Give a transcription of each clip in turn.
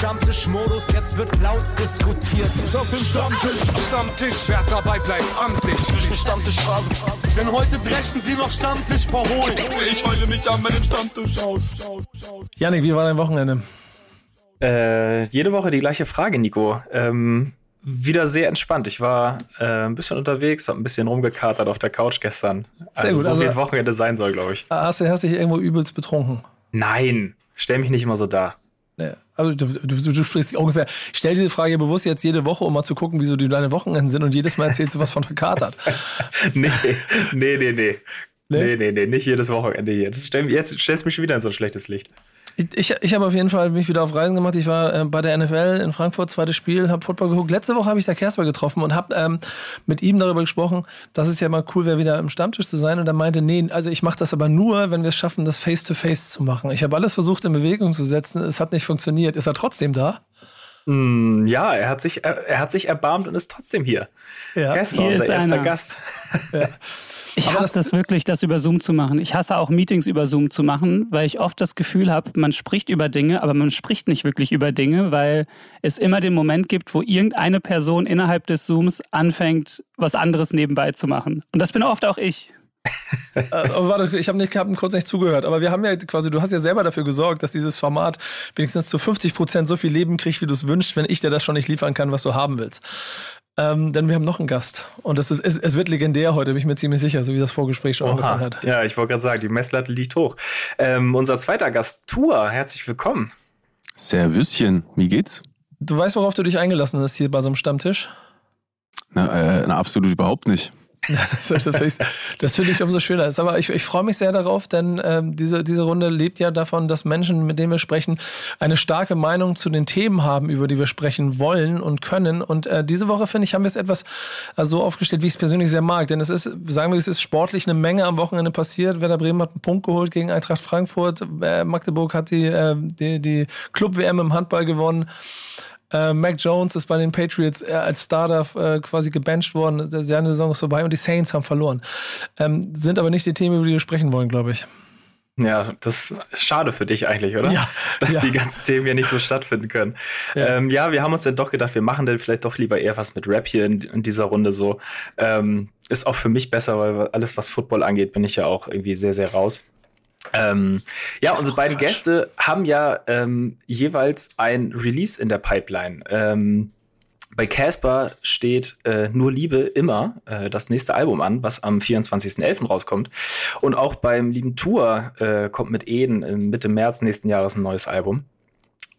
Stammtischmodus, jetzt wird laut diskutiert. Auf dem Stammtisch, Stammtisch, wer dabei bleibt, amtlich. Stammtisch Phase. Denn heute dreschen sie noch Stammtisch verholen. Ich heule mich an meinem Stammtisch aus. Janik, wie war dein Wochenende? Äh, jede Woche die gleiche Frage, Nico. Ähm, wieder sehr entspannt. Ich war äh, ein bisschen unterwegs, hab ein bisschen rumgekatert auf der Couch gestern. Also Sehr gut, so also- wie ein Wochenende sein soll, glaube ich. Hast du hast dich irgendwo übelst betrunken? Nein, stell mich nicht immer so dar. Nee. Also du, du, du sprichst ungefähr. Ich stell diese Frage bewusst jetzt jede Woche, um mal zu gucken, wieso die deine Wochenenden sind und jedes Mal erzählst du was von verkatert. nee, nee, nee, nee. Nee? Nee, nee, nee, nicht jedes Wochenende hier. Das stell, jetzt stellst du mich schon wieder in so ein schlechtes Licht. Ich, ich, habe auf jeden Fall mich wieder auf Reisen gemacht. Ich war äh, bei der NFL in Frankfurt, zweites Spiel, habe Football geguckt. Letzte Woche habe ich da Kersper getroffen und habe ähm, mit ihm darüber gesprochen, dass es ja mal cool wäre, wieder im Stammtisch zu sein. Und er meinte, nee, also ich mache das aber nur, wenn wir es schaffen, das Face-to-Face zu machen. Ich habe alles versucht in Bewegung zu setzen. Es hat nicht funktioniert. Ist er trotzdem da? Mm, ja, er hat, sich, er, er hat sich erbarmt und ist trotzdem hier. Ja. Casper, Hier unser ist erster einer. Gast. Ich hasse das wirklich, das über Zoom zu machen. Ich hasse auch Meetings über Zoom zu machen, weil ich oft das Gefühl habe, man spricht über Dinge, aber man spricht nicht wirklich über Dinge, weil es immer den Moment gibt, wo irgendeine Person innerhalb des Zooms anfängt, was anderes nebenbei zu machen. Und das bin oft auch ich. Äh, aber warte, ich habe hab kurz nicht zugehört, aber wir haben ja quasi, du hast ja selber dafür gesorgt, dass dieses Format wenigstens zu 50 Prozent so viel Leben kriegt, wie du es wünschst, wenn ich dir das schon nicht liefern kann, was du haben willst. Ähm, denn wir haben noch einen Gast und das ist, es, es wird legendär heute, bin ich mir ziemlich sicher, so wie das Vorgespräch schon angefangen hat. Ja, ich wollte gerade sagen, die Messlatte liegt hoch. Ähm, unser zweiter Gast, Tua, herzlich willkommen. Servüsschen, wie geht's? Du weißt, worauf du dich eingelassen hast hier bei so einem Stammtisch? Na, äh, na absolut überhaupt nicht. Das, finde ich, umso schöner. Aber ich, ich freue mich sehr darauf, denn ähm, diese, diese Runde lebt ja davon, dass Menschen, mit denen wir sprechen, eine starke Meinung zu den Themen haben, über die wir sprechen wollen und können. Und äh, diese Woche, finde ich, haben wir es etwas äh, so aufgestellt, wie ich es persönlich sehr mag. Denn es ist, sagen wir, es ist sportlich eine Menge am Wochenende passiert. Werder Bremen hat einen Punkt geholt gegen Eintracht Frankfurt. Äh, Magdeburg hat die, äh, die, die Club-WM im Handball gewonnen. Äh, Mac Jones ist bei den Patriots äh, als Starter äh, quasi gebencht worden. Seine Saison ist vorbei und die Saints haben verloren. Ähm, sind aber nicht die Themen, über die wir sprechen wollen, glaube ich. Ja, das ist schade für dich eigentlich, oder? Ja, Dass ja. die ganzen Themen hier nicht so stattfinden können. Ja. Ja. Ähm, ja, wir haben uns dann doch gedacht, wir machen dann vielleicht doch lieber eher was mit Rap hier in, in dieser Runde so. Ähm, ist auch für mich besser, weil alles, was Football angeht, bin ich ja auch irgendwie sehr, sehr raus. Ähm, ja, unsere beiden Quatsch. Gäste haben ja ähm, jeweils ein Release in der Pipeline. Ähm, bei Casper steht äh, Nur Liebe immer äh, das nächste Album an, was am 24.11. rauskommt. Und auch beim lieben Tour äh, kommt mit Eden äh, Mitte März nächsten Jahres ein neues Album.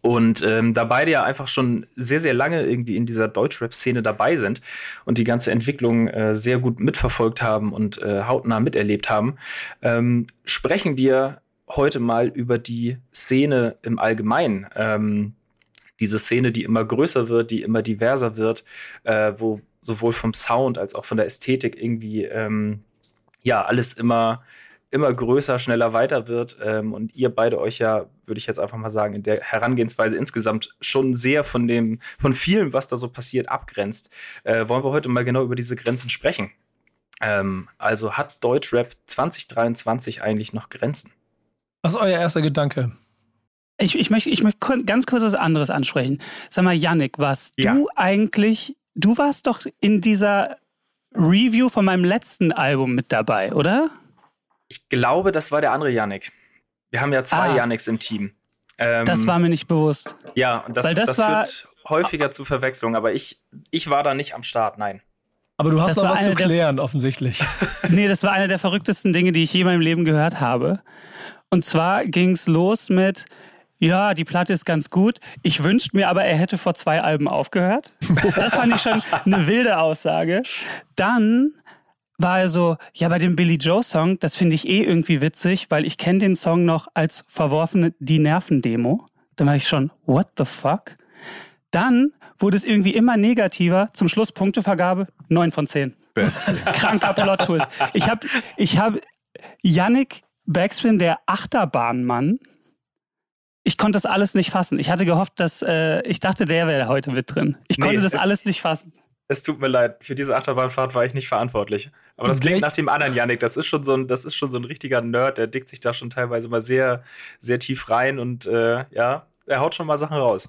Und ähm, da beide ja einfach schon sehr, sehr lange irgendwie in dieser Deutschrap-Szene dabei sind und die ganze Entwicklung äh, sehr gut mitverfolgt haben und äh, hautnah miterlebt haben, ähm, sprechen wir heute mal über die Szene im Allgemeinen. Ähm, diese Szene, die immer größer wird, die immer diverser wird, äh, wo sowohl vom Sound als auch von der Ästhetik irgendwie ähm, ja alles immer immer größer, schneller weiter wird ähm, und ihr beide euch ja, würde ich jetzt einfach mal sagen, in der Herangehensweise insgesamt schon sehr von dem, von vielem, was da so passiert, abgrenzt, äh, wollen wir heute mal genau über diese Grenzen sprechen. Ähm, also hat Deutschrap 2023 eigentlich noch Grenzen? Was ist euer erster Gedanke? Ich, ich, möchte, ich möchte ganz kurz was anderes ansprechen. Sag mal, Yannick, warst Ja. du eigentlich, du warst doch in dieser Review von meinem letzten Album mit dabei, oder? Ich glaube, das war der andere Yannick. Wir haben ja zwei Ah. Yannicks im Team. Ähm, Das war mir nicht bewusst. ja, und das, weil das das, war- führt häufiger zu Verwechslung, aber ich, ich war da nicht am Start, nein. Aber du hast Das noch was zu eine der- klären, offensichtlich. Nee, das war eine der verrücktesten Dinge, die ich je in meinem Leben gehört habe. Und zwar ging es los mit, ja, die Platte ist ganz gut. Ich wünschte mir aber, er hätte vor zwei Alben aufgehört. Das fand ich schon eine wilde Aussage. Dann war er so, ja, bei dem Billy Joe Song, das finde ich eh irgendwie witzig, weil ich kenne den Song noch als verworfene Die Nerven-Demo. Dann war ich schon, what the fuck? Dann wurde es irgendwie immer negativer. Zum Schluss Punktevergabe 9 von 10 Best. kranker Plot-Twist. Ich habe ich hab Yannick Backspin, der Achterbahnmann. Ich konnte das alles nicht fassen. Ich hatte gehofft, dass äh, ich dachte, der wäre heute mit drin. Ich Nee, konnte das es- alles nicht fassen. Es tut mir leid, für diese Achterbahnfahrt war ich nicht verantwortlich. Aber das klingt nach dem anderen Yannick. Das ist schon so ein, das ist schon so ein richtiger Nerd, der dickt sich da schon teilweise mal sehr, sehr tief rein und äh, ja, er haut schon mal Sachen raus.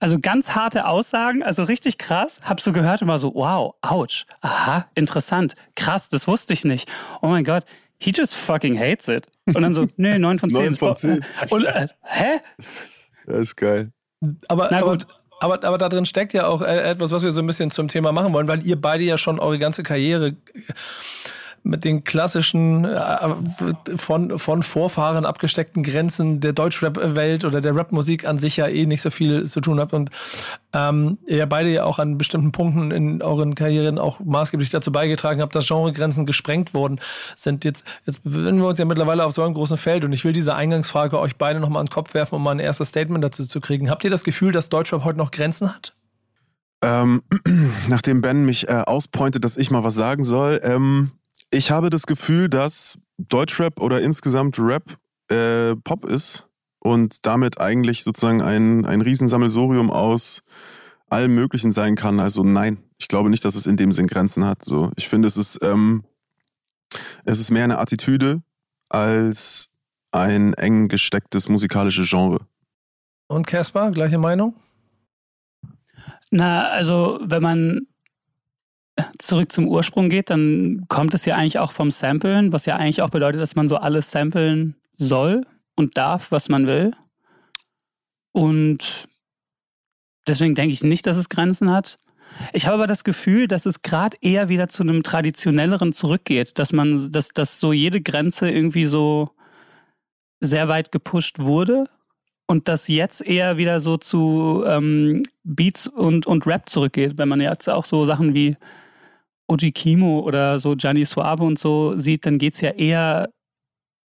Also ganz harte Aussagen, also richtig krass. Hab so gehört und war so, wow, ouch, aha, interessant, krass, das wusste ich nicht. Oh mein Gott, he just fucking hates it. Und dann so, nee, 9 von 10. 9 von 10. Und, äh, hä? Das ist geil. Aber, Na gut. aber, aber da drin steckt ja auch äh, etwas, was wir so ein bisschen zum Thema machen wollen, weil ihr beide ja schon eure ganze Karriere mit den klassischen äh, von, von Vorfahren abgesteckten Grenzen der Deutschrap-Welt oder der Rap-Musik an sich ja eh nicht so viel zu tun habt und ähm, ihr beide ja auch an bestimmten Punkten in euren Karrieren auch maßgeblich dazu beigetragen habt, dass Genregrenzen gesprengt worden sind. Jetzt, jetzt befinden wir uns ja mittlerweile auf so einem großen Feld und ich will diese Eingangsfrage euch beide nochmal an den Kopf werfen, um mal ein erstes Statement dazu zu kriegen. Habt ihr das Gefühl, dass Deutschrap heute noch Grenzen hat? Ähm, nachdem Ben mich äh, auspointet, dass ich mal was sagen soll, ähm, ich habe das Gefühl, dass Deutschrap oder insgesamt Rap äh, Pop ist und damit eigentlich sozusagen ein, ein Riesensammelsurium aus allem Möglichen sein kann. Also nein, ich glaube nicht, dass es in dem Sinn Grenzen hat. So, ich finde, es ist, ähm, es ist mehr eine Attitüde als ein eng gestecktes musikalisches Genre. Und Caspar, gleiche Meinung? Na, also wenn man zurück zum Ursprung geht, dann kommt es ja eigentlich auch vom Samplen, was ja eigentlich auch bedeutet, dass man so alles samplen soll und darf, was man will. Und deswegen denke ich nicht, dass es Grenzen hat. Ich habe aber das Gefühl, dass es gerade eher wieder zu einem traditionelleren zurückgeht, dass man, dass, dass so jede Grenze irgendwie so sehr weit gepusht wurde und das jetzt eher wieder so zu ähm, Beats und, und Rap zurückgeht. Wenn man jetzt auch so Sachen wie Oji Kimo oder so Gianni Suave und so sieht, dann geht es ja eher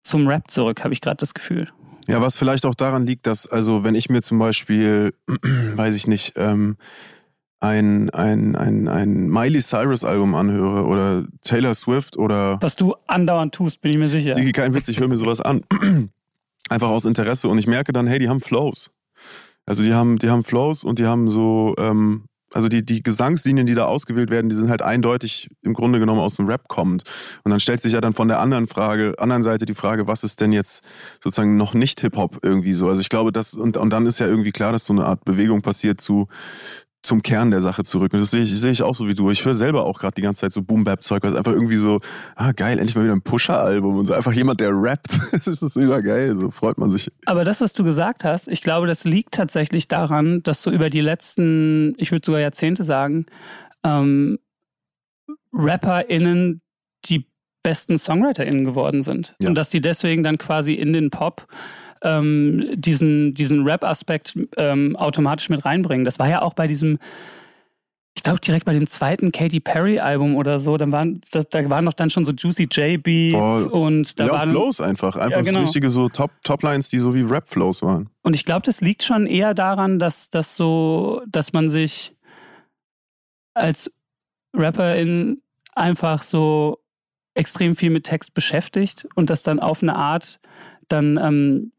zum Rap zurück, habe ich gerade das Gefühl. Ja, was vielleicht auch daran liegt, dass, also wenn ich mir zum Beispiel, weiß ich nicht, ähm, ein, ein, ein, ein Miley Cyrus Album anhöre oder Taylor Swift oder. Was du andauernd tust, bin ich mir sicher. Digi, kein Witz, ich höre mir sowas an. Einfach aus Interesse und ich merke dann, hey, die haben Flows. Also die haben, die haben Flows und die haben so, ähm, also die, die Gesangslinien, die da ausgewählt werden, die sind halt eindeutig im Grunde genommen aus dem Rap kommend. Und dann stellt sich ja dann von der anderen Frage, anderen Seite die Frage, was ist denn jetzt sozusagen noch nicht Hip-Hop irgendwie so? Also ich glaube, das, und, und dann ist ja irgendwie klar, dass so eine Art Bewegung passiert zu, zum Kern der Sache zurück. Und das sehe ich, sehe ich auch so wie du. Ich höre selber auch gerade die ganze Zeit so Boom-Bap-Zeug, was einfach irgendwie so, ah geil, endlich mal wieder ein Pusher-Album und so einfach jemand, der rappt. das ist so übergeil, so freut man sich. Aber das, was du gesagt hast, ich glaube, das liegt tatsächlich daran, dass so über die letzten, ich würde sogar Jahrzehnte sagen, ähm, RapperInnen die besten SongwriterInnen geworden sind. Ja. Und dass die deswegen dann quasi in den Pop ähm, diesen, diesen Rap-Aspekt ähm, automatisch mit reinbringen. Das war ja auch bei diesem, ich glaube direkt bei dem zweiten Katy Perry-Album oder so, dann waren, das, da waren doch dann schon so Juicy J-Beats und da ja, waren. Flows einfach. Einfach Ja, genau. so richtige so Top, Top-Lines, die so wie Rap-Flows waren. Und ich glaube, das liegt schon eher daran, dass, dass so, dass man sich als Rapperin einfach so extrem viel mit Text beschäftigt und das dann auf eine Art dann ähm,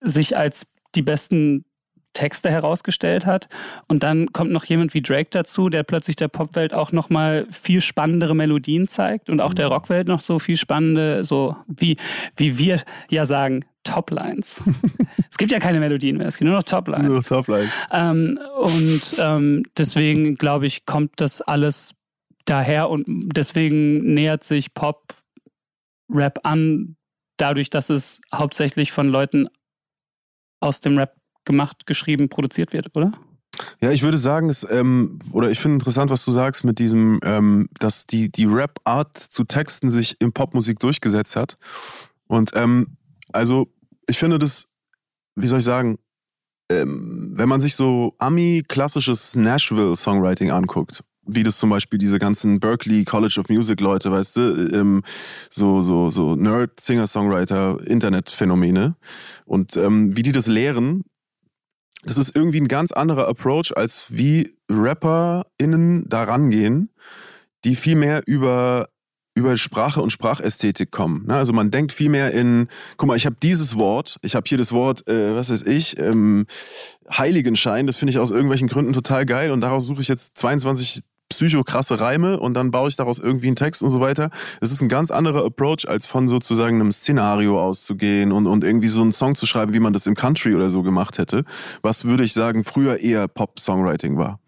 sich als die besten Texte herausgestellt hat. Und dann kommt noch jemand wie Drake dazu, der plötzlich der Popwelt auch nochmal viel spannendere Melodien zeigt und auch der Rockwelt noch so viel spannende, so wie, wie wir ja sagen, Toplines. es gibt ja keine Melodien mehr, es gibt nur noch Toplines. So Top-Lines. Ähm, und ähm, deswegen, glaube ich, kommt das alles daher und deswegen nähert sich Pop Rap an, dadurch, dass es hauptsächlich von Leuten aus dem Rap gemacht, geschrieben, produziert wird, oder? Ja, ich würde sagen, es, ähm, oder ich finde interessant, was du sagst mit diesem, ähm, dass die, die Rap-Art zu Texten sich in Popmusik durchgesetzt hat. Und ähm, also, ich finde das, wie soll ich sagen, ähm, wenn man sich so Ami-klassisches Nashville-Songwriting anguckt, wie das zum Beispiel diese ganzen Berkeley College of Music Leute, weißt du, ähm, so, so, so Nerd, Singer, Songwriter, Internetphänomene und ähm, wie die das lehren, das ist irgendwie ein ganz anderer Approach, als wie RapperInnen da rangehen, die viel mehr über, über Sprache und Sprachästhetik kommen. Ne? Also man denkt viel mehr in, guck mal, ich habe dieses Wort, ich habe hier das Wort, äh, was weiß ich, ähm, Heiligenschein, das finde ich aus irgendwelchen Gründen total geil und daraus suche ich jetzt 22 psychokrasse Reime und dann baue ich daraus irgendwie einen Text und so weiter. Es ist ein ganz anderer Approach, als von sozusagen einem Szenario auszugehen und, und irgendwie so einen Song zu schreiben, wie man das im Country oder so gemacht hätte. Was würde ich sagen, früher eher Pop-Songwriting war.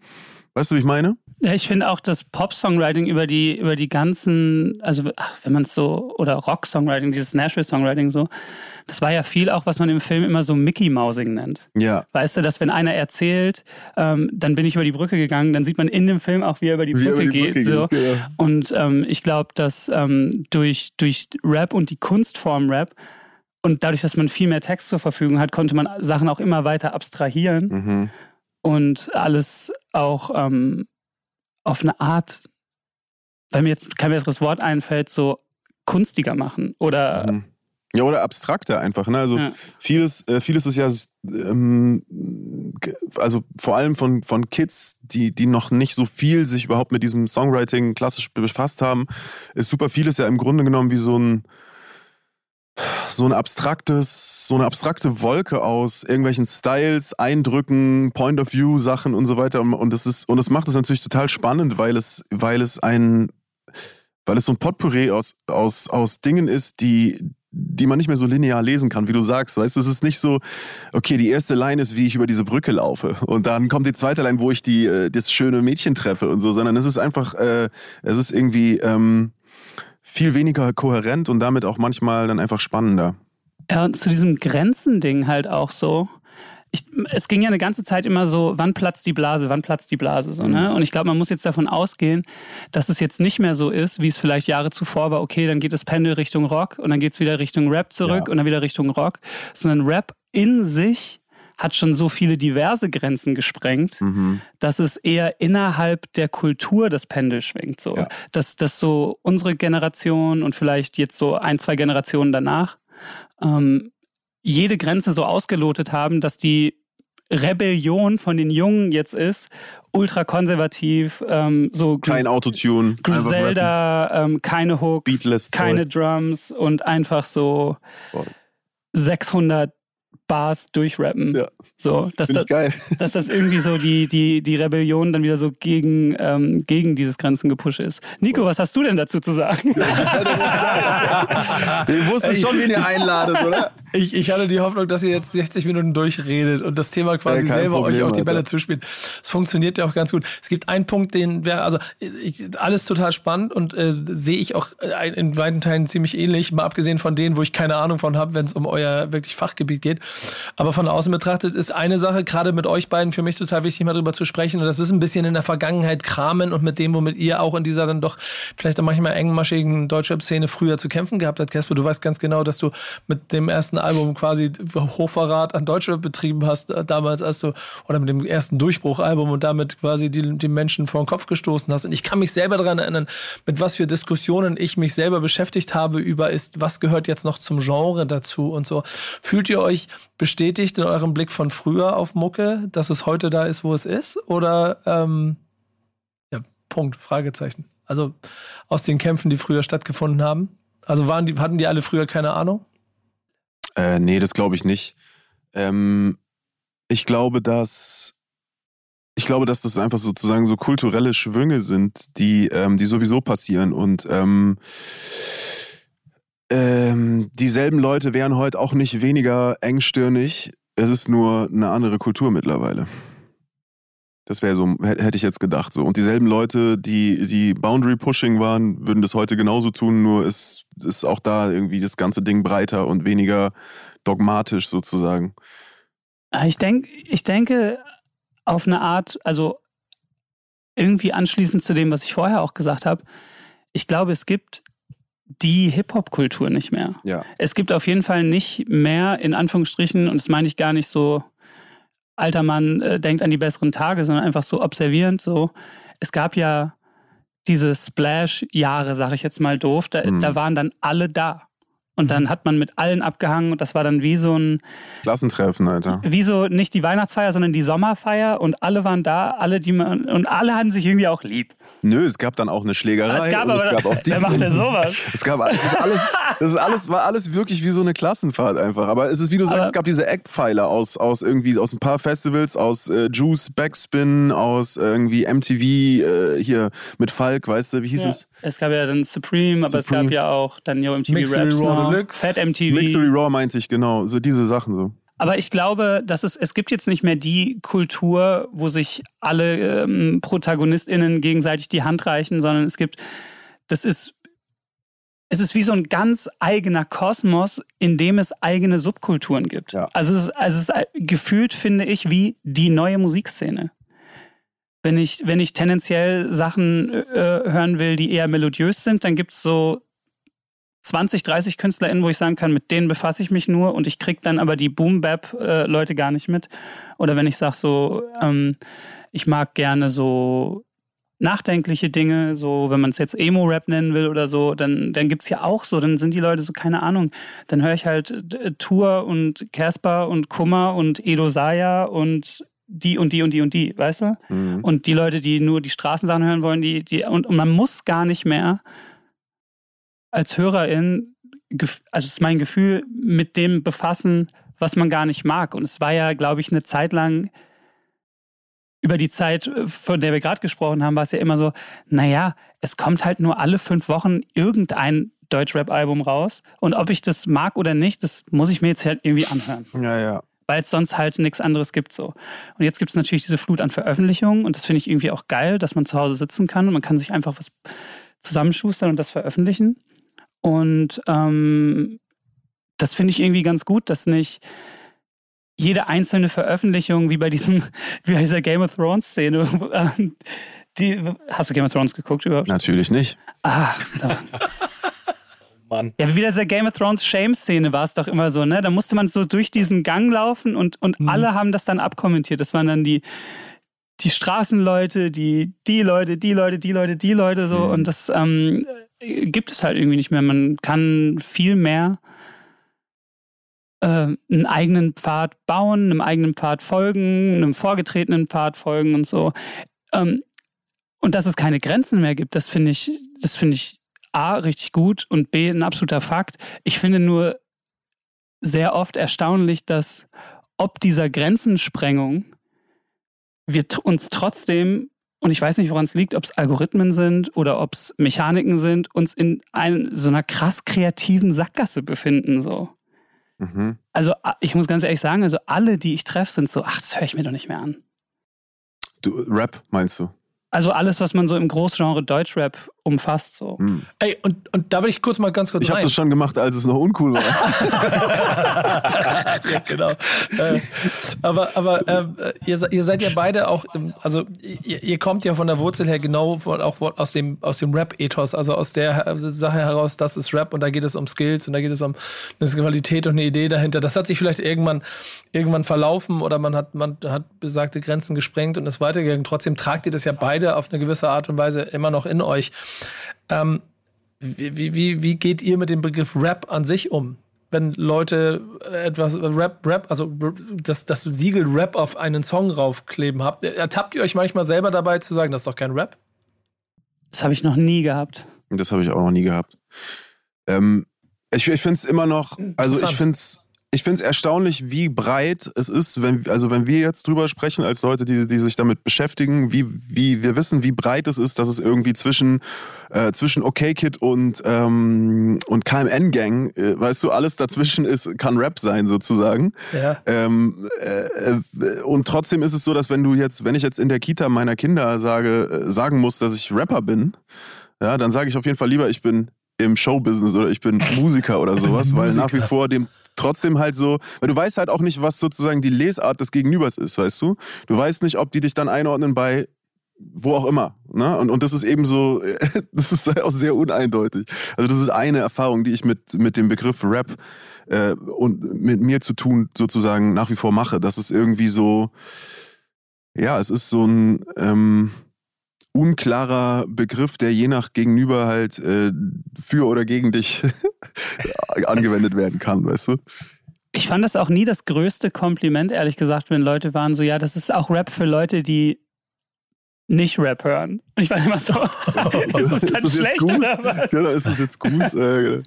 Weißt du, wie ich meine? Ja, ich finde auch das Pop-Songwriting über die, über die ganzen, also ach, wenn man es so, oder Rock-Songwriting, dieses Nashville-Songwriting so, das war ja viel auch, was man im Film immer so Mickey-Mousing nennt. Ja. Weißt du, dass wenn einer erzählt, ähm, dann bin ich über die Brücke gegangen, dann sieht man in dem Film auch, wie er über die Wie Brücke über die geht. Brücke so. geht, genau. Und ähm, ich glaube, dass ähm, durch, durch Rap und die Kunstform Rap und dadurch, dass man viel mehr Text zur Verfügung hat, konnte man Sachen auch immer weiter abstrahieren Mhm. und alles auch ähm, auf eine Art, weil mir jetzt kein besseres Wort einfällt, so kunstiger machen oder Mhm. Ja, oder abstrakter einfach. Ne? Also Ja. vieles, äh, vieles ist ja, ähm, also vor allem von, von Kids, die, die noch nicht so viel sich überhaupt mit diesem Songwriting klassisch befasst haben, ist super vieles ja im Grunde genommen wie so ein so ein abstraktes, so eine abstrakte Wolke aus irgendwelchen Styles, Eindrücken, Point of View Sachen und so weiter. Und das ist, und das macht es natürlich total spannend, weil es, weil es ein, weil es so ein Potpourri aus, aus, aus Dingen ist, die, die man nicht mehr so linear lesen kann, wie du sagst. Weißt es ist nicht so, okay, die erste Line ist, wie ich über diese Brücke laufe. Und dann kommt die zweite Line, wo ich die, äh, das schöne Mädchen treffe und so, sondern es ist einfach, äh, es ist irgendwie ähm, viel weniger kohärent und damit auch manchmal dann einfach spannender. Ja, und zu diesem Grenzending halt auch so. Ich, es ging ja eine ganze Zeit immer so, wann platzt die Blase, wann platzt die Blase so, ne? Und ich glaube, man muss jetzt davon ausgehen, dass es jetzt nicht mehr so ist, wie es vielleicht Jahre zuvor war, okay, dann geht das Pendel Richtung Rock und dann geht es wieder Richtung Rap zurück Ja. und dann wieder Richtung Rock, sondern Rap in sich hat schon so viele diverse Grenzen gesprengt, Mhm. dass es eher innerhalb der Kultur das Pendel schwingt. So. Ja. Dass, dass so unsere Generation und vielleicht jetzt so ein, zwei Generationen danach ähm, jede Grenze so ausgelotet haben, dass die Rebellion von den Jungen jetzt ist, ultrakonservativ, ähm, so Kein Autotune. Griselda, ähm, keine Hooks, Beatless keine. Drums und einfach so Boah. 600 Bars durchrappen. Ja. So, dass, Finde das, ich geil. dass das irgendwie so die, die, die Rebellion dann wieder so gegen, ähm, gegen dieses Grenzengepusche ist. Nico, was hast du denn dazu zu sagen? Ich wusste schon, wen ihr einladet, oder? Ich, ich hatte die Hoffnung, dass ihr jetzt 60 Minuten durchredet und das Thema quasi Ja, selber Problem, euch auch die Bälle Alter. zuspielt. Es funktioniert ja auch ganz gut. Es gibt einen Punkt, den wäre, also ich, alles total spannend und äh, sehe ich auch äh, in weiten Teilen ziemlich ähnlich, mal abgesehen von denen, wo ich keine Ahnung von habe, wenn es um euer wirklich Fachgebiet geht. Aber von außen betrachtet ist eine Sache, gerade mit euch beiden, für mich total wichtig, mal drüber zu sprechen. Und das ist ein bisschen in der Vergangenheit kramen und mit dem, womit ihr auch in dieser dann doch vielleicht auch manchmal engmaschigen Deutschrap-Szene früher zu kämpfen gehabt habt. Casper, du weißt ganz genau, dass du mit dem ersten Album quasi Hochverrat an Deutschrap betrieben hast, äh, damals, als du, oder mit dem ersten Durchbruchalbum und damit quasi die, die Menschen vor den Kopf gestoßen hast. Und ich kann mich selber daran erinnern, mit was für Diskussionen ich mich selber beschäftigt habe über ist, was gehört jetzt noch zum Genre dazu und so. Fühlt ihr euch bestätigt in eurem Blick von früher auf Mucke, dass es heute da ist, wo es ist? Oder ähm, ja, Punkt, Fragezeichen. Also aus den Kämpfen, die früher stattgefunden haben. Also waren die, hatten die alle früher keine Ahnung? Äh, nee, das glaube ich nicht. Ähm, ich glaube, dass ich glaube, dass das einfach sozusagen so kulturelle Schwünge sind, die, ähm, die sowieso passieren. Und ähm, ähm, dieselben Leute wären heute auch nicht weniger engstirnig. Es ist nur eine andere Kultur mittlerweile. Das wäre so, hä- hätte ich jetzt gedacht. So. Und dieselben Leute, die, die Boundary Pushing waren, würden das heute genauso tun, nur ist, ist auch da irgendwie das ganze Ding breiter und weniger dogmatisch sozusagen. Ah, Ich, denk, ich denke auf eine Art, also irgendwie anschließend zu dem, was ich vorher auch gesagt habe, ich glaube, es gibt die Hip-Hop-Kultur nicht mehr. Ja. Es gibt auf jeden Fall nicht mehr, in Anführungsstrichen, und das meine ich gar nicht so, alter Mann äh, denkt an die besseren Tage, sondern einfach so observierend, so. Es gab ja diese Splash-Jahre, sag ich jetzt mal doof, da, Mhm. da waren dann alle da. Und dann hat man mit allen abgehangen und das war dann wie so ein. Klassentreffen, Alter. Wie so nicht die Weihnachtsfeier, sondern die Sommerfeier und alle waren da, alle, die man. Und alle hatten sich irgendwie auch lieb. Nö, es gab dann auch eine Schlägerei. Es gab und aber. es gab auch wer macht denn sowas? Es gab alles, das, ist alles, das ist alles, war alles wirklich wie so eine Klassenfahrt einfach. Aber es ist, wie du sagst, Aber- es gab diese Eckpfeiler aus, aus irgendwie, aus ein paar Festivals, aus äh, Juice, Backspin, aus irgendwie MTV, äh, hier mit Falk, weißt du, wie hieß Ja. es? Es gab ja dann Supreme, aber es Supreme. gab ja auch dann Yo MTV Mixery Raps Deluxe. Fat MTV. Mixery Raw meinte ich, genau. So diese Sachen so. Aber ich glaube, dass es, es gibt jetzt nicht mehr die Kultur, wo sich alle ähm, ProtagonistInnen gegenseitig die Hand reichen, sondern es gibt, das ist, es ist wie so ein ganz eigener Kosmos, in dem es eigene Subkulturen gibt. Ja. Also, es ist, also es ist gefühlt, finde ich, wie die neue Musikszene. Wenn ich, wenn ich tendenziell Sachen äh, hören will, die eher melodiös sind, dann gibt es so 20, 30 KünstlerInnen, wo ich sagen kann, mit denen befasse ich mich nur und ich kriege dann aber die Boom-Bap-Leute gar nicht mit. Oder wenn ich sage so, ähm, ich mag gerne so nachdenkliche Dinge, so wenn man es jetzt Emo-Rap nennen will oder so, dann, dann gibt es ja auch so, dann sind die Leute so, keine Ahnung, dann höre ich halt äh, Tour und Casper und Kummer und Edo Saya und die und die und die und die, weißt du? Mhm. Und die Leute, die nur die Straßensachen hören wollen, die, die und, und man muss gar nicht mehr als Hörerin, also es ist mein Gefühl, mit dem befassen, was man gar nicht mag. Und es war ja, glaube ich, eine Zeit lang, über die Zeit, von der wir gerade gesprochen haben, war es ja immer so, naja, es kommt halt nur alle fünf Wochen irgendein Deutschrap-Album raus. Und ob ich das mag oder nicht, das muss ich mir jetzt halt irgendwie anhören Ja, ja. weil es sonst halt nichts anderes gibt so. Und jetzt gibt es natürlich diese Flut an Veröffentlichungen und das finde ich irgendwie auch geil, dass man zu Hause sitzen kann und man kann sich einfach was zusammenschustern und das veröffentlichen. Und ähm, das finde ich irgendwie ganz gut, dass nicht jede einzelne Veröffentlichung, wie bei diesem, wie bei dieser Game of Thrones Szene, ähm, die, hast du Game of Thrones geguckt überhaupt? Natürlich nicht. Ach, so. Mann. Ja, wie bei dieser Game of Thrones Shame-Szene war es doch immer so, ne? Da musste man so durch diesen Gang laufen und, und alle haben das dann abkommentiert. Das waren dann die, die Straßenleute, die, die Leute, die Leute, die Leute, die Leute so. Und das ähm, gibt es halt irgendwie nicht mehr. Man kann viel mehr äh, einen eigenen Pfad bauen, einem eigenen Pfad folgen, einem vorgetretenen Pfad folgen und so. Ähm, und dass es keine Grenzen mehr gibt, das finde ich, das finde ich A, richtig gut und B, ein absoluter Fakt. Ich finde nur sehr oft erstaunlich, dass ob dieser Grenzensprengung wir uns trotzdem, und ich weiß nicht, woran es liegt, ob es Algorithmen sind oder ob es Mechaniken sind, uns in ein, so einer krass kreativen Sackgasse befinden. So. Mhm. Also ich muss ganz ehrlich sagen, also alle, die ich treffe, sind so, ach, das höre ich mir doch nicht mehr an. Du, Rap meinst du? Also alles, was man so im Großgenre Deutschrap umfasst. So. Hm. Ey, und, und da will ich kurz mal ganz kurz Ich habe das schon gemacht, als es noch uncool war. ja, genau. äh, aber aber äh, ihr, ihr seid ja beide auch, also ihr, ihr kommt ja von der Wurzel her genau von, auch aus dem, aus dem Rap-Ethos, also aus der Sache heraus, das ist Rap und da geht es um Skills und da geht es um eine Qualität und eine Idee dahinter. Das hat sich vielleicht irgendwann, irgendwann verlaufen oder man hat, man hat besagte Grenzen gesprengt und ist weitergegangen. Trotzdem tragt ihr das ja beide auf eine gewisse Art und Weise immer noch in euch. Ähm, wie, wie, wie, geht ihr mit dem Begriff Rap an sich um? Wenn Leute etwas Rap, Rap, also das, das Siegel Rap auf einen Song raufkleben habt, ertappt ihr euch manchmal selber dabei zu sagen, das ist doch kein Rap? Das habe ich noch nie gehabt. Das habe ich auch noch nie gehabt. Ähm, ich ich finde es immer noch, also ich finde es ich find's erstaunlich, wie breit es ist, wenn, also wenn wir jetzt drüber sprechen, als Leute, die, die sich damit beschäftigen, wie, wie wir wissen, wie breit es ist, dass es irgendwie zwischen, äh, zwischen OK Kid und, ähm, und KMN Gang, äh, weißt du, alles dazwischen ist, kann Rap sein sozusagen. Ja. Ähm, äh, äh, und trotzdem ist es so, dass wenn du jetzt, wenn ich jetzt in der Kita meiner Kinder sage, äh, sagen muss, dass ich Rapper bin, ja, dann sage ich auf jeden Fall lieber, ich bin im Showbusiness oder ich bin Musiker oder sowas, weil nach wie vor dem trotzdem halt so, weil du weißt halt auch nicht, was sozusagen die Lesart des Gegenübers ist, weißt du? Du weißt nicht, ob die dich dann einordnen bei wo auch immer. Ne? Und, und das ist eben so, das ist auch sehr uneindeutig. Also das ist eine Erfahrung, die ich mit, mit dem Begriff Rap äh, und mit mir zu tun sozusagen nach wie vor mache. Das ist irgendwie so, ja, es ist so ein, ähm, unklarer Begriff, der je nach Gegenüber halt äh, für oder gegen dich angewendet werden kann, weißt du? Ich fand das auch nie das größte Kompliment, ehrlich gesagt, wenn Leute waren so, ja, das ist auch Rap für Leute, die nicht Rap hören. Und ich war immer so, ist das dann ist das schlecht oder was? Ja, ist das jetzt gut? äh,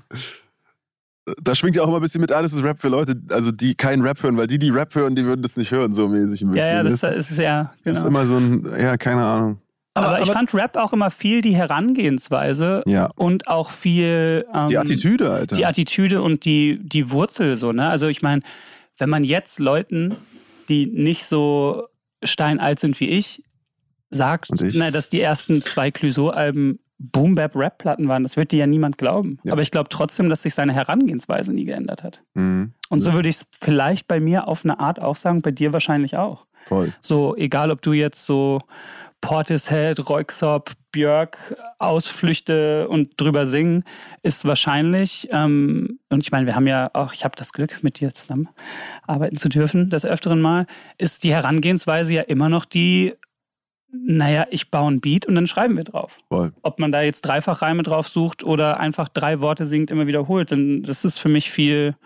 da schwingt ja auch immer ein bisschen mit, alles ist Rap für Leute, also die keinen Rap hören, weil die, die Rap hören, die würden das nicht hören, so mäßig ein bisschen. Ja, ja, das, das ist ja, genau. Das ist immer so ein, ja, keine Ahnung. Aber, aber, ich fand Rap auch immer viel die Herangehensweise ja. und auch viel ähm, die Attitüde, Alter. Die Attitüde und die, die Wurzel so, ne? Also ich meine, wenn man jetzt Leuten, die nicht so steinalt sind wie ich, sagt? Na, dass die ersten zwei Clouseau-Alben Boom-Bap-Rap-Platten waren, das wird dir ja niemand glauben. Ja. Aber ich glaube trotzdem, dass sich seine Herangehensweise nie geändert hat. Mhm. Und so würde ich es vielleicht bei mir auf eine Art auch sagen, bei dir wahrscheinlich auch. Voll. So, egal ob du jetzt so Portishead, Royksop, Björk, Ausflüchte und drüber singen, ist wahrscheinlich, ähm, und ich meine, wir haben ja auch, ich habe das Glück, mit dir zusammen arbeiten zu dürfen, des Öfteren mal, ist die Herangehensweise ja immer noch die, naja, ich baue ein Beat und dann schreiben wir drauf. Voll. Ob man da jetzt dreifach Reime drauf sucht oder einfach drei Worte singt, immer wiederholt, dann das ist für mich viel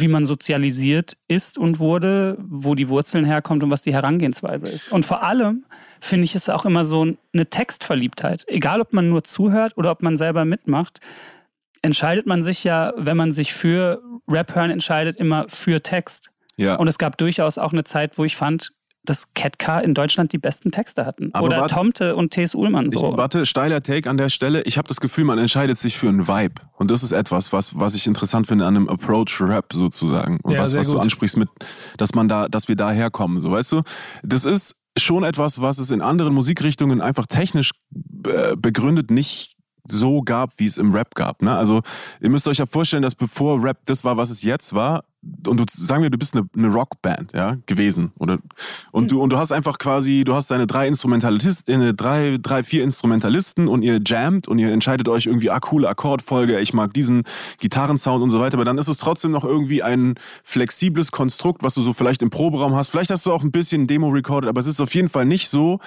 wie man sozialisiert ist und wurde, wo die Wurzeln herkommt und was die Herangehensweise ist. Und vor allem finde ich es auch immer so eine Textverliebtheit. Egal, ob man nur zuhört oder ob man selber mitmacht, entscheidet man sich ja, wenn man sich für Rap hören entscheidet, immer für Text. Ja. Und es gab durchaus auch eine Zeit, wo ich fand, dass Ketka in Deutschland die besten Texte hatten. Aber Oder warte, Tomte und T.S. Ullmann so. Ich, warte, steiler Take an der Stelle. Ich habe das Gefühl, man entscheidet sich für einen Vibe. Und das ist etwas, was, was ich interessant finde an einem Approach-Rap sozusagen. Und ja, was, was du ansprichst mit, dass man da, dass wir da herkommen. So, weißt du? Das ist schon etwas, was es in anderen Musikrichtungen einfach technisch äh, begründet nicht so gab, wie es im Rap gab. Ne? Also ihr müsst euch ja vorstellen, dass bevor Rap das war, was es jetzt war, und du sagen wir, du bist eine, eine Rockband, ja, gewesen. Oder, und, du, und du hast einfach quasi, du hast deine drei Instrumentalisten, äh, drei, drei, vier Instrumentalisten und ihr jammt und ihr entscheidet euch irgendwie, ah, coole Akkordfolge, ich mag diesen Gitarrensound und so weiter. Aber dann ist es trotzdem noch irgendwie ein flexibles Konstrukt, was du so vielleicht im Proberaum hast. Vielleicht hast du auch ein bisschen Demo recorded, aber es ist auf jeden Fall nicht so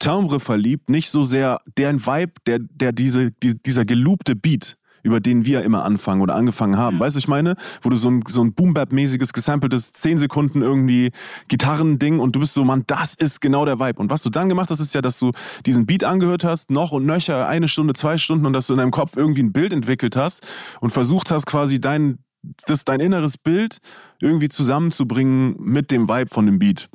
Timbre verliebt, nicht so sehr deren Vibe, der, der diese, die, dieser geloopte Beat über den wir immer anfangen oder angefangen haben. Mhm. Weißt du, ich meine? Wo du so ein, so ein Boom-Bap-mäßiges, gesampeltes 10 Sekunden irgendwie Gitarrending und du bist so, Mann, das ist genau der Vibe. Und was du dann gemacht hast, ist ja, dass du diesen Beat angehört hast, noch und nöcher, eine Stunde, zwei Stunden und dass du in deinem Kopf irgendwie ein Bild entwickelt hast und versucht hast, quasi dein, das, dein inneres Bild irgendwie zusammenzubringen mit dem Vibe von dem Beat.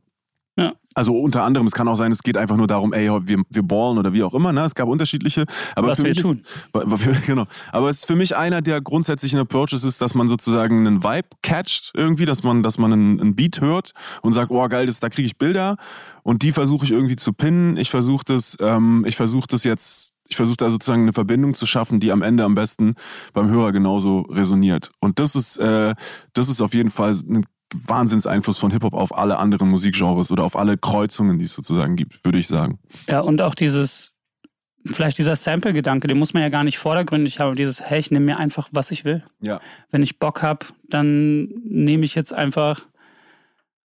Ja. Also unter anderem, es kann auch sein, es geht einfach nur darum, ey, wir, wir ballen oder wie auch immer. Ne? Es gab unterschiedliche. Aber Was für wir mich tun. Ist, genau. Aber es ist für mich einer der grundsätzlichen Approaches ist, dass man sozusagen einen Vibe catcht irgendwie, dass man, dass man einen, einen Beat hört und sagt, oh geil, das, da kriege ich Bilder und die versuche ich irgendwie zu pinnen. Ich versuche das, ähm, ich versuche das jetzt ich versuche da sozusagen eine Verbindung zu schaffen, die am Ende am besten beim Hörer genauso resoniert. Und das ist, äh, das ist auf jeden Fall ein Wahnsinnseinfluss von Hip-Hop auf alle anderen Musikgenres oder auf alle Kreuzungen, die es sozusagen gibt, würde ich sagen. Ja, und auch dieses, vielleicht dieser Sample-Gedanke, den muss man ja gar nicht vordergründig haben, dieses, hey, ich nehme mir einfach, was ich will. Ja. Wenn ich Bock habe, dann nehme ich jetzt einfach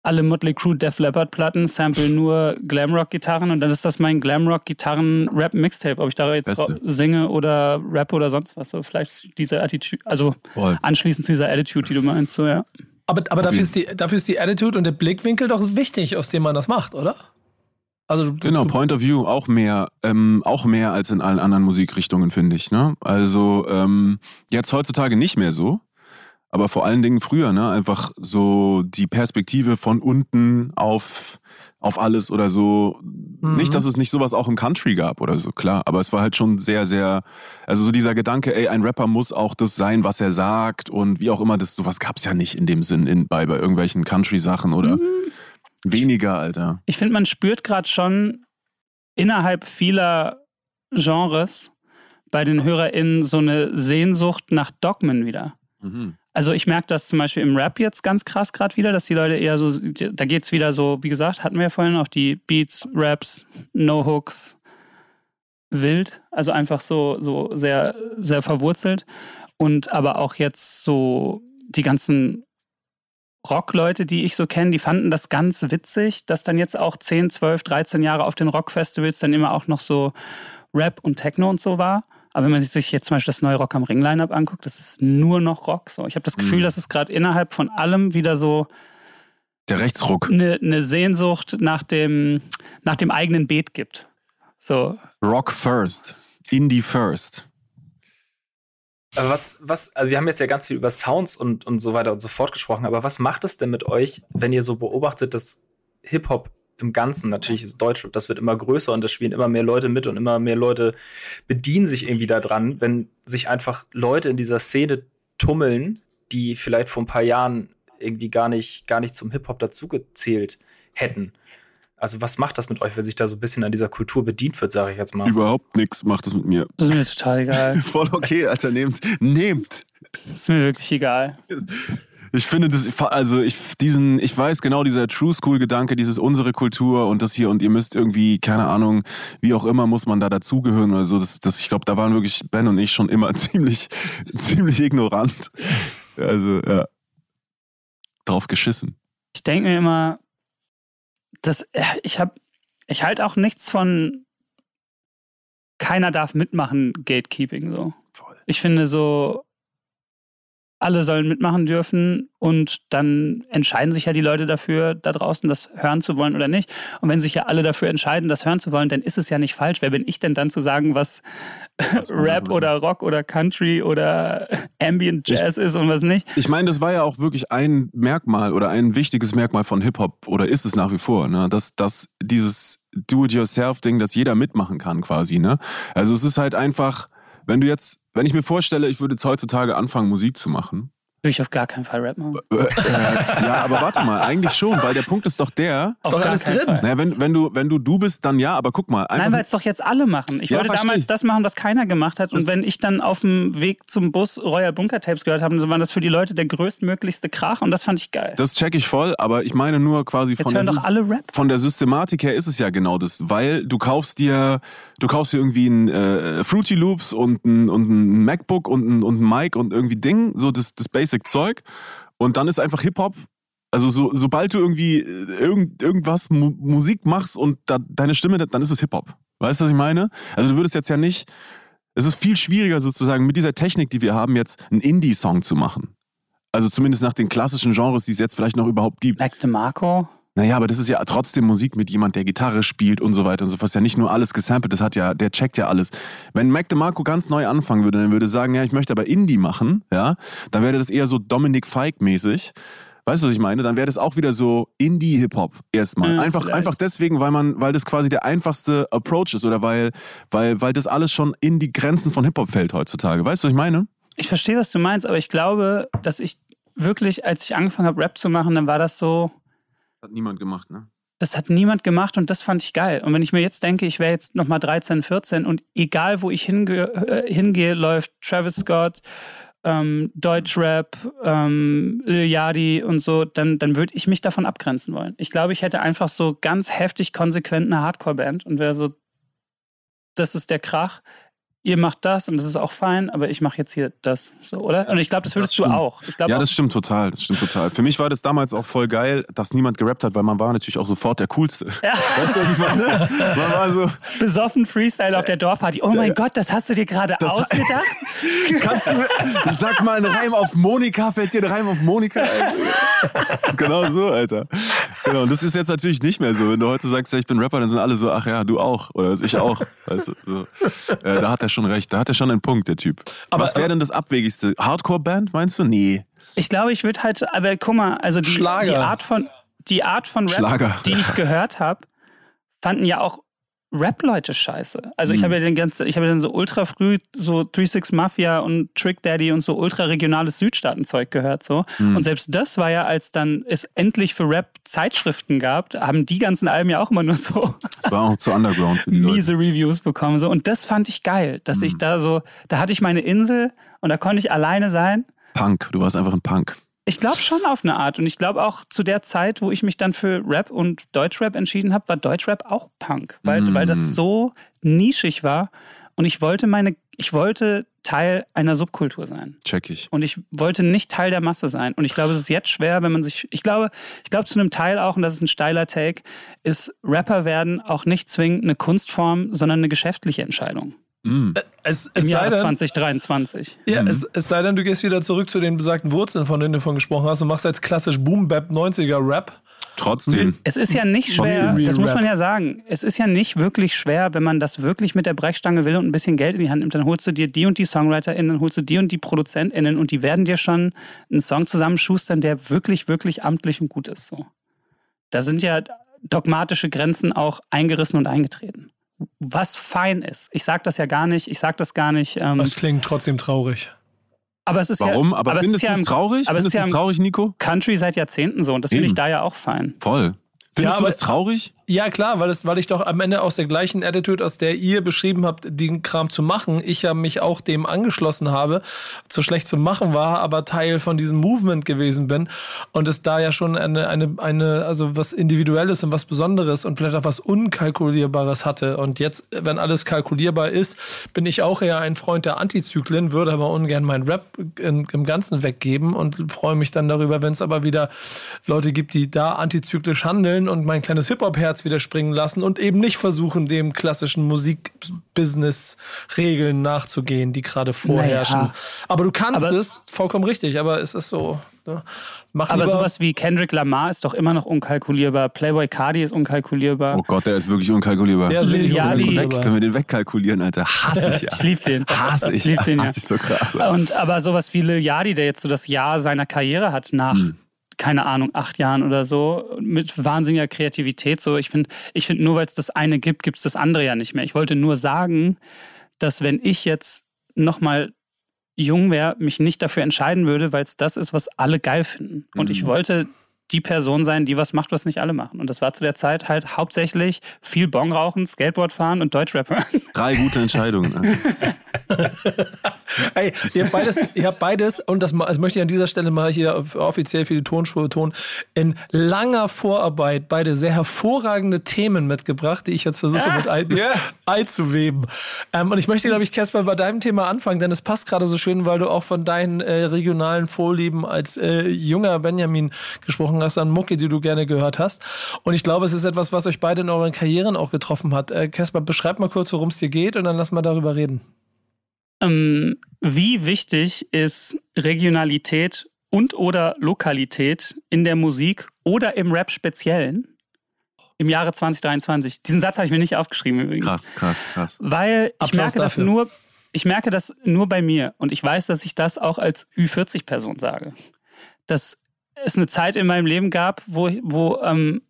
alle Motley Crue Def Leppard Platten, sample nur Glamrock-Gitarren und dann ist das mein Glamrock-Gitarren-Rap-Mixtape, ob ich da jetzt singe oder rap oder sonst was. So vielleicht diese Attitude, also Voll. anschließend zu dieser Attitude, die du meinst, so ja. Aber, aber dafür, ist die, dafür ist die Attitude und der Blickwinkel doch wichtig, aus dem man das macht, oder? Also, genau, Point of View auch mehr, ähm, auch mehr als in allen anderen Musikrichtungen, finde ich. Ne? Also ähm, jetzt heutzutage nicht mehr so, aber vor allen Dingen früher, ne? Einfach so die Perspektive von unten auf auf alles oder so. Mhm. Nicht, dass es nicht sowas auch im Country gab oder so, klar. Aber es war halt schon sehr, sehr, also so dieser Gedanke, ey, ein Rapper muss auch das sein, was er sagt und wie auch immer, das sowas gab es ja nicht in dem Sinn in, bei, bei irgendwelchen Country-Sachen oder mhm. weniger, Alter. Ich finde, man spürt gerade schon innerhalb vieler Genres bei den HörerInnen so eine Sehnsucht nach Dogmen wieder. Mhm. Also ich merke das zum Beispiel im Rap jetzt ganz krass gerade wieder, dass die Leute eher so, da geht es wieder so, wie gesagt, hatten wir ja vorhin auch die Beats, Raps, No Hooks, wild, also einfach so, so sehr, sehr verwurzelt. Und aber auch jetzt so die ganzen Rockleute, die ich so kenne, die fanden das ganz witzig, dass dann jetzt auch 10, 12, 13 Jahre auf den Rockfestivals dann immer auch noch so Rap und Techno und so war. Aber wenn man sich jetzt zum Beispiel das neue Rock am Ring Lineup anguckt, das ist nur noch Rock. So, ich habe das Gefühl, Mhm. dass es gerade innerhalb von allem wieder so Der Rechtsruck. eine, eine Sehnsucht nach dem, nach dem eigenen Beet gibt. So, Rock first. Indie first. Aber was, was, also wir haben jetzt ja ganz viel über Sounds und, und so weiter und so fort gesprochen, aber was macht es denn mit euch, wenn ihr so beobachtet, dass Hip-Hop im Ganzen, natürlich ist Deutschrap, das wird immer größer und da spielen immer mehr Leute mit und immer mehr Leute bedienen sich irgendwie daran, wenn sich einfach Leute in dieser Szene tummeln, die vielleicht vor ein paar Jahren irgendwie gar nicht, gar nicht zum Hip-Hop dazugezählt hätten. Also was macht das mit euch, wenn sich da so ein bisschen an dieser Kultur bedient wird, sage ich jetzt mal? Überhaupt nichts macht das mit mir. das ist mir total egal. Voll okay, Alter, nehmt. Nehmt. Das ist mir wirklich egal. Ich finde das, also ich diesen, ich weiß genau dieser True School Gedanke, dieses unsere Kultur und das hier und ihr müsst irgendwie, keine Ahnung, wie auch immer muss man da dazugehören oder so. Das, das, ich glaube, da waren wirklich Ben und ich schon immer ziemlich, ziemlich ignorant. Also ja, drauf geschissen. Ich denke mir immer, dass ich habe, ich halte auch nichts von keiner darf mitmachen Gatekeeping so. Voll. Ich finde so alle sollen mitmachen dürfen und dann entscheiden sich ja die Leute dafür, da draußen das hören zu wollen oder nicht. Und wenn sich ja alle dafür entscheiden, das hören zu wollen, dann ist es ja nicht falsch. Wer bin ich denn dann zu sagen, was, Was Rap oder Rock oder Country oder Ambient Jazz ist und was nicht? Ich meine, das war ja auch wirklich ein Merkmal oder ein wichtiges Merkmal von Hip-Hop oder ist es nach wie vor, ne? dass, dass dieses Do-it-yourself-Ding, das jeder mitmachen kann quasi. Ne? Also es ist halt einfach, wenn du jetzt, wenn ich mir vorstelle, ich würde jetzt heutzutage anfangen, Musik zu machen. Würde ich auf gar keinen Fall Rap machen. Äh, äh, ja, aber warte mal, eigentlich schon, weil der Punkt ist doch der, Auf doch gar alles keinen drin. Fall. naja, wenn, wenn, du, wenn du du bist, dann ja, aber guck mal. Nein, weil es doch jetzt alle machen. Ich Ja, wollte versteh damals ich. das machen, was keiner gemacht hat. Und Das- wenn ich dann auf dem Weg zum Bus Royal Bunker Tapes gehört habe, dann war das für die Leute der größtmöglichste Krach und das fand ich geil. das check ich voll, aber ich meine nur quasi Jetzt von der, doch alle Rap. von der Systematik her ist es ja genau das, weil du kaufst dir, du kaufst dir irgendwie ein äh, Fruity Loops und ein, und ein MacBook und ein, und ein Mic und irgendwie Ding, so das, das Basic-Zeug und dann ist einfach Hip-Hop. Also so, sobald du irgendwie äh, irgend, irgendwas Mu Musik machst und da, deine Stimme, dann ist es Hip-Hop. Weißt du, was ich meine? Also du würdest jetzt ja nicht, es ist viel schwieriger sozusagen mit dieser Technik, die wir haben, jetzt einen Indie-Song zu machen. Also zumindest nach den klassischen Genres, die es jetzt vielleicht noch überhaupt gibt. Mac DeMarco. Naja, aber das ist ja trotzdem Musik mit jemand, der Gitarre spielt und so weiter und so fort. Ist ja nicht nur alles gesampelt, das hat ja, der checkt ja alles. Wenn Mac DeMarco ganz neu anfangen würde, dann würde sagen, ja, ich möchte aber Indie machen, ja, dann wäre das eher so Dominic Fike-mäßig. Weißt du, was ich meine? Dann wäre das auch wieder so Indie-Hip-Hop erstmal. Ja, einfach, vielleicht. einfach deswegen, weil man, weil das quasi der einfachste Approach ist oder weil, weil, weil das alles schon in die Grenzen von Hip-Hop fällt heutzutage. Weißt du, was ich meine? Ich verstehe, was du meinst, aber ich glaube, dass ich wirklich, als ich angefangen habe, Rap zu machen, dann war das so, Hat niemand gemacht, ne? das hat niemand gemacht und das fand ich geil. Und wenn ich mir jetzt denke, ich wäre jetzt nochmal 13, 14 und egal wo ich hinge äh, hingehe, läuft Travis Scott, ähm, Deutschrap, ähm, Lil Yachty und so, dann, dann würde ich mich davon abgrenzen wollen. Ich glaube, ich hätte einfach so ganz heftig konsequent eine Hardcore-Band und wäre so, das ist der Krach. Ihr macht das und das ist auch fein, aber ich mache jetzt hier das, so, oder? Und ich glaube, das würdest Das du auch. Ich glaube Ja, das stimmt total. Das stimmt total. Für mich war das damals auch voll geil, dass niemand gerappt hat, weil man war natürlich auch sofort der Coolste. Ja. Weißt du, was ich meine? Man war so, besoffen Freestyle auf der Dorfparty. Oh mein Gott, das hast du dir gerade ausgedacht? kannst du, sag mal einen Reim auf Monika, fällt dir ein Reim auf Monika? ein? Das ist genau so, Alter. Genau, und das ist jetzt natürlich nicht mehr so. Wenn du heute sagst, ja, ich bin Rapper, dann sind alle so, ach ja, du auch. Oder ich auch. Weißt du, so. äh, da hat er schon recht. Da hat er schon einen Punkt, der Typ. Aber- Was wäre denn das Abwegigste? Hardcore-Band, meinst du? Nee. Ich glaube, ich würde halt, aber guck mal, also die, die Art von die Art von Rap, Schlager. die ich gehört habe, fanden ja auch Rap-Leute scheiße. Also ich Mhm. habe ja den ganzen, ich habe ja dann so ultra früh so 36 Mafia und Trick Daddy und so ultra regionales Südstaatenzeug gehört so. Mhm. Und selbst das war ja, als dann es endlich für Rap Zeitschriften gab, haben die ganzen Alben ja auch immer nur so Das war auch zu underground für die Leute. miese Reviews bekommen. So. Und das fand ich geil, dass Mhm. ich da so, da hatte ich meine Insel und da konnte ich alleine sein. Punk. Du warst einfach ein Punk. Ich glaube schon auf eine Art. Und ich glaube auch zu der Zeit, wo ich mich dann für Rap und Deutschrap entschieden habe, war Deutschrap auch Punk. Weil, Mm. weil das so nischig war Und ich wollte meine, ich wollte Teil einer Subkultur sein. Check ich. Und ich wollte nicht Teil der Masse sein. Und ich glaube, es ist jetzt schwer, wenn man sich, ich glaube, ich glaube zu einem Teil auch, und das ist ein steiler Take, ist Rapper werden auch nicht zwingend eine Kunstform, sondern eine geschäftliche Entscheidung. Mm. Es, Im es, sei Jahr denn, 2023. ja, Mhm. es, es sei denn, du gehst wieder zurück zu den besagten Wurzeln, von denen du von gesprochen hast, und machst jetzt klassisch Boom-Bap 90er-Rap. Trotzdem. Es ist ja nicht schwer, Trotzdem das muss man ja sagen. Es ist ja nicht wirklich schwer, wenn man das wirklich mit der Brechstange will und ein bisschen Geld in die Hand nimmt, dann holst du dir die und die SongwriterInnen, dann holst du die und die ProduzentInnen und die werden dir schon einen Song zusammenschustern, der wirklich, wirklich amtlich und gut ist. So. Da sind ja dogmatische Grenzen auch eingerissen und eingetreten. Was fein ist. Ich sag das ja gar nicht, ich sag das gar nicht. Ähm, Das klingt trotzdem traurig. aber es ist Warum? ja, Aber, es findest ist ja du es im traurig? aber es Findest ist du ja es im- traurig, Nico? Country seit Jahrzehnten so und das finde ich da ja auch fein. Voll. Findest Ja, du aber- das traurig? Ja, klar, weil, es, weil ich doch am Ende aus der gleichen Attitude, aus der ihr beschrieben habt, den Kram zu machen, ich ja mich auch dem angeschlossen habe, zu schlecht zu machen war, aber Teil von diesem Movement gewesen bin und es da ja schon eine, eine, eine, also was Individuelles und was Besonderes und vielleicht auch was Unkalkulierbares hatte. Und jetzt, wenn alles kalkulierbar ist, bin ich auch eher ein Freund der Antizyklen, würde aber ungern mein Rap in, im Ganzen weggeben und freue mich dann darüber, wenn es aber wieder Leute gibt, die da antizyklisch handeln und mein kleines Hip-Hop-Herz wieder springen lassen und eben nicht versuchen, dem klassischen Musik-Business-Regeln nachzugehen, die gerade vorherrschen. Naja. Aber du kannst Aber- es, vollkommen richtig, aber es ist so. Ne? Mach Aber sowas wie Kendrick Lamar ist doch immer noch unkalkulierbar. Playboy Cardi ist unkalkulierbar. Oh Gott, der ist wirklich unkalkulierbar. Ja, wirklich den weg, können wir den wegkalkulieren, Alter? Hasse ich ja. Ich lieb den. Hasse ich. Ich lieb den, ja. Hasse ich so krass. Alter. Und aber sowas wie Lil Yachty, der jetzt so das Jahr seiner Karriere hat, nach, Hm. Keine Ahnung, acht Jahren oder so, mit wahnsinniger Kreativität. So, ich finde, ich finde, nur weil es das eine gibt, gibt es das andere ja nicht mehr. Ich wollte nur sagen, dass wenn ich jetzt nochmal jung wäre, mich nicht dafür entscheiden würde, weil es das ist, was alle geil finden. Und ich Mhm. wollte die Person sein, die was macht, was nicht alle machen. Und das war zu der Zeit halt hauptsächlich viel Bong rauchen, Skateboard fahren und Deutschrap hören. Drei gute Entscheidungen. Alter. Ey, ihr habt beides, ihr habt beides, und das, das möchte ich an dieser Stelle mal hier offiziell für die Tonspur betonen, in langer Vorarbeit beide sehr hervorragende Themen mitgebracht, die ich jetzt versuche mit ein, einzuweben. Ähm, und ich möchte, glaube ich, Casper, bei deinem Thema anfangen, denn es passt gerade so schön, weil du auch von deinen äh, regionalen Vorlieben als äh, junger Benjamin gesprochen hast, an Mucke, die du gerne gehört hast. Und ich glaube, es ist etwas, was euch beide in euren Karrieren auch getroffen hat. Äh, Casper, beschreib mal kurz, worum es dir geht, und dann lass mal darüber reden. Ähm, wie wichtig ist Regionalität und oder Lokalität in der Musik oder im Rap speziellen im Jahre 2023? Diesen Satz habe ich mir nicht aufgeschrieben übrigens. Krass, krass, krass. Weil ich Applaus merke das nur, ich merke das nur bei mir und ich weiß, dass ich das auch als Ü40-Person sage. Dass es eine Zeit in meinem Leben gab, wo, wo ähm,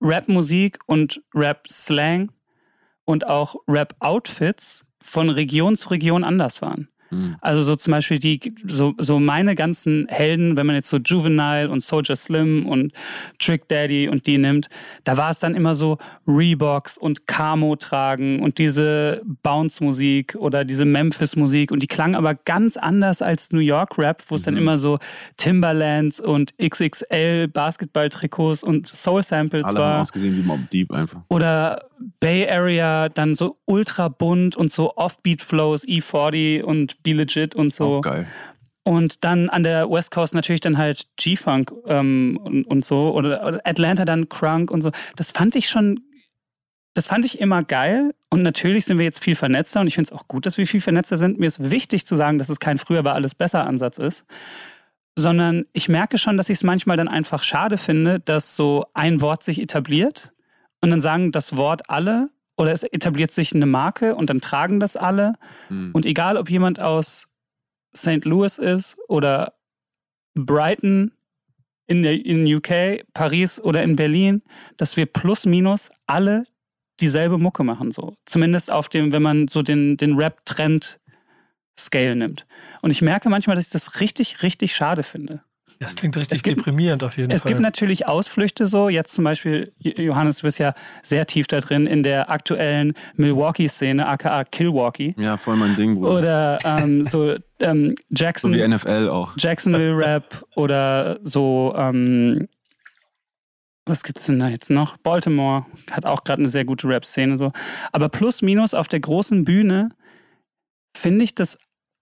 Rap-Musik und Rap-Slang und auch Rap-Outfits von Region zu Region anders waren. Hm. Also so zum Beispiel die, so, so meine ganzen Helden, wenn man jetzt so Juvenile und Soldier Slim und Trick Daddy und die nimmt, da war es dann immer so Reeboks und Camo tragen und diese Bounce-Musik oder diese Memphis-Musik und die klang aber ganz anders als New York Rap, wo es dann immer so Timberlands und XXL Basketball-Trikots und Soul-Samples Alle war haben ausgesehen wie Mob Deep einfach. oder Bay Area dann so ultra bunt und so Offbeat-Flows, E40 und Be Legit und so. Auch geil. Und dann an der West Coast natürlich dann halt G-Funk ähm, und, und so. Oder, Atlanta dann Crunk und so. Das fand ich schon, das fand ich immer geil. Und natürlich sind wir jetzt viel vernetzter und ich finde es auch gut, dass wir viel vernetzter sind. Mir ist wichtig zu sagen, dass es kein früher war alles besser Ansatz ist. Sondern ich merke schon, dass ich es manchmal dann einfach schade finde, dass so ein Wort sich etabliert und dann sagen das Wort alle oder es etabliert sich eine Marke und dann tragen das alle. Hm. Und egal, ob jemand aus St. Louis ist oder Brighton in, der, in UK, Paris oder in Berlin, dass wir plus minus alle dieselbe Mucke machen. So. Zumindest auf dem, wenn man so den, den Rap-Trend Scale nimmt. Und ich merke manchmal, dass ich das richtig, richtig schade finde. Das klingt richtig Es gibt- deprimierend auf jeden Es Fall. gibt natürlich Ausflüchte so. Jetzt zum Beispiel, Johannes, du bist ja sehr tief da drin in der aktuellen Milwaukee-Szene, aka Killwalkie. Ja, voll mein Ding, Bruder. Oder ähm, so ähm, so Jackson, wie NFL auch. Jacksonville Rap oder so, ähm, was gibt's denn da jetzt noch? Baltimore hat auch gerade eine sehr gute Rap-Szene. So. Aber plus minus auf der großen Bühne finde ich, dass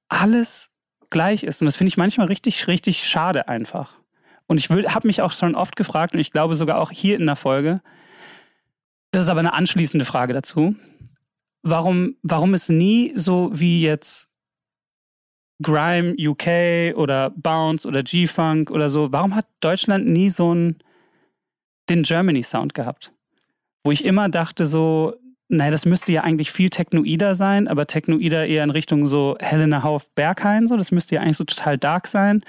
alles gleich ist. Und das finde ich manchmal richtig, richtig schade einfach. Und ich habe mich auch schon oft gefragt, und ich glaube sogar auch hier in der Folge, das ist aber eine anschließende Frage dazu, warum, warum es nie so wie jetzt Grime UK oder Bounce oder G-Funk oder so, warum hat Deutschland nie so einen, den Germany-Sound gehabt? Wo ich immer dachte so, naja, das müsste ja eigentlich viel technoider sein, aber technoider eher in Richtung so Helena Hauf Berghain, so. Das müsste ja eigentlich so total dark sein.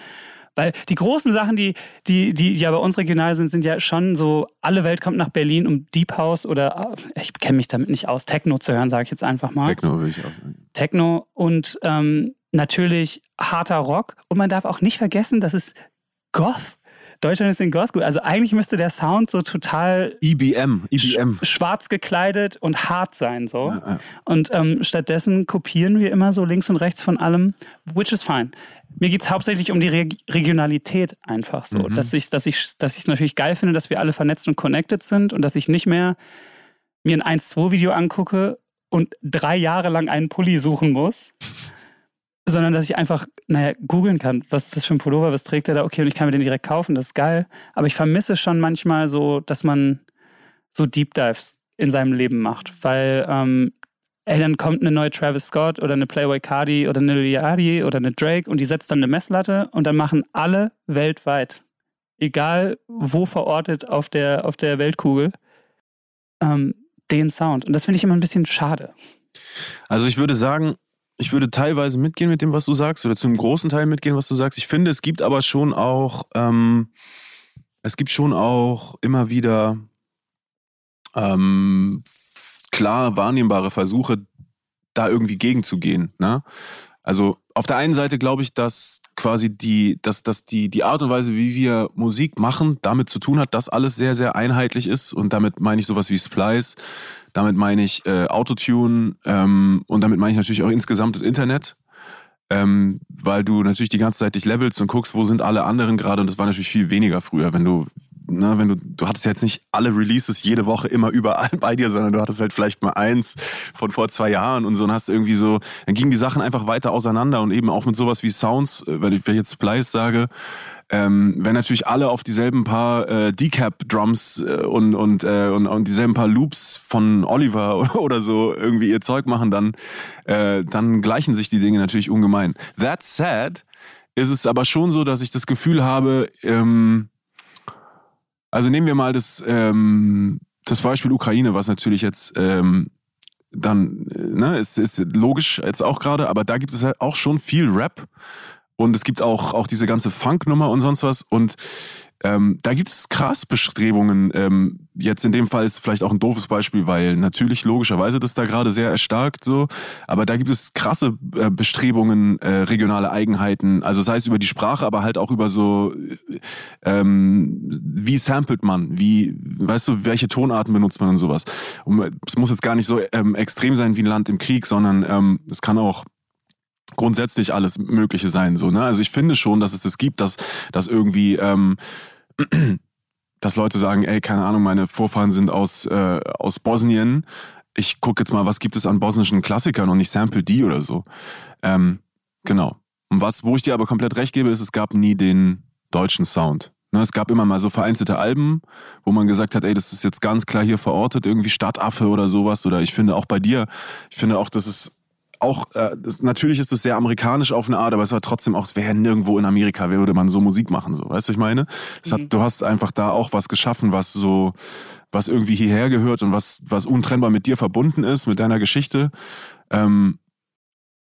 Weil die großen Sachen, die, die, die ja bei uns regional sind, sind ja schon so, alle Welt kommt nach Berlin, um Deep House oder, ah, ich kenne mich damit nicht aus, Techno zu hören, sage ich jetzt einfach mal. Techno würde ich auch sagen. Techno und ähm, natürlich harter Rock. Und man darf auch nicht vergessen, dass es Goth Deutschland ist in Goth gut. Also eigentlich müsste der Sound so total IBM, E IBM. sch schwarz gekleidet und hart sein. So. Ja, ja. Und ähm, stattdessen kopieren wir immer so links und rechts von allem, which is fine. Mir geht es hauptsächlich um die Re Regionalität einfach so. Mhm. Dass ich es dass ich, dass ich's natürlich geil finde, dass wir alle vernetzt und connected sind und dass ich nicht mehr mir ein 1-2-Video angucke und drei Jahre lang einen Pulli suchen muss, sondern dass ich einfach, naja, googeln kann, was ist das für ein Pullover, was trägt er da, okay, und ich kann mir den direkt kaufen, das ist geil. Aber ich vermisse schon manchmal so, dass man so Deep Dives in seinem Leben macht, weil, ähm, ey, dann kommt eine neue Travis Scott oder eine Playboy Cardi oder eine Yachty oder eine Drake und die setzt dann eine Messlatte und dann machen alle weltweit, egal wo verortet auf der, auf der Weltkugel, ähm, den Sound. Und das finde ich immer ein bisschen schade. Also ich würde sagen, ich würde teilweise mitgehen mit dem, was du sagst, oder zu einem großen Teil mitgehen, was du sagst. Ich finde, es gibt aber schon auch, ähm, es gibt schon auch immer wieder ähm, klar wahrnehmbare Versuche, da irgendwie gegenzugehen. Ne? Also auf der einen Seite glaube ich, dass quasi die, dass, dass die, die Art und Weise, wie wir Musik machen, damit zu tun hat, dass alles sehr, sehr einheitlich ist. Und damit meine ich sowas wie Splice, damit meine ich äh, Autotune ähm, und damit meine ich natürlich auch insgesamt das Internet. Ähm, weil du natürlich die ganze Zeit dich levelst und guckst, wo sind alle anderen gerade und das war natürlich viel weniger früher, wenn du, ne, wenn du, du hattest jetzt nicht alle Releases jede Woche immer überall bei dir, sondern du hattest halt vielleicht mal eins von vor zwei Jahren und so und hast irgendwie so, dann gingen die Sachen einfach weiter auseinander und eben auch mit sowas wie Sounds, äh, wenn ich jetzt Splice sage, ähm, wenn natürlich alle auf dieselben paar äh, Decap-Drums äh, und, und, äh, und, und dieselben paar Loops von Oliver oder so irgendwie ihr Zeug machen, dann, äh, dann gleichen sich die Dinge natürlich ungemein. That said, ist es aber schon so, dass ich das Gefühl habe, ähm, also nehmen wir mal das, ähm, das Beispiel Ukraine, was natürlich jetzt ähm, dann, äh, ne, ist, ist logisch jetzt auch gerade, aber da gibt es halt auch schon viel Rap. Und es gibt auch, auch diese ganze Funk-Nummer und sonst was. Und ähm, da gibt es krass Bestrebungen. Ähm, jetzt in dem Fall ist vielleicht auch ein doofes Beispiel, weil natürlich logischerweise das da gerade sehr erstarkt so. Aber da gibt es krasse äh, Bestrebungen, äh, regionale Eigenheiten. Also sei es über die Sprache, aber halt auch über so, äh, ähm, wie samplet man, wie, weißt du, welche Tonarten benutzt man und sowas. Es muss jetzt gar nicht so ähm, extrem sein wie ein Land im Krieg, sondern ähm, es kann auch grundsätzlich alles Mögliche sein. So, ne? Also ich finde schon, dass es das gibt, dass, dass irgendwie ähm, dass Leute sagen, ey, keine Ahnung, meine Vorfahren sind aus, äh, aus Bosnien. Ich gucke jetzt mal, was gibt es an bosnischen Klassikern und ich sample die oder so. Ähm, genau. Und was, wo ich dir aber komplett recht gebe, ist, es gab nie den deutschen Sound. Ne, es gab immer mal so vereinzelte Alben, wo man gesagt hat, ey, das ist jetzt ganz klar hier verortet, irgendwie Stadtaffe oder sowas. Oder ich finde auch bei dir, ich finde auch, dass es auch, äh, das, natürlich ist es sehr amerikanisch auf eine Art, aber es war trotzdem auch, es wäre nirgendwo in Amerika, wer würde man so Musik machen, so, weißt du, ich meine? Hat, du hast einfach da auch was geschaffen, was so, was irgendwie hierher gehört und was, was untrennbar mit dir verbunden ist, mit deiner Geschichte. Ähm,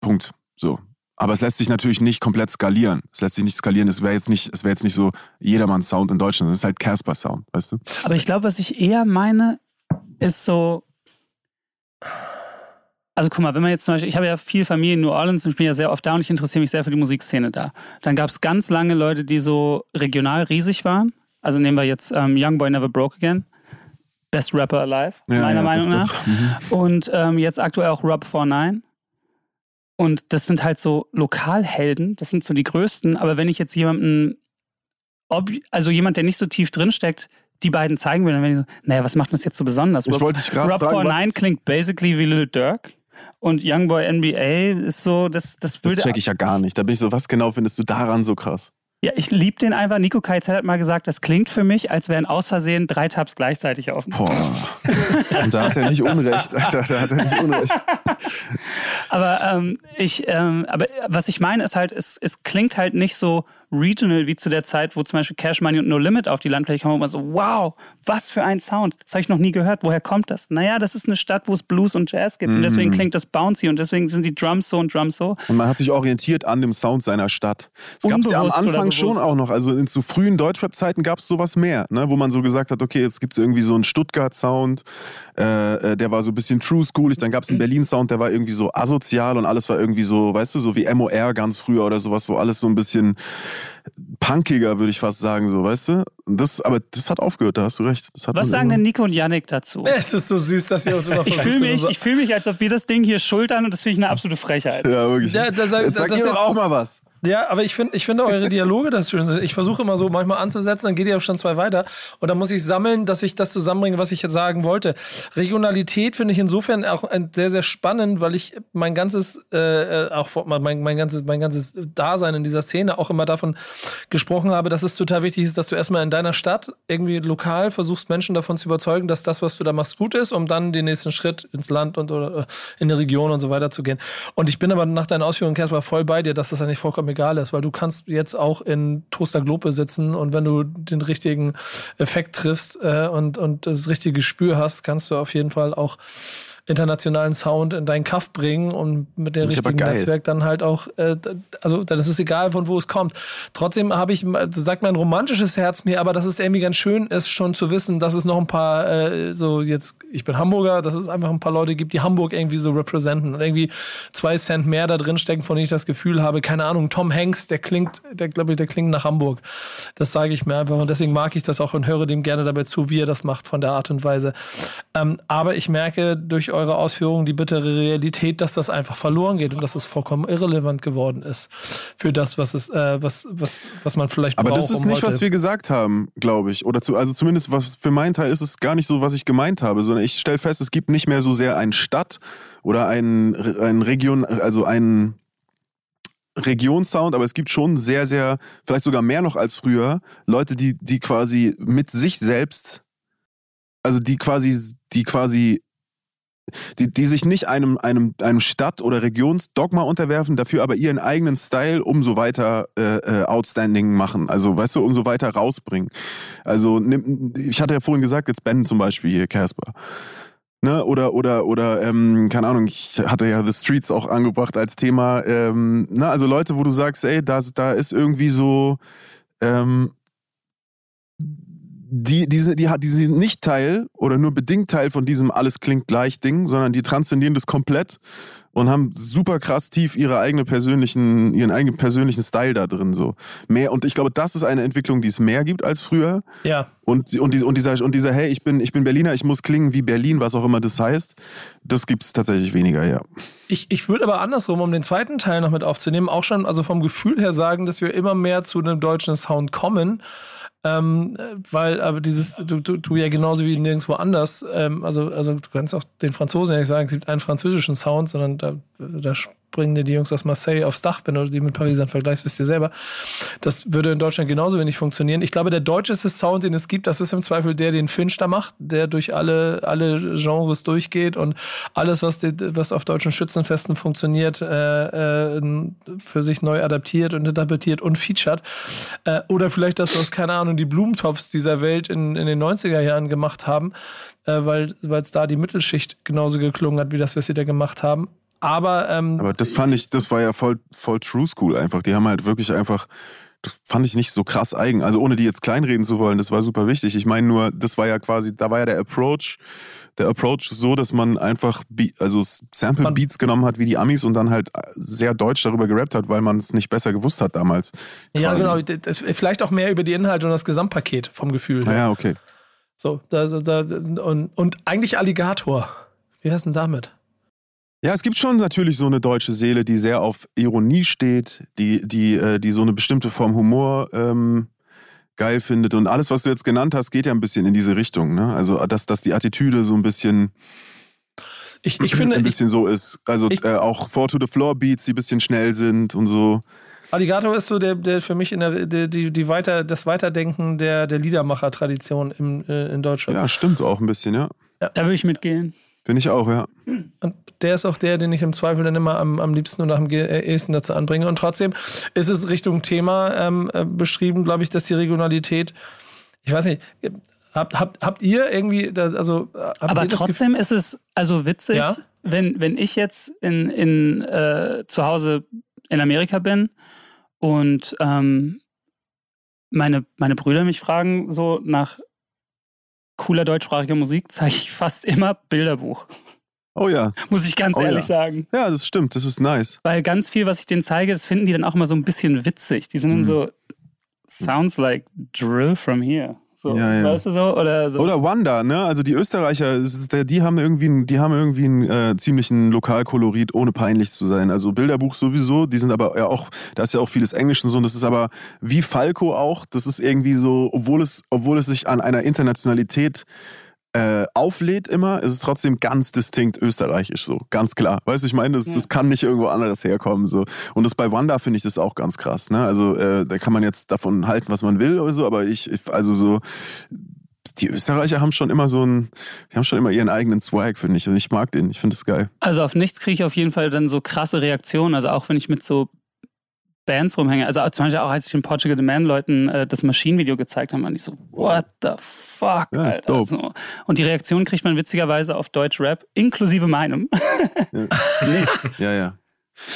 Punkt. So. Aber es lässt sich natürlich nicht komplett skalieren. Es lässt sich nicht skalieren. Es wäre jetzt nicht, es wäre jetzt nicht so jedermanns Sound in Deutschland. Es ist halt Casper Sound, weißt du? Aber ich glaube, was ich eher meine, ist so. Also guck mal, wenn man jetzt zum Beispiel, ich habe ja viel Familie in New Orleans und ich bin ja sehr oft da und ich interessiere mich sehr für die Musikszene da. Dann gab es ganz lange Leute, die so regional riesig waren. Also nehmen wir jetzt ähm, Young Boy Never Broke Again. Best Rapper alive, Ja, meiner ja, Meinung doch, nach. doch. Mhm. Und ähm, jetzt aktuell auch Rob 49. Und das sind halt so Lokalhelden, das sind so die größten. Aber wenn ich jetzt jemanden, ob, also jemand, der nicht so tief drinsteckt, die beiden zeigen will, dann wäre ich so, naja, was macht das jetzt so besonders? Ich Rob, wollte dich gerade Rob was- 49 klingt basically wie Little Dirk. Und Youngboy NBA ist so, das, das Das würde. check ich ja gar nicht. Da bin ich so, was genau findest du daran so krass? Ja, ich liebe den einfach. Nico KZ hat mal gesagt, das klingt für mich, als wären aus Versehen drei Tabs gleichzeitig offen. Boah. Und da hat er nicht Unrecht, Alter, da hat er nicht Unrecht. Aber ähm, ich, ähm, aber was ich meine ist halt, es, es klingt halt nicht so regional wie zu der Zeit, wo zum Beispiel Cash Money und No Limit auf die Landfläche kommen, wo man so, wow, was für ein Sound. Das habe ich noch nie gehört. Woher kommt das? Naja, das ist eine Stadt, wo es Blues und Jazz gibt. Und deswegen klingt das bouncy und deswegen sind die Drums so und Drums so. Und man hat sich orientiert an dem Sound seiner Stadt. Es gab ja am Anfang schon auch noch, also in zu frühen Deutschrap-Zeiten gab es sowas mehr, ne? wo man so gesagt hat, okay, jetzt gibt es irgendwie so einen Stuttgart-Sound, äh, äh, der war so ein bisschen true schoolig, dann gab es einen Berlin-Sound, der war irgendwie so asozial und alles war irgendwie so, weißt du, so wie MOR ganz früher oder sowas, wo alles so ein bisschen punkiger, würde ich fast sagen, so, weißt du? Das, aber das hat aufgehört, da hast du recht. Das hat Was sagen denn Nico und Yannick dazu? Es ist so süß, dass ihr uns immer Ich fühle mich, ich fühl mich, als ob wir das Ding hier schultern und das finde ich eine absolute Frechheit. Ja, wirklich. Ja, da sag- Jetzt sag das- ihr doch auch mal was. Ja, aber ich finde ich finde eure Dialoge das schön. Ich versuche immer so manchmal anzusetzen, dann geht ihr auch schon zwei weiter. Und dann muss ich sammeln, dass ich das zusammenbringe, was ich jetzt sagen wollte. Regionalität finde ich insofern auch sehr, sehr spannend, weil ich mein ganzes, äh, äh, auch mein, mein, ganzes, mein ganzes Dasein in dieser Szene auch immer davon gesprochen habe, dass es total wichtig ist, dass du erstmal in deiner Stadt irgendwie lokal versuchst, Menschen davon zu überzeugen, dass das, was du da machst, gut ist, um dann den nächsten Schritt ins Land und oder in die Region und so weiter zu gehen. Und ich bin aber nach deinen Ausführungen, Casper, voll bei dir, dass das eigentlich vollkommen egal ist, weil du kannst jetzt auch in Toaster Globe sitzen und wenn du den richtigen Effekt triffst äh, und, und das richtige Gespür hast, kannst du auf jeden Fall auch internationalen Sound in deinen Kaff bringen und mit dem richtigen. Netzwerk dann halt auch, äh, also dann ist es egal, von wo es kommt. Trotzdem habe ich, das sagt mein romantisches Herz mir, aber dass es irgendwie ganz schön ist, schon zu wissen, dass es noch ein paar, äh, so jetzt, ich bin Hamburger, dass es einfach ein paar Leute gibt, die Hamburg irgendwie so representen und irgendwie zwei Cent mehr da drin stecken, von denen ich das Gefühl habe, keine Ahnung, Tom Hanks, der klingt, der glaube ich, der klingt nach Hamburg. Das sage ich mir einfach und deswegen mag ich das auch und höre dem gerne dabei zu, wie er das macht von der Art und Weise. Ähm, aber ich merke durch eure Ausführungen die bittere Realität, dass das einfach verloren geht und dass es vollkommen irrelevant geworden ist für das, was es, äh, was, was, was man vielleicht Aber braucht. das ist um nicht, was wir gesagt haben, glaube ich. Oder zu, also zumindest was für meinen Teil ist es gar nicht so, was ich gemeint habe, sondern ich stelle fest, es gibt nicht mehr so sehr eine Stadt oder einen, einen Region, also einen Regionsound, aber es gibt schon sehr, sehr, vielleicht sogar mehr noch als früher, Leute, die, die quasi mit sich selbst, also die quasi, die quasi die, die sich nicht einem, einem, einem Stadt- oder Regionsdogma unterwerfen, dafür aber ihren eigenen Style umso weiter äh, äh, outstanding machen. Also, weißt du, umso weiter rausbringen. Also, ich hatte ja vorhin gesagt, jetzt Ben zum Beispiel hier, Casper. Ne, oder, oder, oder, ähm, keine Ahnung, ich hatte ja The Streets auch angebracht als Thema. Ähm, ne, also Leute, wo du sagst, ey, da, da ist irgendwie so, ähm, die, die, sind- die, die sind nicht Teil oder nur bedingt Teil von diesem alles klingt gleich Ding, sondern die transzendieren das komplett und haben super krass tief ihre eigene persönlichen, ihren eigenen persönlichen Style da drin. So. Mehr, und ich glaube, das ist eine Entwicklung, die es mehr gibt als früher. Ja, Und, und, die- und, dieser, und dieser, hey, ich bin, ich bin Berliner, ich muss klingen wie Berlin, was auch immer das heißt, das gibt es tatsächlich weniger, ja. Ich, ich würde aber andersrum, um den zweiten Teil noch mit aufzunehmen, auch schon also vom Gefühl her sagen, dass wir immer mehr zu einem deutschen Sound kommen. Ähm, äh, weil aber dieses, du, du, du ja genauso wie nirgendwo anders, ähm, also, also du kannst auch den Franzosen ja nicht sagen, es gibt einen französischen Sound, sondern da, da springen dir die Jungs aus Marseille aufs Dach, wenn du die mit Parisern vergleichst, wisst ihr selber. Das würde in Deutschland genauso wenig funktionieren. Ich glaube, der deutscheste Sound, den es gibt, das ist im Zweifel der, den Finch da macht, der durch alle, alle Genres durchgeht und alles, was, die, was auf deutschen Schützenfesten funktioniert, äh, äh, für sich neu adaptiert und interpretiert und featured. Äh, oder vielleicht das, was, keine Ahnung, die Blumentops dieser Welt in, in den 90er Jahren gemacht haben, äh, weil es da die Mittelschicht genauso geklungen hat, wie das, was sie da gemacht haben. Aber, ähm, Aber das fand ich, das war ja voll, voll True School einfach. Die haben halt wirklich einfach, das fand ich nicht so krass eigen. Also ohne die jetzt kleinreden zu wollen, das war super wichtig. Ich meine nur, das war ja quasi, da war ja der Approach, der Approach so, dass man einfach, Be also Sample Beats genommen hat wie die Amis und dann halt sehr deutsch darüber gerappt hat, weil man es nicht besser gewusst hat damals. ja, quasi. genau. d- d- Vielleicht auch mehr über die Inhalte und das Gesamtpaket vom Gefühl. her. Naja, okay. So, da, da, und, und eigentlich Alligator. Wie heißt denn damit? Ja, es gibt schon natürlich so eine deutsche Seele, die sehr auf Ironie steht, die, die, äh, die so eine bestimmte Form Humor ähm, geil findet. Und alles, was du jetzt genannt hast, geht ja ein bisschen in diese Richtung. Ne? Also, dass, dass die Attitüde so ein bisschen Ich, ich finde, ein ich, bisschen so ist. Also ich- äh, auch Four to the Floor Beats, die ein bisschen schnell sind und so. Alligator ist so der, der für mich in der, der die, die weiter, das Weiterdenken der, der Liedermacher-Tradition äh, in Deutschland. Ja, stimmt auch ein bisschen, ja. Da würde ich mitgehen. Finde ich auch, ja. Und der ist auch der, den ich im Zweifel dann immer am, am liebsten und am äh, ehesten dazu anbringe. Und trotzdem ist es Richtung Thema ähm, äh, beschrieben, glaube ich, dass die Regionalität, ich weiß nicht, habt, habt, habt ihr irgendwie, da, also äh, habt Aber ihr das trotzdem ist es also witzig, Ja? wenn, wenn ich jetzt in, in, äh, zu Hause in Amerika bin und ähm, meine, meine Brüder mich fragen, so nach cooler deutschsprachiger Musik, zeige ich fast immer Bilderbuch. Oh ja. Muss ich ganz Oh ehrlich ja. sagen. Ja, das stimmt, das ist nice. Weil ganz viel, was ich denen zeige, das finden die dann auch immer so ein bisschen witzig. Die sind dann Mhm. so, sounds like drill from here. So, Ja, ja. Weißt du so? Oder so. Oder Wanda, ne? Also die Österreicher, die haben irgendwie, einen- die haben irgendwie einen äh, ziemlichen Lokalkolorit, ohne peinlich zu sein. Also Bilderbuch sowieso, die sind aber ja auch, da ist ja auch vieles Englisch und so. Und das ist aber wie Falco auch. Das ist irgendwie so, obwohl es, obwohl es sich an einer Internationalität äh, auflädt immer, ist es trotzdem ganz distinkt österreichisch so, ganz klar. Weißt du, ich meine, das, das kann nicht irgendwo anderes herkommen so. Und das bei Wanda finde ich das auch ganz krass. Ne? Also äh, da kann man jetzt davon halten, was man will oder so, aber ich, ich also so die Österreicher haben schon immer so einen, die haben schon immer ihren eigenen Swag, finde ich. Und ich mag den, ich finde das geil. Also auf nichts kriege ich auf jeden Fall dann so krasse Reaktionen. Also auch wenn ich mit so Bands rumhänge. Also zum Beispiel auch als ich den Portugal the Man Leuten äh, das Maschinenvideo gezeigt habe, waren die so, what the fuck, Ja, ist Alter. dope. So. Und die Reaktion kriegt man witzigerweise auf Deutsch Rap, inklusive meinem. nicht. Ja, ja.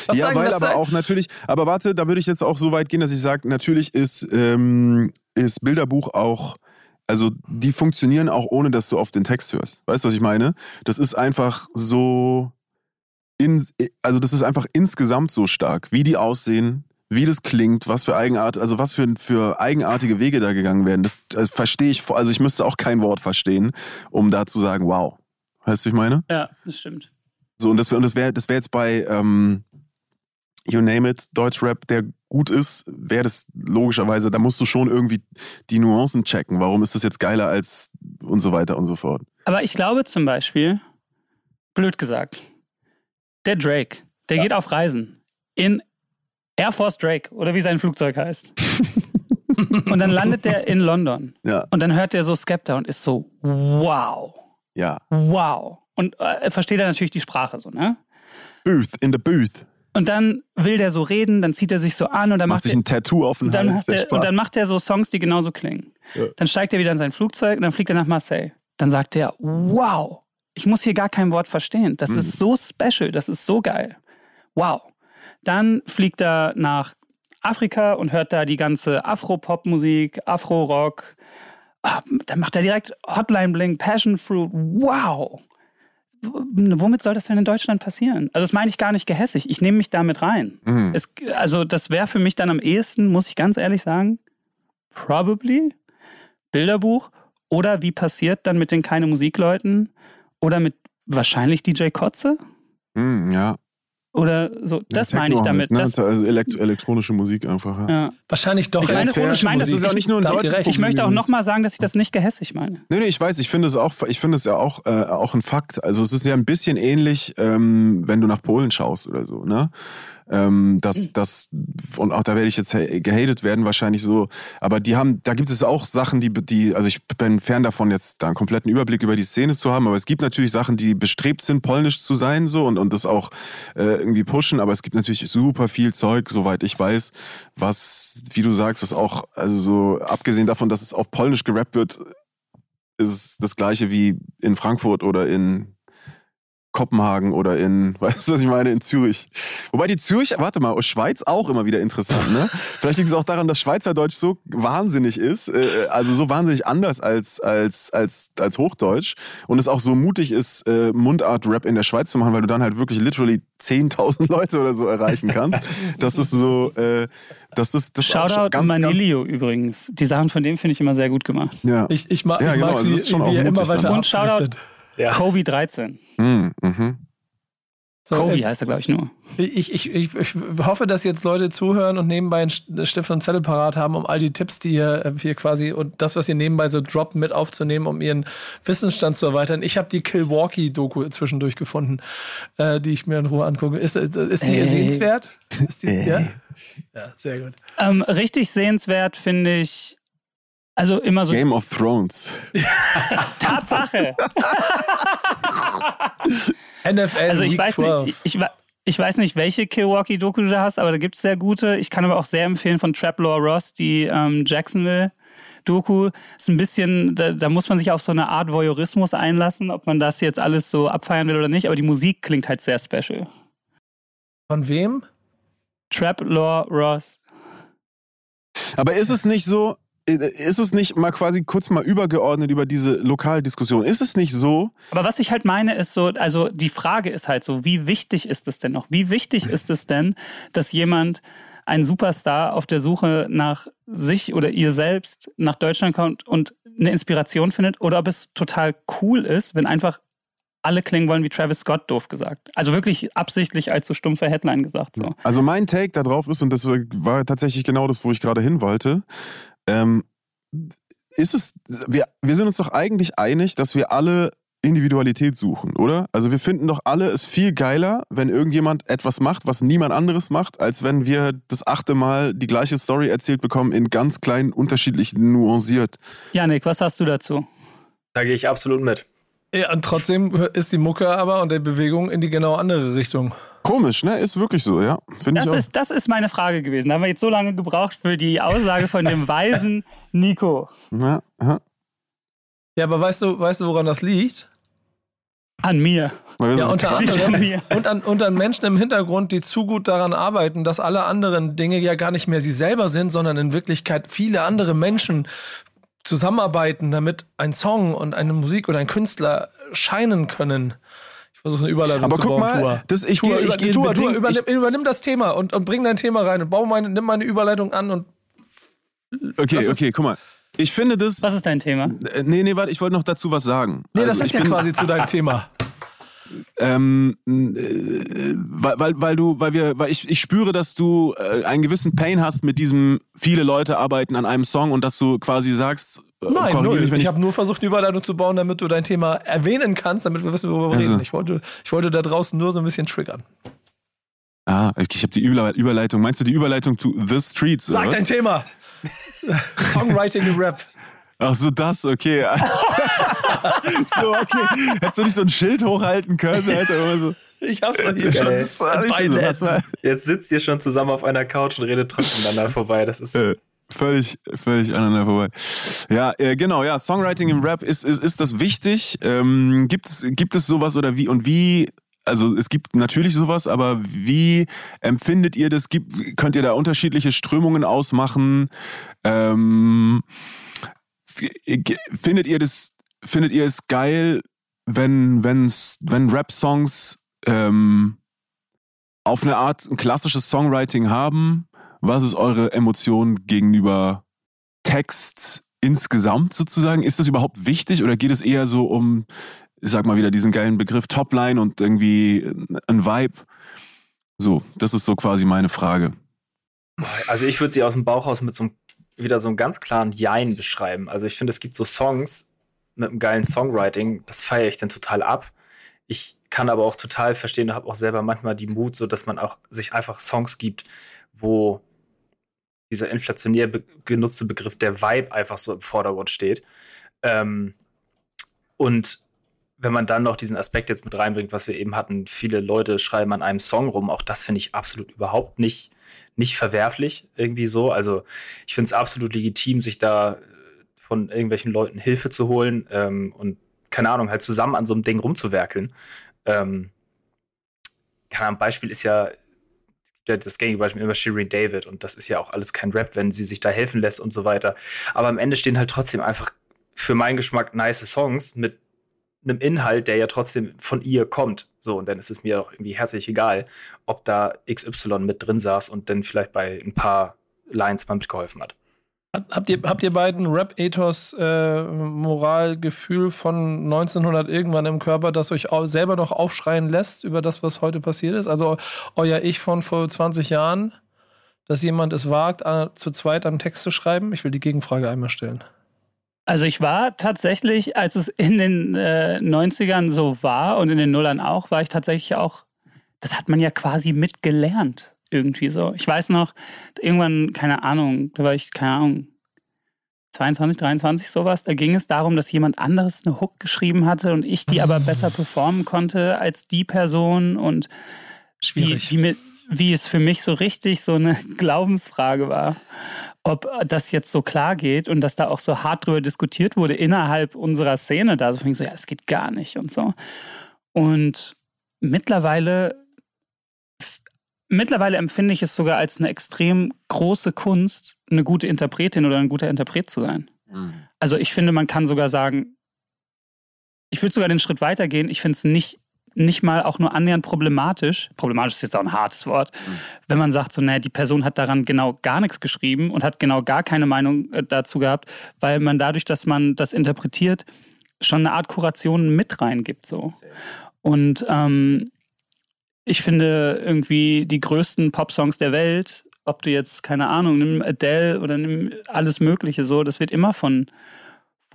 Was ja, sagen- weil aber sagen- auch natürlich, aber warte, da würde ich jetzt auch so weit gehen, dass ich sage, natürlich ist, ähm, ist Bilderbuch auch, also die funktionieren auch ohne, dass du auf den Text hörst. Weißt du, was ich meine? Das ist einfach so, in, also das ist einfach insgesamt so stark, wie die aussehen, wie das klingt, was für Eigenart, also was für, für eigenartige Wege da gegangen werden. Das, das verstehe ich, also ich müsste auch kein Wort verstehen, um da zu sagen, wow. Weißt du, ich meine? Ja, das stimmt. So, und das wäre das wär, das wär jetzt bei ähm, You Name It, Deutschrap, der gut ist, wäre das logischerweise, da musst du schon irgendwie die Nuancen checken. Warum ist das jetzt geiler als und so weiter und so fort. Aber ich glaube zum Beispiel, blöd gesagt, der Drake, der geht auf Reisen in Air Force Drake oder wie sein Flugzeug heißt. und dann landet der in London. Ja, Und dann hört der so Skepta und ist so, wow, ja. wow. Und äh, versteht er natürlich die Sprache so, ne? Booth, in the booth. Und dann will der so reden, dann zieht er sich so an und dann Macht macht, sich er, ein Tattoo auf den dann Hals, der und dann macht er so Songs, die genauso klingen. Ja. Dann steigt er wieder in sein Flugzeug und dann fliegt er nach Marseille. Dann sagt er, wow, ich muss hier gar kein Wort verstehen. Das Mhm. ist so special, das ist so geil. Wow. Dann fliegt er nach Afrika und hört da die ganze Afro-Pop-Musik, Afro-Rock. Ah, Dann macht er direkt Hotline Bling, Passion Fruit. Wow. Womit soll das denn in Deutschland passieren? Also das meine ich gar nicht gehässig. Ich nehme mich damit rein. Mhm. Es, also das wäre für mich dann am ehesten, muss ich ganz ehrlich sagen, probably Bilderbuch oder wie passiert dann mit den keine Musikleuten oder mit wahrscheinlich DJ Kotze Mhm, ja. Oder so. Das Ja, meine ich damit. Halt, das, ne? also elekt elektronische Musik einfach. Ja. ja. Wahrscheinlich doch Ich meine, das- ich meine, das ist ja auch nicht nur ein deutsches recht. Ich möchte auch Problem nochmal sagen, dass ich das nicht gehässig meine. Nee, nee, ich weiß, ich finde es auch, ich finde es ja auch, äh, auch ein Fakt. Also es ist ja ein bisschen ähnlich, ähm, wenn du nach Polen schaust oder so, ne? Ähm, das, das, und auch da werde ich jetzt ha- gehatet werden, wahrscheinlich so. Aber die haben, da gibt es auch Sachen, die, die, also ich bin fern davon, jetzt da einen kompletten Überblick über die Szene zu haben, aber es gibt natürlich Sachen, die bestrebt sind, polnisch zu sein, so und, und das auch äh, irgendwie pushen, aber es gibt natürlich super viel Zeug, soweit ich weiß, was, wie du sagst, was auch, also so, abgesehen davon, dass es auf Polnisch gerappt wird, ist es das gleiche wie in Frankfurt oder in Kopenhagen oder in, weißt du, was ich meine, in Zürich. Wobei die Zürich, warte mal, Schweiz auch immer wieder interessant, ne? Vielleicht liegt es auch daran, dass Schweizerdeutsch so wahnsinnig ist, äh, also so wahnsinnig anders als, als, als, als Hochdeutsch und es auch so mutig ist, äh, Mundart-Rap in der Schweiz zu machen, weil du dann halt wirklich literally 10.000 Leute oder so erreichen kannst. dass das so, äh, dass das, das auch Shoutout ganz, Manilio übrigens. Die Sachen von dem finde ich immer sehr gut gemacht. Ganz, ja. Ich, ich, mag, Ja, ich genau, mag's, also wie, ist schon wie er immer weiter. Und Shoutout. Ja. Kobe 13. Mhm, mhm. So, Kobe heißt er, glaube ich, nur. Ich, ich, ich, ich, hoffe, dass jetzt Leute zuhören und nebenbei einen Stift und Zettel parat haben, um all die Tipps, die ihr äh, hier quasi und das, was ihr nebenbei so droppt, mit aufzunehmen, um ihren Wissensstand zu erweitern. Ich habe die Kilwalkie-Doku zwischendurch gefunden, äh, die ich mir in Ruhe angucke. Ist, ist die Ey. sehenswert? Ist die, ja? ja, sehr gut. Ähm, richtig sehenswert finde ich also immer so. Game of Thrones. Tatsache. NFL also ich Week weiß 12. Nicht, ich, ich, weiß nicht, welche Milwaukee-Doku du da hast, aber da gibt es sehr gute. Ich kann aber auch sehr empfehlen von Traplaw Ross, die ähm, Jacksonville. Doku ist ein bisschen, da, da, muss man sich auf so eine Art Voyeurismus einlassen, ob man das jetzt alles so abfeiern will oder nicht, aber die Musik klingt halt sehr special. Von wem? Trap Law Ross. Aber ist es nicht so, ist es nicht mal quasi kurz mal übergeordnet über diese Lokaldiskussion? Ist es nicht so? Aber was ich halt meine, ist so, also die Frage ist halt so, wie wichtig ist es denn noch? Wie wichtig ist es denn, dass jemand, ein Superstar auf der Suche nach sich oder ihr selbst nach Deutschland kommt und eine Inspiration findet? Oder ob es total cool ist, wenn einfach alle klingen wollen wie Travis Scott, doof gesagt. Also wirklich absichtlich als so stumpfe Headline gesagt. So. Also mein Take darauf ist, und das war tatsächlich genau das, wo ich gerade hin wollte, ähm, ist es, wir, wir sind uns doch eigentlich einig, dass wir alle Individualität suchen, oder? Also wir finden doch alle es viel geiler, wenn irgendjemand etwas macht, was niemand anderes macht, als wenn wir das achte Mal die gleiche Story erzählt bekommen, in ganz kleinen, unterschiedlichen nuanciert. Janik, was hast du dazu? Da gehe ich absolut mit. Ja, und trotzdem ist die Mucke aber und die Bewegung in die genau andere Richtung. Komisch, ne? Ist wirklich so, ja. Find das, ich auch. Ist, das ist meine Frage gewesen. Da haben wir jetzt so lange gebraucht für die Aussage von dem weisen Nico. Ja, ja. ja, aber weißt du, weißt du, woran das liegt? An mir. Ja, unter anderem. Und an, und an Menschen im Hintergrund, die zu gut daran arbeiten, dass alle anderen Dinge ja gar nicht mehr sie selber sind, sondern in Wirklichkeit viele andere Menschen zusammenarbeiten, damit ein Song und eine Musik oder ein Künstler scheinen können versuche eine Überleitung Aber zu guck bauen. Mal, Tour. Das, ich Tour, gehe, ich, Tour, Tour, übernimm, übernimm, das Thema und, und bring dein Thema rein und bau meine, nimm meine Überleitung an und. Okay, okay, guck mal. Ich finde das. Was ist dein Thema? Äh, nee, nee, warte, ich wollte noch dazu was sagen. Nee, also, das ist ja quasi zu deinem Thema. Ähm, äh, weil, weil, weil du, weil wir, weil ich, ich spüre, dass du äh, einen gewissen Pain hast mit diesem, viele Leute arbeiten an einem Song und dass du quasi sagst, äh, Nein, null. Mich, ich, ich habe nur versucht, eine Überleitung zu bauen, damit du dein Thema erwähnen kannst, damit wir wissen, worüber wir also. reden. Ich wollte, ich wollte da draußen nur so ein bisschen triggern. Ah, ich habe die Überleitung. Meinst du die Überleitung zu The Streets? Sag dein Thema. Songwriting Rap. Ach so, das, okay. so, okay. Hättest du nicht so ein Schild hochhalten können? Alter, so. Ich hab's doch hier schon. So, Jetzt sitzt ihr schon zusammen auf einer Couch und redet trotzdem aneinander vorbei. Das ist. Äh, völlig, völlig aneinander vorbei. Ja, äh, genau, ja, Songwriting im Rap, ist, ist, ist das wichtig? Ähm, gibt, es, gibt es sowas oder wie und wie also es gibt natürlich sowas, aber wie empfindet ihr das? Gibt, könnt ihr da unterschiedliche Strömungen ausmachen? Ähm, findet ihr das, findet ihr es geil, wenn, wenn's, wenn Rap-Songs ähm, auf eine Art ein klassisches Songwriting haben? Was ist eure Emotion gegenüber Text insgesamt sozusagen? Ist das überhaupt wichtig oder geht es eher so um, ich sag mal wieder diesen geilen Begriff Topline und irgendwie ein Vibe? So, das ist so quasi meine Frage. Also ich würde sie aus dem Bauch mit so einem wieder so einen ganz klaren Jein beschreiben. Also ich finde, es gibt so Songs mit einem geilen Songwriting, das feiere ich dann total ab. Ich kann aber auch total verstehen, habe auch selber manchmal die Mut, so dass man auch sich einfach Songs gibt, wo dieser inflationär be genutzte Begriff der Vibe einfach so im Vordergrund steht. Ähm, und wenn man dann noch diesen Aspekt jetzt mit reinbringt, was wir eben hatten, viele Leute schreiben an einem Song rum, auch das finde ich absolut überhaupt nicht nicht verwerflich irgendwie so. Also ich finde es absolut legitim, sich da äh, von irgendwelchen Leuten Hilfe zu holen ähm, und keine Ahnung, halt zusammen an so einem Ding rumzuwerkeln. Ähm, keine Ahnung, Beispiel ist ja das gängige Beispiel immer Shireen David und das ist ja auch alles kein Rap, wenn sie sich da helfen lässt und so weiter. Aber am Ende stehen halt trotzdem einfach für meinen Geschmack nice Songs mit einem Inhalt, der ja trotzdem von ihr kommt. So, und dann ist es mir auch irgendwie herzlich egal, ob da XY mit drin saß und dann vielleicht bei ein paar Lines mal mitgeholfen hat. Habt ihr, habt ihr beiden Rap-Ethos, äh, Moral, Gefühl von 1900 irgendwann im Körper, das euch selber noch aufschreien lässt über das, was heute passiert ist? Also euer Ich von vor 20 Jahren, dass jemand es wagt, zu zweit einen Text zu schreiben? Ich will die Gegenfrage einmal stellen. Also ich war tatsächlich, als es in den äh, 90ern so war und in den Nullern auch, war ich tatsächlich auch, das hat man ja quasi mitgelernt irgendwie so. Ich weiß noch, irgendwann, keine Ahnung, da war ich, keine Ahnung, 22, 23 sowas, da ging es darum, dass jemand anderes eine Hook geschrieben hatte und ich die aber besser performen konnte als die Person und Schwierig. Wie, wie, mit, wie es für mich so richtig so eine Glaubensfrage war, ob das jetzt so klar geht und dass da auch so hart drüber diskutiert wurde innerhalb unserer Szene da. So fing so, ja, es geht gar nicht und so. Und mittlerweile mittlerweile empfinde ich es sogar als eine extrem große Kunst, eine gute Interpretin oder ein guter Interpret zu sein. Mhm. Also ich finde, man kann sogar sagen, ich würde sogar den Schritt weitergehen. Ich finde es nicht, nicht mal auch nur annähernd problematisch. Problematisch ist jetzt auch ein hartes Wort. Mhm. Wenn man sagt, so, naja, die Person hat daran genau gar nichts geschrieben und hat genau gar keine Meinung äh, dazu gehabt, weil man dadurch, dass man das interpretiert, schon eine Art Kuration mit reingibt. So. Und ähm, ich finde irgendwie die größten Pop-Songs der Welt, ob du jetzt, keine Ahnung, nimm Adele oder nimm alles Mögliche so, das wird immer von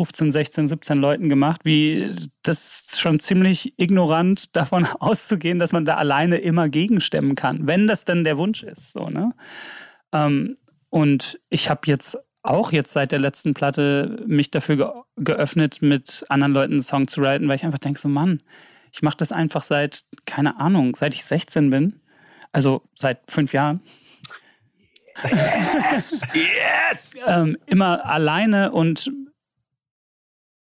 15, 16, 17 Leuten gemacht, wie das ist schon ziemlich ignorant davon auszugehen, dass man da alleine immer gegenstemmen kann, wenn das dann der Wunsch ist. So, ne? Ähm, und ich habe jetzt auch jetzt seit der letzten Platte mich dafür ge geöffnet, mit anderen Leuten einen Song zu writen, weil ich einfach denke, so Mann, ich mache das einfach seit, keine Ahnung, seit ich 16 bin. Also seit fünf Jahren. Yes! yes! ähm, immer alleine und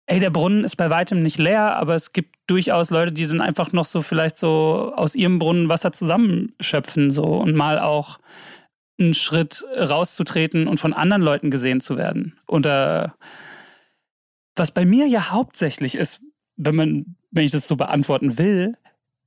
ey, der Brunnen ist bei weitem nicht leer, aber es gibt durchaus Leute, die dann einfach noch so vielleicht so aus ihrem Brunnen Wasser zusammenschöpfen so und mal auch einen Schritt rauszutreten und von anderen Leuten gesehen zu werden. Und äh, was bei mir ja hauptsächlich ist, wenn man wenn ich das so beantworten will,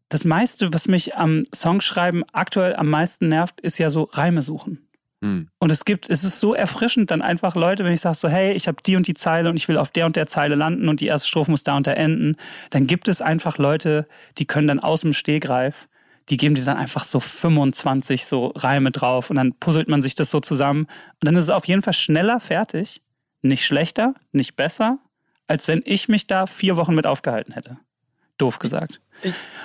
das meiste, was mich am Songschreiben aktuell am meisten nervt, ist ja so Reime suchen. Hm. Und es gibt, es ist so erfrischend dann einfach Leute, wenn ich sage so, hey, ich habe die und die Zeile und ich will auf der und der Zeile landen und die erste Strophe muss da und da enden, dann gibt es einfach Leute, die können dann aus dem Stehgreif, die geben dir dann einfach so 25 so Reime drauf und dann puzzelt man sich das so zusammen und dann ist es auf jeden Fall schneller fertig, nicht schlechter, nicht besser, als wenn ich mich da vier Wochen mit aufgehalten hätte doof gesagt.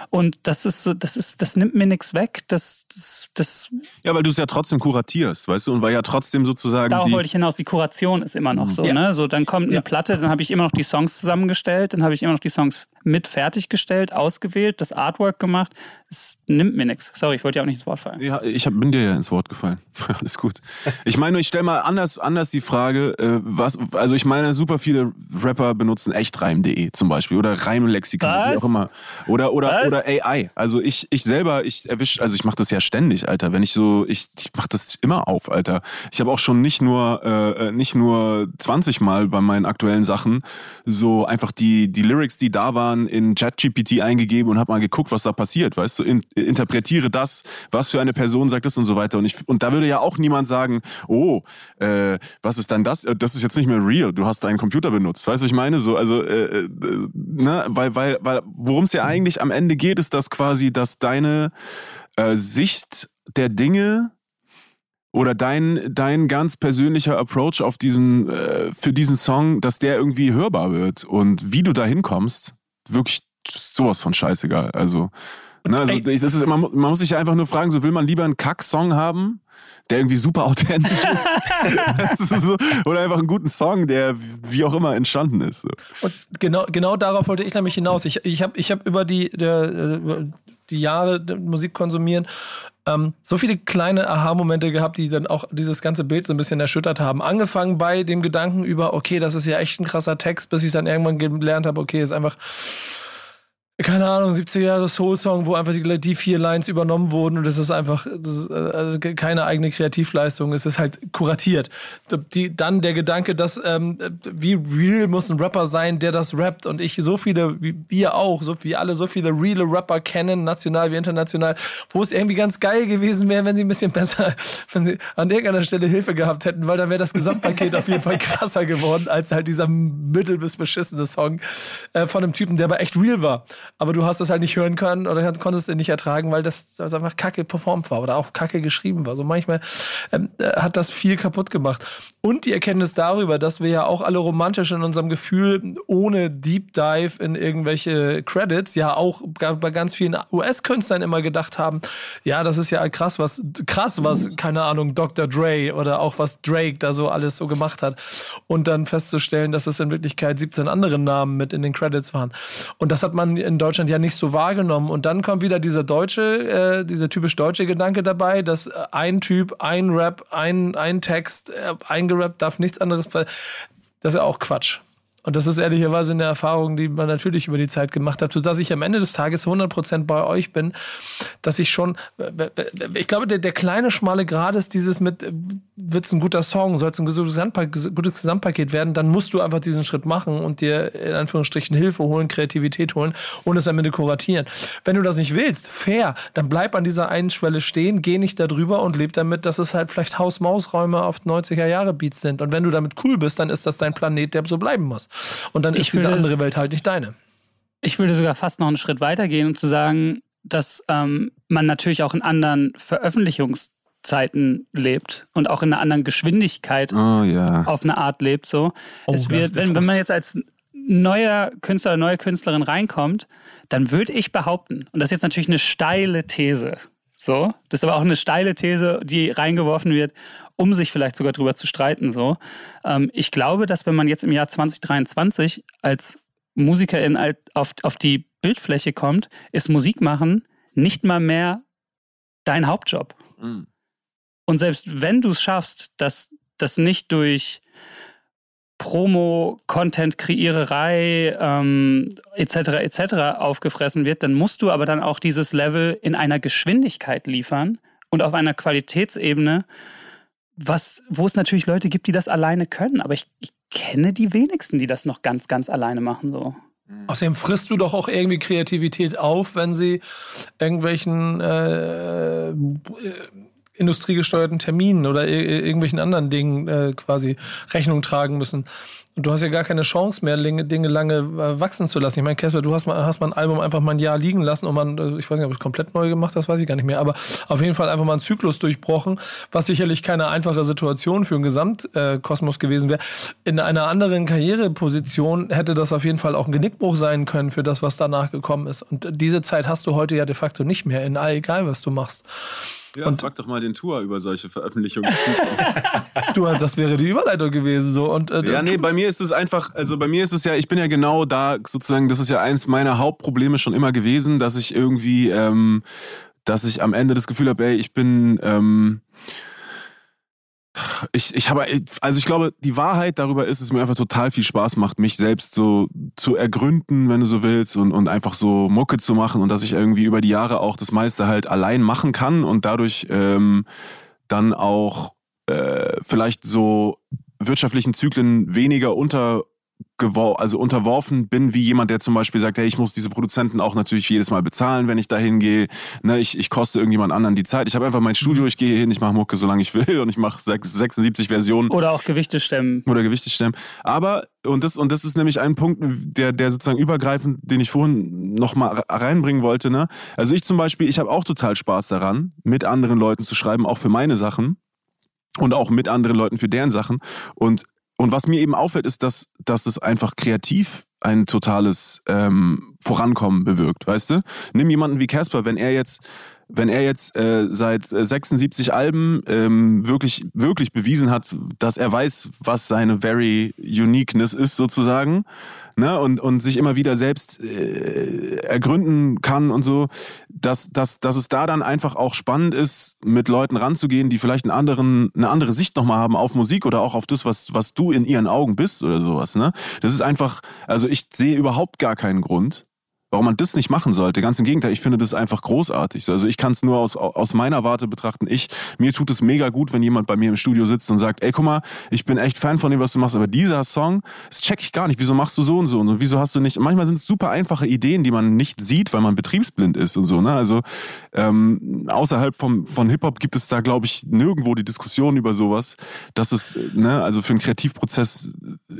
Und das ist so, das ist, das nimmt mir nichts weg. Das, das, das ja, weil du es ja trotzdem kuratierst, weißt du, und weil ja trotzdem sozusagen. Darauf wollte ich hinaus, die Kuration ist immer noch so, ja. ne? So, dann kommt eine ja. Platte, dann habe ich immer noch die Songs zusammengestellt, dann habe ich immer noch die Songs mit fertiggestellt, ausgewählt, das Artwork gemacht. Es nimmt mir nichts. Sorry, ich wollte ja auch nicht ins Wort fallen. Ja, ich hab, bin dir ja ins Wort gefallen. Alles gut. Ich meine, ich stelle mal anders, anders die Frage, äh, was, also ich meine, super viele Rapper benutzen echtreim.de zum Beispiel oder Reimlexikon, wie auch immer. Oder, oder, oder AI. Also ich, ich selber, ich erwische, also ich mache das ja ständig, Alter. Wenn ich so, ich, ich mache das immer auf, Alter. Ich habe auch schon nicht nur, äh, nicht nur 20 Mal bei meinen aktuellen Sachen so einfach die, die Lyrics, die da waren, in ChatGPT eingegeben und habe mal geguckt, was da passiert, weißt du, in, interpretiere das, was für eine Person sagt das und so weiter. Und ich und da würde ja auch niemand sagen, oh, äh, was ist dann das? Äh, das ist jetzt nicht mehr real. Du hast einen Computer benutzt, weißt du, ich meine so, also äh, äh, ne, weil weil weil worum es ja eigentlich am Ende geht, ist das quasi, dass deine äh, Sicht der Dinge oder dein, dein ganz persönlicher Approach auf diesen, äh, für diesen Song, dass der irgendwie hörbar wird und wie du da hinkommst, wirklich sowas von scheißegal. Also, ne, also das ist immer, man muss sich einfach nur fragen, so will man lieber einen Kack-Song haben, der irgendwie super authentisch ist. so, oder einfach einen guten Song, der wie auch immer entstanden ist. So. Und genau, genau darauf wollte ich nämlich hinaus. Ich, ich habe ich hab über die, der, die Jahre Musik konsumieren ähm, so viele kleine Aha-Momente gehabt, die dann auch dieses ganze Bild so ein bisschen erschüttert haben. Angefangen bei dem Gedanken über, okay, das ist ja echt ein krasser Text, bis ich dann irgendwann gelernt habe, okay, ist einfach keine Ahnung, 70er Jahre Soul-Song, wo einfach die, die, vier Lines übernommen wurden und es ist einfach das ist, also keine eigene Kreativleistung, es ist halt kuratiert. Die, dann der Gedanke, dass ähm, wie real muss ein Rapper sein, der das rappt und ich so viele, wie wir auch, so wie alle so viele reale Rapper kennen, national wie international, wo es irgendwie ganz geil gewesen wäre, wenn sie ein bisschen besser, wenn sie an irgendeiner Stelle Hilfe gehabt hätten, weil dann wäre das Gesamtpaket auf jeden Fall krasser geworden als halt dieser mittel bis beschissene Song äh, von einem Typen, der aber echt real war aber du hast es halt nicht hören können oder konntest es nicht ertragen, weil das, das einfach kacke performt war oder auch kacke geschrieben war. So manchmal ähm, äh, hat das viel kaputt gemacht. Und die Erkenntnis darüber, dass wir ja auch alle romantisch in unserem Gefühl ohne Deep Dive in irgendwelche Credits ja auch bei ganz vielen US-Künstlern immer gedacht haben, ja, das ist ja krass, was krass, was, keine Ahnung, Dr. Dre oder auch was Drake da so alles so gemacht hat. Und dann festzustellen, dass es in Wirklichkeit 17 andere Namen mit in den Credits waren. Und das hat man in Deutschland ja nicht so wahrgenommen. Und dann kommt wieder dieser deutsche, äh, dieser typisch deutsche Gedanke dabei, dass äh, ein Typ, ein Rap, ein, ein Text äh, eingerappt darf, nichts anderes. Das ist ja auch Quatsch. Und das ist ehrlicherweise eine Erfahrung, die man natürlich über die Zeit gemacht hat, sodass ich am Ende des Tages 100% bei euch bin, dass ich schon, ich glaube, der, der kleine schmale Grad ist dieses mit, wird es ein guter Song, soll es ein gutes Gesamtpaket, werden, dann musst du einfach diesen Schritt machen und dir in Anführungsstrichen Hilfe holen, Kreativität holen und es am Ende kuratieren. Wenn du das nicht willst, fair, dann bleib an dieser einen Schwelle stehen, geh nicht darüber und leb damit, dass es halt vielleicht Haus-Maus-Räume auf 90er Jahre Beats sind. Und wenn du damit cool bist, dann ist das dein Planet, der so bleiben muss. Und dann ist diese andere Welt halt nicht deine. Ich würde sogar fast noch einen Schritt weiter gehen und zu sagen, dass ähm, man natürlich auch in anderen Veröffentlichungszeiten lebt und auch in einer anderen Geschwindigkeit oh, yeah. auf eine Art lebt. So. Oh, es wird, wenn, wenn man jetzt als neuer Künstler oder neue Künstlerin reinkommt, dann würde ich behaupten, und das ist jetzt natürlich eine steile These, so, das ist aber auch eine steile These, die reingeworfen wird, um sich vielleicht sogar drüber zu streiten. So, ähm, ich glaube, dass wenn man jetzt im Jahr 2023 als Musikerin auf, auf die Bildfläche kommt, ist Musik machen nicht mal mehr dein Hauptjob. Mhm. Und selbst wenn du es schaffst, dass das nicht durch Promo, Content-Kreiererei ähm, etc. etc. aufgefressen wird, dann musst du aber dann auch dieses Level in einer Geschwindigkeit liefern und auf einer Qualitätsebene, was, wo es natürlich Leute gibt, die das alleine können. Aber ich, ich kenne die wenigsten, die das noch ganz, ganz alleine machen. So. Mhm. Außerdem frisst du doch auch irgendwie Kreativität auf, wenn sie irgendwelchen äh, äh industriegesteuerten Terminen oder irgendwelchen anderen Dingen äh, quasi Rechnung tragen müssen. Und du hast ja gar keine Chance mehr, Dinge lange äh, wachsen zu lassen. Ich meine, Casper, du hast mal, hast mal ein Album einfach mal ein Jahr liegen lassen und man, äh, ich weiß nicht, ob es komplett neu gemacht das weiß ich gar nicht mehr, aber auf jeden Fall einfach mal einen Zyklus durchbrochen, was sicherlich keine einfache Situation für einen Gesamtkosmos gewesen wäre. In einer anderen Karriereposition hätte das auf jeden Fall auch ein Genickbruch sein können für das, was danach gekommen ist. Und diese Zeit hast du heute ja de facto nicht mehr, in egal, was du machst. Ja, und frag doch mal den Tour über solche Veröffentlichungen. du, das wäre die Überleitung gewesen so und äh, ja, nee, bei mir ist es einfach, also bei mir ist es ja, ich bin ja genau da sozusagen, das ist ja eins meiner Hauptprobleme schon immer gewesen, dass ich irgendwie, ähm, dass ich am Ende das Gefühl habe, ey, ich bin ähm, ich, ich habe, also ich glaube, die Wahrheit darüber ist, es mir einfach total viel Spaß macht, mich selbst so zu ergründen, wenn du so willst, und, und einfach so Mucke zu machen und dass ich irgendwie über die Jahre auch das meiste halt allein machen kann und dadurch ähm, dann auch äh, vielleicht so wirtschaftlichen Zyklen weniger unter also unterworfen bin, wie jemand, der zum Beispiel sagt, hey, ich muss diese Produzenten auch natürlich jedes Mal bezahlen, wenn ich da hingehe. Ne, ich, ich koste irgendjemand anderen die Zeit. Ich habe einfach mein Studio, ich gehe hin, ich mache Mucke, solange ich will und ich mache 76 Versionen. Oder auch Gewichte stemmen. Oder Gewichte stemmen. Aber, und das, und das ist nämlich ein Punkt, der, der sozusagen übergreifend, den ich vorhin nochmal reinbringen wollte. Ne? Also ich zum Beispiel, ich habe auch total Spaß daran, mit anderen Leuten zu schreiben, auch für meine Sachen und auch mit anderen Leuten für deren Sachen. Und und was mir eben auffällt, ist, dass, dass es einfach kreativ ein totales ähm, Vorankommen bewirkt, weißt du? Nimm jemanden wie Casper, wenn er jetzt, wenn er jetzt äh, seit 76 Alben ähm, wirklich, wirklich bewiesen hat, dass er weiß, was seine very Uniqueness ist, sozusagen, ne? und, und sich immer wieder selbst äh, ergründen kann und so, dass, dass, dass es da dann einfach auch spannend ist, mit Leuten ranzugehen, die vielleicht einen anderen, eine andere Sicht nochmal haben auf Musik oder auch auf das, was, was du in ihren Augen bist oder sowas. Ne? Das ist einfach, also ich sehe überhaupt gar keinen Grund, warum man das nicht machen sollte. Ganz im Gegenteil, ich finde das einfach großartig. Also ich kann es nur aus, aus meiner Warte betrachten. Ich, mir tut es mega gut, wenn jemand bei mir im Studio sitzt und sagt, ey, guck mal, ich bin echt Fan von dem, was du machst, aber dieser Song, das check ich gar nicht. Wieso machst du so und so und so? Wieso hast du nicht, manchmal sind es super einfache Ideen, die man nicht sieht, weil man betriebsblind ist und so. Ne? Also ähm, außerhalb vom, von Hip-Hop gibt es da, glaube ich, nirgendwo die Diskussion über sowas, dass es, ne, also für einen Kreativprozess äh,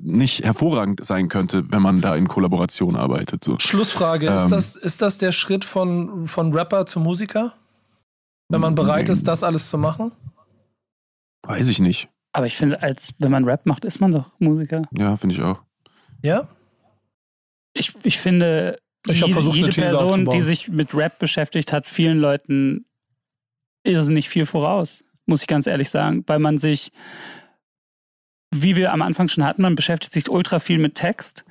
nicht hervorragend sein könnte, wenn man da in Kollaboration arbeitet. So. Schlussfrage, ähm, ist, das, ist das der Schritt von, von Rapper zu Musiker? Wenn man bereit ist, das alles zu machen? Weiß ich nicht. Aber ich finde, als wenn man Rap macht, ist man doch Musiker. Ja, finde ich auch. Ja? Ich, ich finde, ich jede, versucht, jede Person, die sich mit Rap beschäftigt, hat vielen Leuten irrsinnig viel voraus, muss ich ganz ehrlich sagen, weil man sich, wie wir am Anfang schon hatten, man beschäftigt sich ultra viel mit Text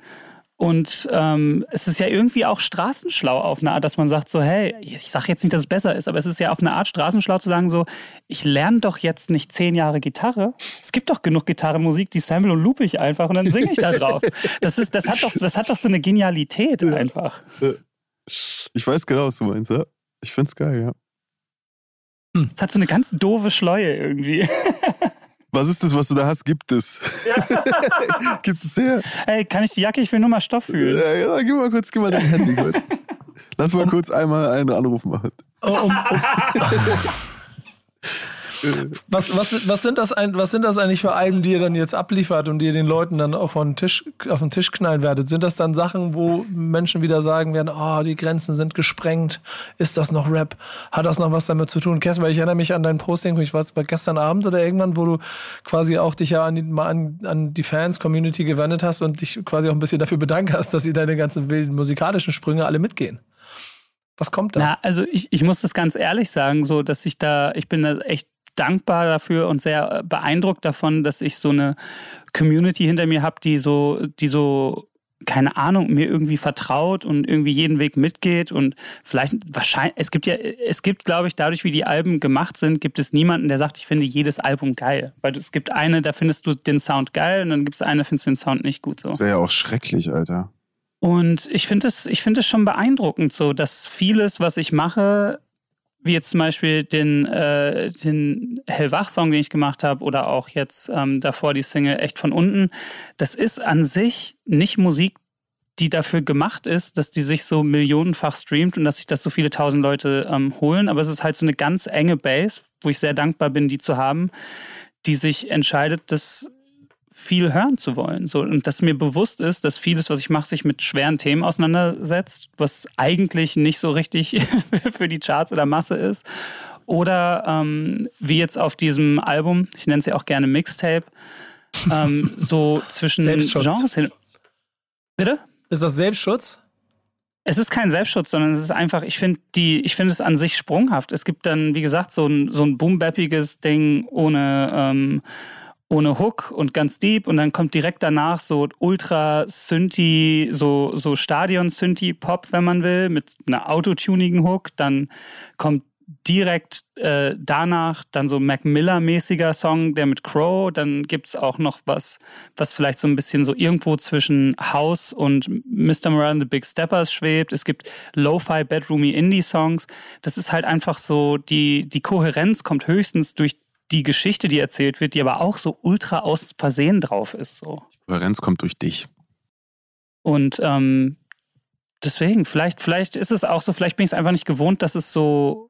und ähm, es ist ja irgendwie auch straßenschlau auf eine Art, dass man sagt so, hey, ich sage jetzt nicht, dass es besser ist, aber es ist ja auf eine Art straßenschlau zu sagen so, ich lerne doch jetzt nicht zehn Jahre Gitarre. Es gibt doch genug Gitarrenmusik, die sample und loop ich einfach und dann singe ich da drauf. Das, ist, das, hat doch, das hat doch so eine Genialität einfach. Ich weiß genau, was du meinst, ja. Ich find's geil, ja. Es hat so eine ganz doofe Schleue irgendwie. Was ist das, was du da hast? Gibt es. Ja. Gibt es her. Ey, kann ich die Jacke? Ich will nur mal Stoff fühlen. Ja, ja, gib mal kurz, gib mal dein Handy kurz. Lass mal kurz einmal einen Anruf machen. Oh, um, um. Was, was, was, sind das ein, was sind das eigentlich für Alben, die ihr dann jetzt abliefert und die ihr den Leuten dann auf den, Tisch, auf den Tisch knallen werdet? Sind das dann Sachen, wo Menschen wieder sagen werden, oh, die Grenzen sind gesprengt? Ist das noch Rap? Hat das noch was damit zu tun? Kerstin, weil ich erinnere mich an dein Posting, ich weiß, war gestern Abend oder irgendwann, wo du quasi auch dich ja an die, an, an die Fans-Community gewendet hast und dich quasi auch ein bisschen dafür bedankt hast, dass sie deine ganzen wilden musikalischen Sprünge alle mitgehen. Was kommt da? Na, also ich, ich muss das ganz ehrlich sagen, so dass ich da, ich bin da echt dankbar dafür und sehr äh, beeindruckt davon, dass ich so eine Community hinter mir habe, die so, die so keine Ahnung, mir irgendwie vertraut und irgendwie jeden Weg mitgeht und vielleicht wahrscheinlich, es gibt ja, es gibt, glaube ich, dadurch, wie die Alben gemacht sind, gibt es niemanden, der sagt, ich finde jedes Album geil. Weil es gibt eine, da findest du den Sound geil und dann gibt es eine, findest du den Sound nicht gut so. Das wäre ja auch schrecklich, Alter. Und ich finde es, ich finde es schon beeindruckend so, dass vieles, was ich mache, wie jetzt zum Beispiel den, äh, den Hellwach-Song, den ich gemacht habe, oder auch jetzt ähm, davor die Single Echt von unten, das ist an sich nicht Musik, die dafür gemacht ist, dass die sich so millionenfach streamt und dass sich das so viele tausend Leute ähm, holen. Aber es ist halt so eine ganz enge Base, wo ich sehr dankbar bin, die zu haben, die sich entscheidet, das viel hören zu wollen. So, und dass mir bewusst ist, dass vieles, was ich mache, sich mit schweren Themen auseinandersetzt, was eigentlich nicht so richtig für die Charts oder Masse ist. Oder ähm, wie jetzt auf diesem Album, ich nenne es ja auch gerne Mixtape, ähm, so zwischen Genres hin. Bitte? Ist das Selbstschutz? Es ist kein Selbstschutz, sondern es ist einfach, ich finde die, ich finde es an sich sprunghaft. Es gibt dann, wie gesagt, so ein, so ein boom-bappiges Ding ohne ähm, ohne Hook und ganz deep und dann kommt direkt danach so ultra Synthi, so, so Stadion-Synthi-Pop, wenn man will, mit einer autotunigen Hook. Dann kommt direkt äh, danach dann so Mac Miller-mäßiger Song, der mit Crow. Dann gibt es auch noch was, was vielleicht so ein bisschen so irgendwo zwischen House und Mr. Moran the Big Steppers schwebt. Es gibt Lo-Fi, Bedroomy Indie-Songs. Das ist halt einfach so, die, die Kohärenz kommt höchstens durch die Geschichte, die erzählt wird, die aber auch so ultra aus Versehen drauf ist. So. Kohärenz kommt durch dich. Und ähm, deswegen, vielleicht, vielleicht ist es auch so, vielleicht bin ich es einfach nicht gewohnt, dass es so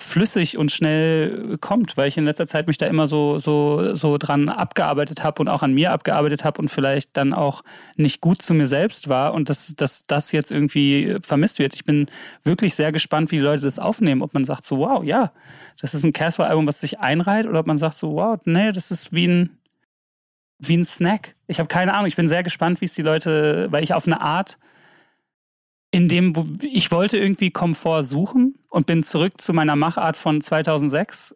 flüssig und schnell kommt, weil ich in letzter Zeit mich da immer so, so, so dran abgearbeitet habe und auch an mir abgearbeitet habe und vielleicht dann auch nicht gut zu mir selbst war und dass, dass das jetzt irgendwie vermisst wird. Ich bin wirklich sehr gespannt, wie die Leute das aufnehmen, ob man sagt so, wow, ja, das ist ein Casper-Album, was sich einreiht oder ob man sagt so, wow, nee, das ist wie ein, wie ein Snack. Ich habe keine Ahnung, ich bin sehr gespannt, wie es die Leute, weil ich auf eine Art in dem, ich wollte irgendwie Komfort suchen und bin zurück zu meiner Machart von 2006.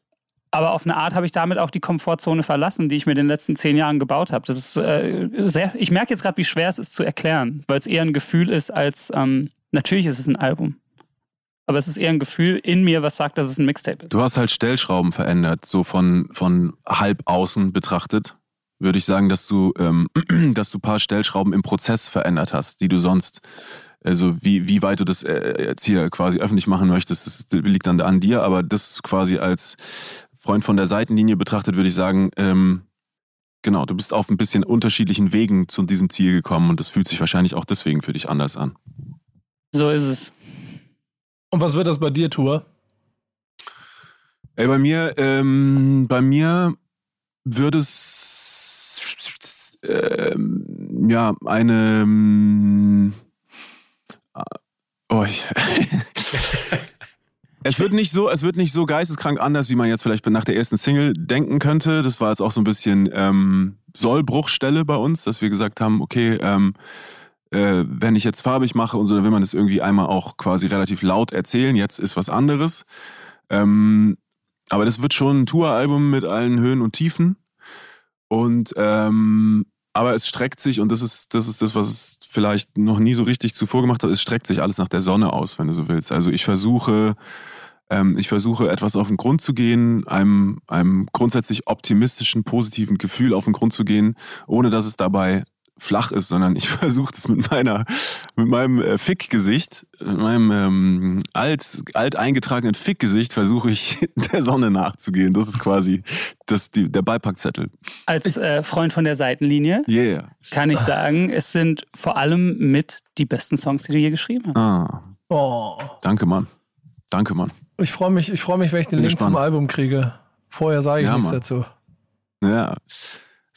Aber auf eine Art habe ich damit auch die Komfortzone verlassen, die ich mir in den letzten zehn Jahren gebaut habe. Das ist äh, sehr, ich merke jetzt gerade, wie schwer es ist zu erklären, weil es eher ein Gefühl ist als, ähm, natürlich ist es ein Album. Aber es ist eher ein Gefühl in mir, was sagt, dass es ein Mixtape ist. Du hast halt Stellschrauben verändert, so von, von halb außen betrachtet. Würde ich sagen, dass du, ähm, dass du ein paar Stellschrauben im Prozess verändert hast, die du sonst also wie, wie weit du das äh, jetzt hier quasi öffentlich machen möchtest, das liegt dann an dir, aber das quasi als Freund von der Seitenlinie betrachtet, würde ich sagen, ähm, genau, du bist auf ein bisschen unterschiedlichen Wegen zu diesem Ziel gekommen und das fühlt sich wahrscheinlich auch deswegen für dich anders an. So ist es. Und was wird das bei dir, Tour? Ey, bei mir, ähm, bei mir würde es ähm, ja eine ähm, oh, ich, Es wird nicht so, es wird nicht so geisteskrank anders, wie man jetzt vielleicht nach der ersten Single denken könnte. Das war jetzt auch so ein bisschen ähm, Sollbruchstelle bei uns, dass wir gesagt haben, okay, ähm, äh, wenn ich jetzt farbig mache und so, dann will man das irgendwie einmal auch quasi relativ laut erzählen. Jetzt ist was anderes. Ähm, aber das wird schon ein Touralbum mit allen Höhen und Tiefen. Und ähm, aber es streckt sich, und das ist, das ist das, was vielleicht noch nie so richtig zuvor gemacht hat, es streckt sich alles nach der Sonne aus, wenn du so willst. Also ich versuche, ähm, ich versuche etwas auf den Grund zu gehen, einem, einem grundsätzlich optimistischen, positiven Gefühl auf den Grund zu gehen, ohne dass es dabei flach ist, sondern ich versuche das mit meiner, mit meinem äh, Fick-Gesicht, mit meinem ähm, alt, alt eingetragenen Fick-Gesicht versuche ich der Sonne nachzugehen. Das ist quasi das, die, der Beipackzettel. Als äh, Freund von der Seitenlinie yeah. kann ich sagen, es sind vor allem mit die besten Songs, die du je geschrieben hast. Ah. Oh. Danke, Mann. Danke, Mann. Ich freue mich, ich freue mich, wenn ich den Bin Link gespannt. zum Album kriege. Vorher sage ich Ja, nichts Mann. dazu. Ja.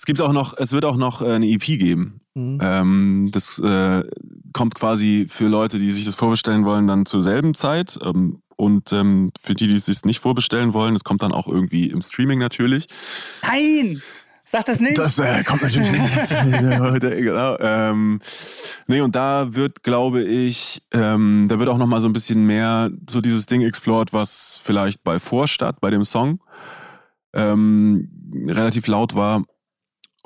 Es gibt auch noch, es wird auch noch äh, eine EP geben. Mhm. Ähm, das äh, kommt quasi für Leute, die sich das vorbestellen wollen, dann zur selben Zeit. Ähm, und ähm, für die, die es sich nicht vorbestellen wollen, das kommt dann auch irgendwie im Streaming natürlich. Nein! Sag das nicht! Das äh, kommt natürlich nicht. Genau. Ähm, nee, und da wird, glaube ich, ähm, da wird auch noch mal so ein bisschen mehr so dieses Ding explored, was vielleicht bei Vorstadt, bei dem Song, ähm, relativ laut war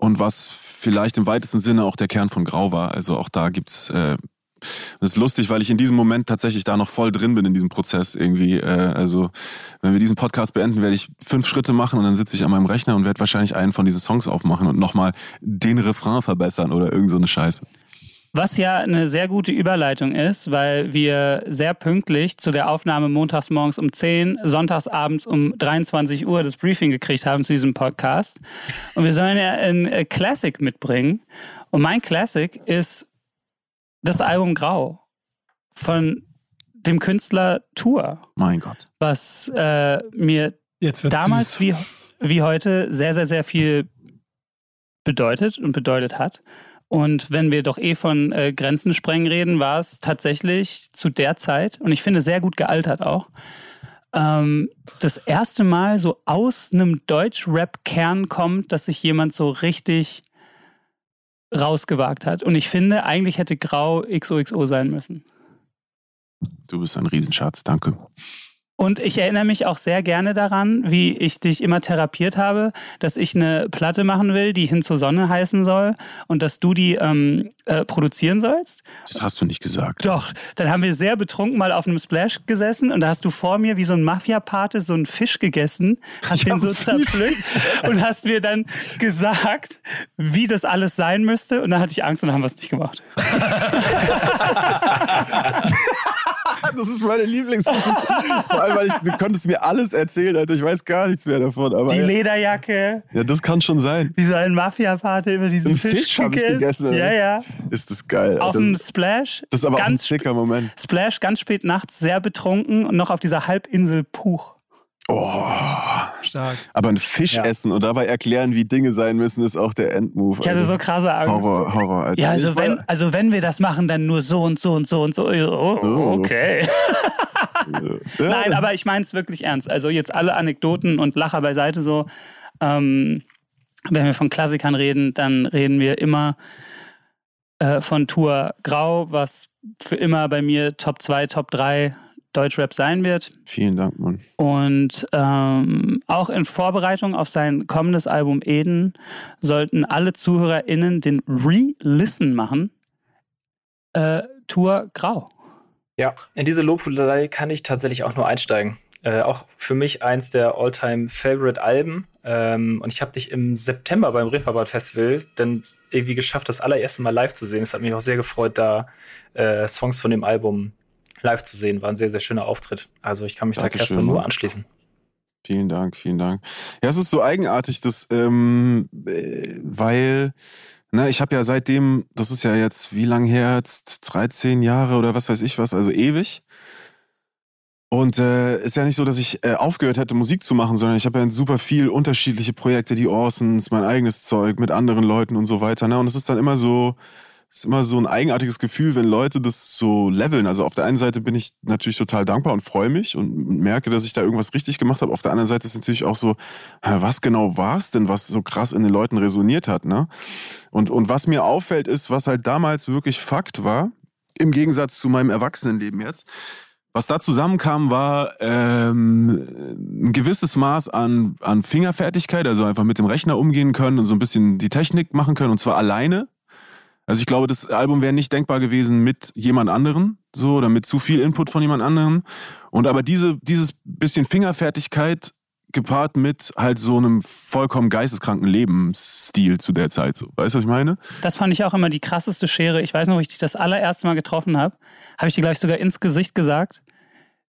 und was vielleicht im weitesten Sinne auch der Kern von Grau war. Also auch da gibt's äh, das ist lustig, weil ich in diesem Moment tatsächlich da noch voll drin bin in diesem Prozess irgendwie. Äh, also wenn wir diesen Podcast beenden, werde ich fünf Schritte machen und dann sitze ich an meinem Rechner und werde wahrscheinlich einen von diesen Songs aufmachen und nochmal den Refrain verbessern oder irgend so eine Scheiße. Was ja eine sehr gute Überleitung ist, weil wir sehr pünktlich zu der Aufnahme montags morgens um 10, sonntags abends um 23 Uhr das Briefing gekriegt haben zu diesem Podcast. Und wir sollen ja ein äh, Classic mitbringen. Und mein Classic ist das Album Grau von dem Künstler Tour, Mein Gott. was äh, mir damals süß. wie, wie heute sehr, sehr, sehr viel bedeutet und bedeutet hat. Und wenn wir doch eh von äh, Grenzen sprengen reden, war es tatsächlich zu der Zeit, und ich finde sehr gut gealtert auch, ähm, das erste Mal so aus einem Deutsch-Rap-Kern kommt, dass sich jemand so richtig rausgewagt hat. Und ich finde, eigentlich hätte Grau XOXO sein müssen. Du bist ein Riesenschatz, danke. Und ich erinnere mich auch sehr gerne daran, wie ich dich immer therapiert habe, dass ich eine Platte machen will, die hin zur Sonne heißen soll und dass du die ähm, äh, produzieren sollst. Das hast du nicht gesagt. Doch, dann haben wir sehr betrunken mal auf einem Splash gesessen und da hast du vor mir wie so ein Mafia-Pate so einen Fisch gegessen, hast den so zerpflückt und hast mir dann gesagt, wie das alles sein müsste und dann hatte ich Angst und dann haben wir es nicht gemacht. Das ist meine Lieblingsgeschichte. Vor allem, weil ich, du konntest mir alles erzählen, Alter. Ich weiß gar nichts mehr davon. Aber Die ja, Lederjacke, ja, das kann schon sein. wie so ein Mafia-Pate über diesen Ein Fisch, Fisch hab ich gegessen? Ja, ja. Ist das geil. Auf dem Splash. das ist aber auch ein ganz sicker Moment. Splash ganz spät nachts, sehr betrunken und noch auf dieser Halbinsel Puch. Oh. Stark. Aber ein Fisch Ja. essen und dabei erklären, wie Dinge sein müssen, ist auch der Endmove. Ich hatte Alter. so krasse Angst. Horror, Horror, Alter. Ja, also wenn, also wenn wir das machen, dann nur so und so und so und so. Oh, Oh. okay. Ja, Nein, aber ich meine es wirklich ernst. Also jetzt alle Anekdoten und Lacher beiseite so. Ähm, wenn wir von Klassikern reden, dann reden wir immer äh, von Tour Grau, was für immer bei mir Top 2, Top 3 Deutschrap sein wird. Vielen Dank, Mann. Und ähm, auch in Vorbereitung auf sein kommendes Album Eden sollten alle ZuhörerInnen den Re-Listen machen. Äh, Tour Grau. Ja, in diese Lobhudelei kann ich tatsächlich auch nur einsteigen. Äh, auch für mich eins der All-Time-Favorite-Alben. Ähm, und ich habe dich im September beim Reeperbahn Festival dann irgendwie geschafft, das allererste Mal live zu sehen. Es hat mich auch sehr gefreut, da äh, Songs von dem Album live zu sehen. War ein sehr, sehr schöner Auftritt. Also ich kann mich Dankeschön, da erstmal nur anschließen. Vielen Dank, vielen Dank. Ja, es ist so eigenartig, dass, ähm, äh, weil, ne, ich habe ja seitdem, das ist ja jetzt, wie lang her, jetzt 13 Jahre oder was weiß ich was, also ewig. Und äh, ist ja nicht so, dass ich äh, aufgehört hätte, Musik zu machen, sondern ich habe ja super viel unterschiedliche Projekte, die Orsons, mein eigenes Zeug mit anderen Leuten und so weiter. Ne? Und es ist dann immer so, ist immer so ein eigenartiges Gefühl, wenn Leute das so leveln. Also auf der einen Seite bin ich natürlich total dankbar und freue mich und merke, dass ich da irgendwas richtig gemacht habe. Auf der anderen Seite ist natürlich auch so, was genau war es denn, was so krass in den Leuten resoniert hat, ne? Und, und was mir auffällt, ist, was halt damals wirklich Fakt war, im Gegensatz zu meinem Erwachsenenleben jetzt, was da zusammenkam, war ähm, ein gewisses Maß an, an Fingerfertigkeit, also einfach mit dem Rechner umgehen können und so ein bisschen die Technik machen können und zwar alleine. Also ich glaube, das Album wäre nicht denkbar gewesen mit jemand anderen, so oder mit zu viel Input von jemand anderem. Und aber diese, dieses bisschen Fingerfertigkeit gepaart mit halt so einem vollkommen geisteskranken Lebensstil zu der Zeit. So. Weißt du, was ich meine? Das fand ich auch immer die krasseste Schere. Ich weiß noch, wo ich dich das allererste Mal getroffen habe, habe ich dir, glaube ich, sogar ins Gesicht gesagt.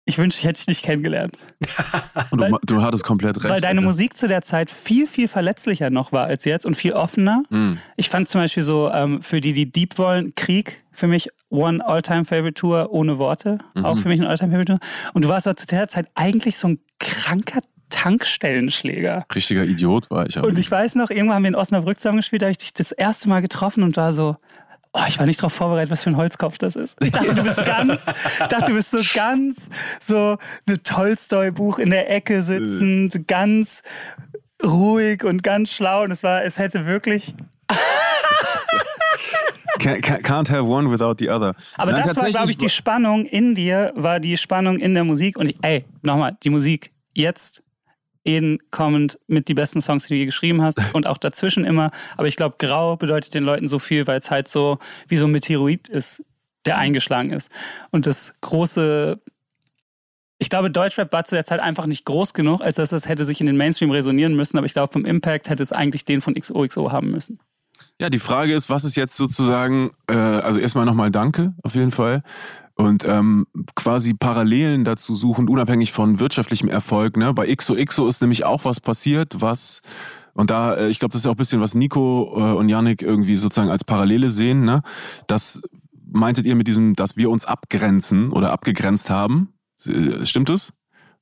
Ich wünschte, ich hätte dich nicht kennengelernt. Und du, du, hattest komplett recht. Weil deine Alter. Musik zu der Zeit viel, viel verletzlicher noch war als jetzt und viel offener. Mm. Ich fand zum Beispiel so, ähm, für die, die Deep wollen, Krieg für mich One All-Time Favorite Tour ohne Worte. Mhm. Auch für mich ein All-Time Favorite Tour. Und du warst aber zu der Zeit eigentlich so ein kranker Tankstellenschläger. Richtiger Idiot war ich. Und ich weiß noch, irgendwann haben wir in Osnabrück zusammengespielt, da habe ich dich das erste Mal getroffen und war so, Oh, ich war nicht darauf vorbereitet, was für ein Holzkopf das ist. Ich dachte, du bist ganz, ich dachte, du bist so ganz, so mit Tolstoi-Buch in der Ecke sitzend, ganz ruhig und ganz schlau. Und es war, es hätte wirklich. Can't have one without the other. Aber Nein, das war, glaube ich, die Spannung in dir, war die Spannung in der Musik. Und ich, ey, nochmal, die Musik jetzt Eden kommend mit die besten Songs, die du je geschrieben hast und auch dazwischen immer. Aber ich glaube, grau bedeutet den Leuten so viel, weil es halt so wie so ein Meteorit ist, der eingeschlagen ist. Und das große, ich glaube, Deutschrap war zu der Zeit einfach nicht groß genug, als dass es hätte sich in den Mainstream resonieren müssen. Aber ich glaube, vom Impact hätte es eigentlich den von XOXO haben müssen. Ja, die Frage ist, was ist jetzt sozusagen, äh, also erstmal nochmal Danke auf jeden Fall und ähm, quasi Parallelen dazu suchen, unabhängig von wirtschaftlichem Erfolg. Ne? Bei XOXO ist nämlich auch was passiert, was und da, äh, ich glaube, das ist ja auch ein bisschen, was Nico äh, und Yannick irgendwie sozusagen als Parallele sehen. Ne? Das meintet ihr mit diesem, dass wir uns abgrenzen oder abgegrenzt haben? Äh, stimmt es?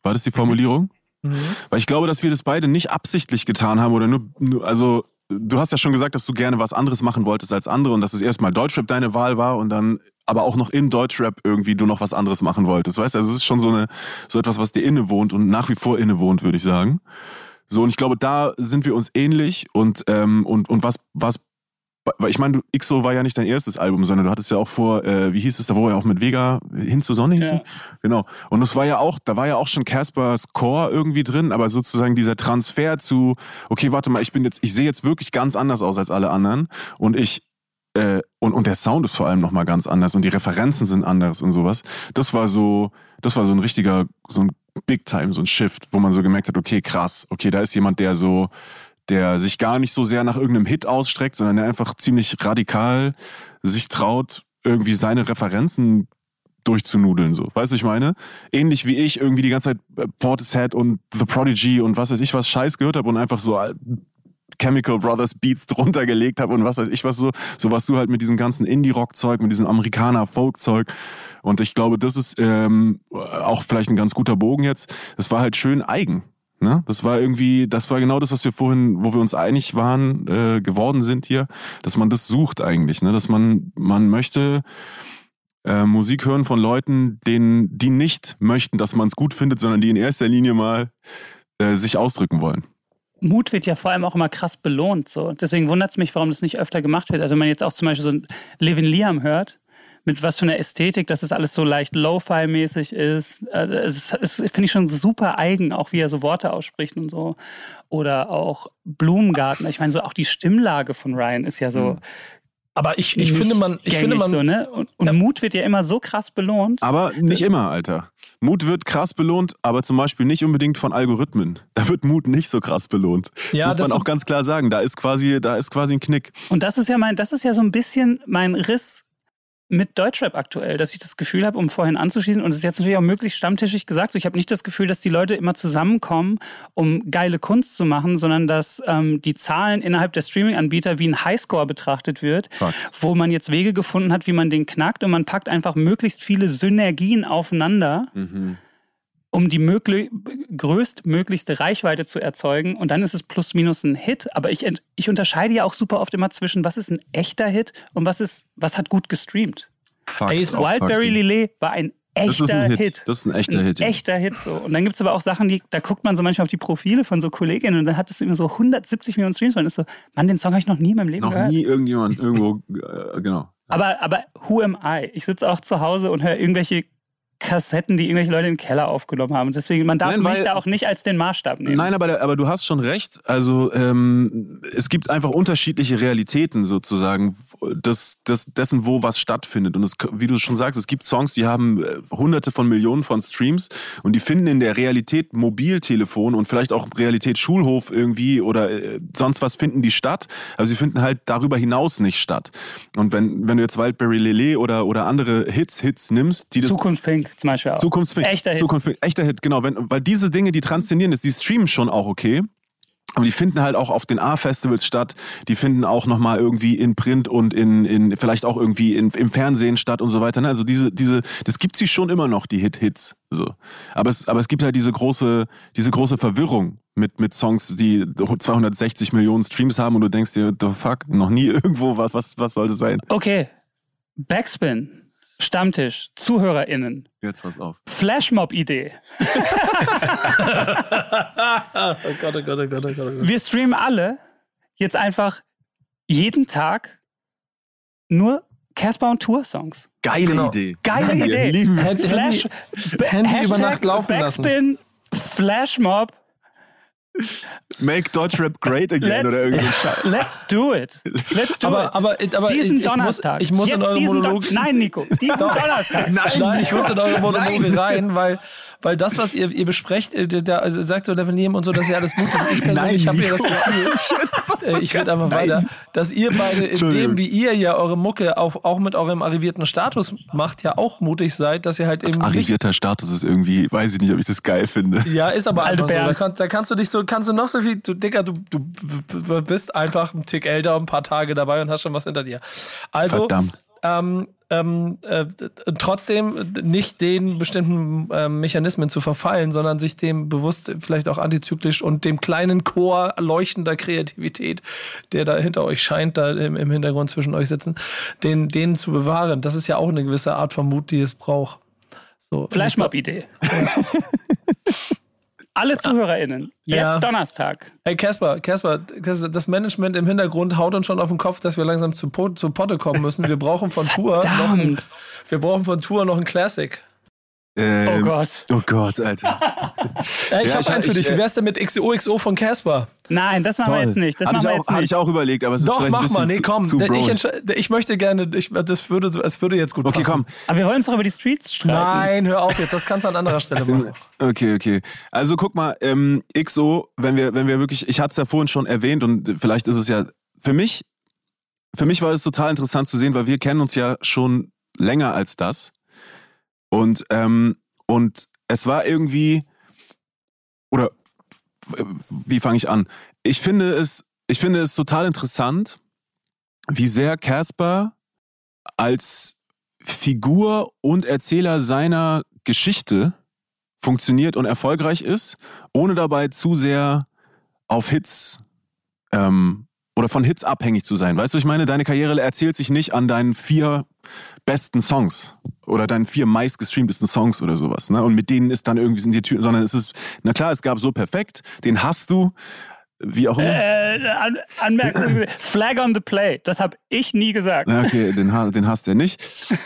War das die Formulierung? Mhm. Weil ich glaube, dass wir das beide nicht absichtlich getan haben oder nur, nur also du hast ja schon gesagt, dass du gerne was anderes machen wolltest als andere und dass es erstmal Deutschrap deine Wahl war und dann aber auch noch im Deutschrap irgendwie du noch was anderes machen wolltest. Weißt du, also es ist schon so eine so etwas, was dir innewohnt und nach wie vor innewohnt, würde ich sagen. So und ich glaube, da sind wir uns ähnlich und ähm, und und was was weil ich meine, XO war ja nicht dein erstes Album, sondern du hattest ja auch vor, äh, wie hieß es, da wo er auch mit Vega hin zur Sonne hieß. Ja. Genau. Und das war ja auch, da war ja auch schon Caspers Core irgendwie drin, aber sozusagen dieser Transfer zu, okay, warte mal, ich bin jetzt, ich sehe jetzt wirklich ganz anders aus als alle anderen und ich äh, und, und der Sound ist vor allem nochmal ganz anders und die Referenzen sind anders und sowas. Das war so, das war so ein richtiger, so ein Big Time, so ein Shift, wo man so gemerkt hat, okay, krass, okay, da ist jemand, der so der sich gar nicht so sehr nach irgendeinem Hit ausstreckt, sondern der einfach ziemlich radikal sich traut, irgendwie seine Referenzen durchzunudeln, so. Weißt du, ich meine? Ähnlich wie ich irgendwie die ganze Zeit äh, Portishead und The Prodigy und was weiß ich was Scheiß gehört habe und einfach so äh, Chemical Brothers Beats drunter gelegt habe und was weiß ich was so, so was du halt mit diesem ganzen Indie-Rock-Zeug, mit diesem Amerikaner-Folk-Zeug. Und ich glaube, das ist ähm, auch vielleicht ein ganz guter Bogen jetzt. Es war halt schön eigen. Ne? Das war irgendwie, das war genau das, was wir vorhin, wo wir uns einig waren, äh, geworden sind hier, dass man das sucht eigentlich, ne? dass man, man möchte äh, Musik hören von Leuten, denen, die nicht möchten, dass man es gut findet, sondern die in erster Linie mal äh, sich ausdrücken wollen. Mut wird ja vor allem auch immer krass belohnt. So. Deswegen wundert es mich, warum das nicht öfter gemacht wird. Also wenn man jetzt auch zum Beispiel so ein Levin Liam hört, mit was für einer Ästhetik, dass es das alles so leicht Lo-Fi-mäßig ist. Das also finde ich schon super eigen, auch wie er so Worte ausspricht und so. Oder auch Blumengarten. Ich meine, so auch die Stimmlage von Ryan ist ja so. Mhm. Aber ich, ich finde man, ich finde man, so, ne? Und, und ja. Mut wird ja immer so krass belohnt. Aber nicht immer, Alter. Mut wird krass belohnt, aber zum Beispiel nicht unbedingt von Algorithmen. Da wird Mut nicht so krass belohnt. Das ja, muss man auch ganz klar sagen. Da ist quasi, da ist quasi ein Knick. Und das ist ja mein, das ist ja so ein bisschen mein Riss mit Deutschrap aktuell, dass ich das Gefühl habe, um vorhin anzuschließen, und es ist jetzt natürlich auch möglichst stammtischig gesagt, so ich habe nicht das Gefühl, dass die Leute immer zusammenkommen, um geile Kunst zu machen, sondern dass ähm, die Zahlen innerhalb der Streaming-Anbieter wie ein Highscore betrachtet wird, Fakt. wo man jetzt Wege gefunden hat, wie man den knackt und man packt einfach möglichst viele Synergien aufeinander. Mhm um die möglich, größtmöglichste Reichweite zu erzeugen. Und dann ist es plus minus ein Hit. Aber ich, ich unterscheide ja auch super oft immer zwischen, was ist ein echter Hit und was, ist, was hat gut gestreamt. Fakt, Wildberry Lillet war ein echter ein Hit. Hit. Das ist ein echter ein Hit. Echter Hit so. Und dann gibt es aber auch Sachen, die, da guckt man so manchmal auf die Profile von so Kolleginnen und dann hat es immer so 170 Millionen Streams. Man ist so, Mann, den Song habe ich noch nie in meinem Leben noch gehört. Noch nie irgendjemand irgendwo, äh, genau. Aber, aber who am I? Ich sitze auch zu Hause und höre irgendwelche Kassetten, die irgendwelche Leute im Keller aufgenommen haben. Deswegen, man darf Nein, mich da auch nicht als den Maßstab nehmen. Nein, aber, aber du hast schon recht. Also ähm, es gibt einfach unterschiedliche Realitäten sozusagen des, des, dessen, wo was stattfindet. Und es, wie du schon sagst, es gibt Songs, die haben äh, hunderte von Millionen von Streams und die finden in der Realität Mobiltelefon und vielleicht auch Realität Schulhof irgendwie oder äh, sonst was finden die statt. Aber sie finden halt darüber hinaus nicht statt. Und wenn, wenn du jetzt Wildberry Lele oder, oder andere Hits, Hits nimmst, die das... Zukunft Pink zum Beispiel auch. Zukunftspink. Echter Hit. Zukunftspink. Echter Hit, genau. Wenn, weil diese Dinge, die transzenieren ist, die streamen schon auch okay. Aber die finden halt auch auf den A-Festivals statt. Die finden auch nochmal irgendwie in Print und in, in vielleicht auch irgendwie in, im Fernsehen statt und so weiter. Ne? Also diese, diese, das gibt sie schon immer noch, die Hit-Hits. So. Aber es, aber es gibt halt diese große, diese große Verwirrung mit, mit Songs, die 260 Millionen Streams haben und du denkst dir, the fuck, noch nie irgendwo, was, was, was soll das sein? Okay. Backspin. Stammtisch, ZuhörerInnen. Jetzt pass auf. Flashmob-Idee. oh Gott, oh Gott, oh Gott, oh Gott, oh Wir streamen alle jetzt einfach jeden Tag nur Casper und Tour-Songs. Geile genau. Idee. Geile Idee. Lieben. Flash, Handy, Handy über Nacht laufen Backspin, lassen. Flashmob Make Deutschrap great again let's, oder irgendwie Let's do it. Let's do aber, it. Aber, aber diesen ich, Donnerstag. Ich muss, ich muss in eure Monologe. Nein, Nico. Diesen Donnerstag. Nein, Nein, ich muss in eure Monologe rein, weil weil das, was ihr, ihr besprecht, äh, da, also sagt der Levenium und so, dass ihr alles mutig Ich persönlich habe mir das Gefühl, äh, ich rede einfach Nein. weiter, dass ihr beide in dem, wie ihr ja eure Mucke auch, auch mit eurem arrivierten Status macht, ja auch mutig seid, dass ihr halt eben. Arrivierter Status ist irgendwie, weiß ich nicht, ob ich das geil finde. Ja, ist aber Alte einfach so. Da, kann, da, kannst du dich so, kannst du noch so viel, du Dicker, du, du bist einfach ein Tick älter, ein paar Tage dabei und hast schon was hinter dir. Also, Verdammt. Ähm, ähm, äh, trotzdem nicht den bestimmten äh, Mechanismen zu verfallen, sondern sich dem bewusst vielleicht auch antizyklisch und dem kleinen Chor leuchtender Kreativität, der da hinter euch scheint, da im, im Hintergrund zwischen euch sitzen, den, den zu bewahren. Das ist ja auch eine gewisse Art von Mut, die es braucht. So, Flashmob-Idee. Alle ZuhörerInnen, jetzt ja. Donnerstag. Hey Casper, Casper, das Management im Hintergrund haut uns schon auf den Kopf, dass wir langsam zu, zu Potte kommen müssen. Wir brauchen von Tour noch ein, wir brauchen von Tour noch ein Classic. Ähm, oh Gott. Oh Gott, Alter. ja, ich ja, habe einen für dich. Wie wär's denn mit XOXO von Casper? Nein, das machen Toll. wir jetzt nicht. Das hatte machen wir jetzt nicht. Hatte ich auch überlegt, aber es Doch, ist mach mal. Nee, komm. Zu, zu ich, ich, möchte gerne, ich, das würde, es würde jetzt gut okay, passen. komm. Aber wir wollen uns doch über die Streets streiten. Nein, hör auf jetzt. Das kannst du an anderer Stelle machen. Okay, okay. Also guck mal, ähm, XO, wenn wir, wenn wir wirklich, ich hatte es ja vorhin schon erwähnt und vielleicht ist es ja, für mich, für mich war es total interessant zu sehen, weil wir kennen uns ja schon länger als das. Und ähm, und es war irgendwie, oder wie fange ich an? Ich finde es, ich finde es total interessant, wie sehr Casper als Figur und Erzähler seiner Geschichte funktioniert und erfolgreich ist, ohne dabei zu sehr auf Hits ähm, oder von Hits abhängig zu sein. Weißt du, ich meine, deine Karriere erzählt sich nicht an deinen vier besten Songs oder deinen vier meistgestreamtesten Songs oder sowas. Ne? Und mit denen ist dann irgendwie sind die Türen, sondern es ist, na klar, es gab so perfekt, den hast du, wie auch immer. Äh, an, Anmerkung, Flag on the Play, das habe ich nie gesagt. Okay, den, den hast du nicht.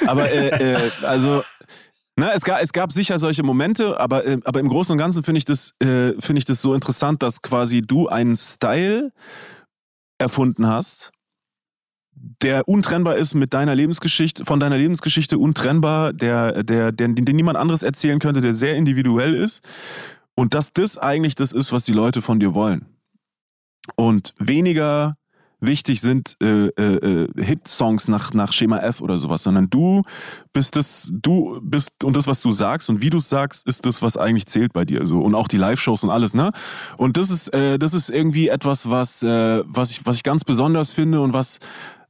Aber äh, äh, also na, es, gab, es gab sicher solche Momente, aber, äh, aber im Großen und Ganzen finde ich, das, äh, find ich das so interessant, dass quasi du einen Style erfunden hast, der untrennbar ist mit deiner Lebensgeschichte, von deiner Lebensgeschichte untrennbar, der, der, der, den, den niemand anderes erzählen könnte, der sehr individuell ist. Und dass das eigentlich das ist, was die Leute von dir wollen. Und weniger wichtig sind äh, äh, äh, Hit-Songs nach, nach Schema F oder sowas, sondern du bist das, du bist und das, was du sagst und wie du es sagst, ist das, was eigentlich zählt bei dir. So. Und auch die Live-Shows und alles, ne? Und das ist, äh, das ist irgendwie etwas, was, äh, was, ich, was ich ganz besonders finde und was,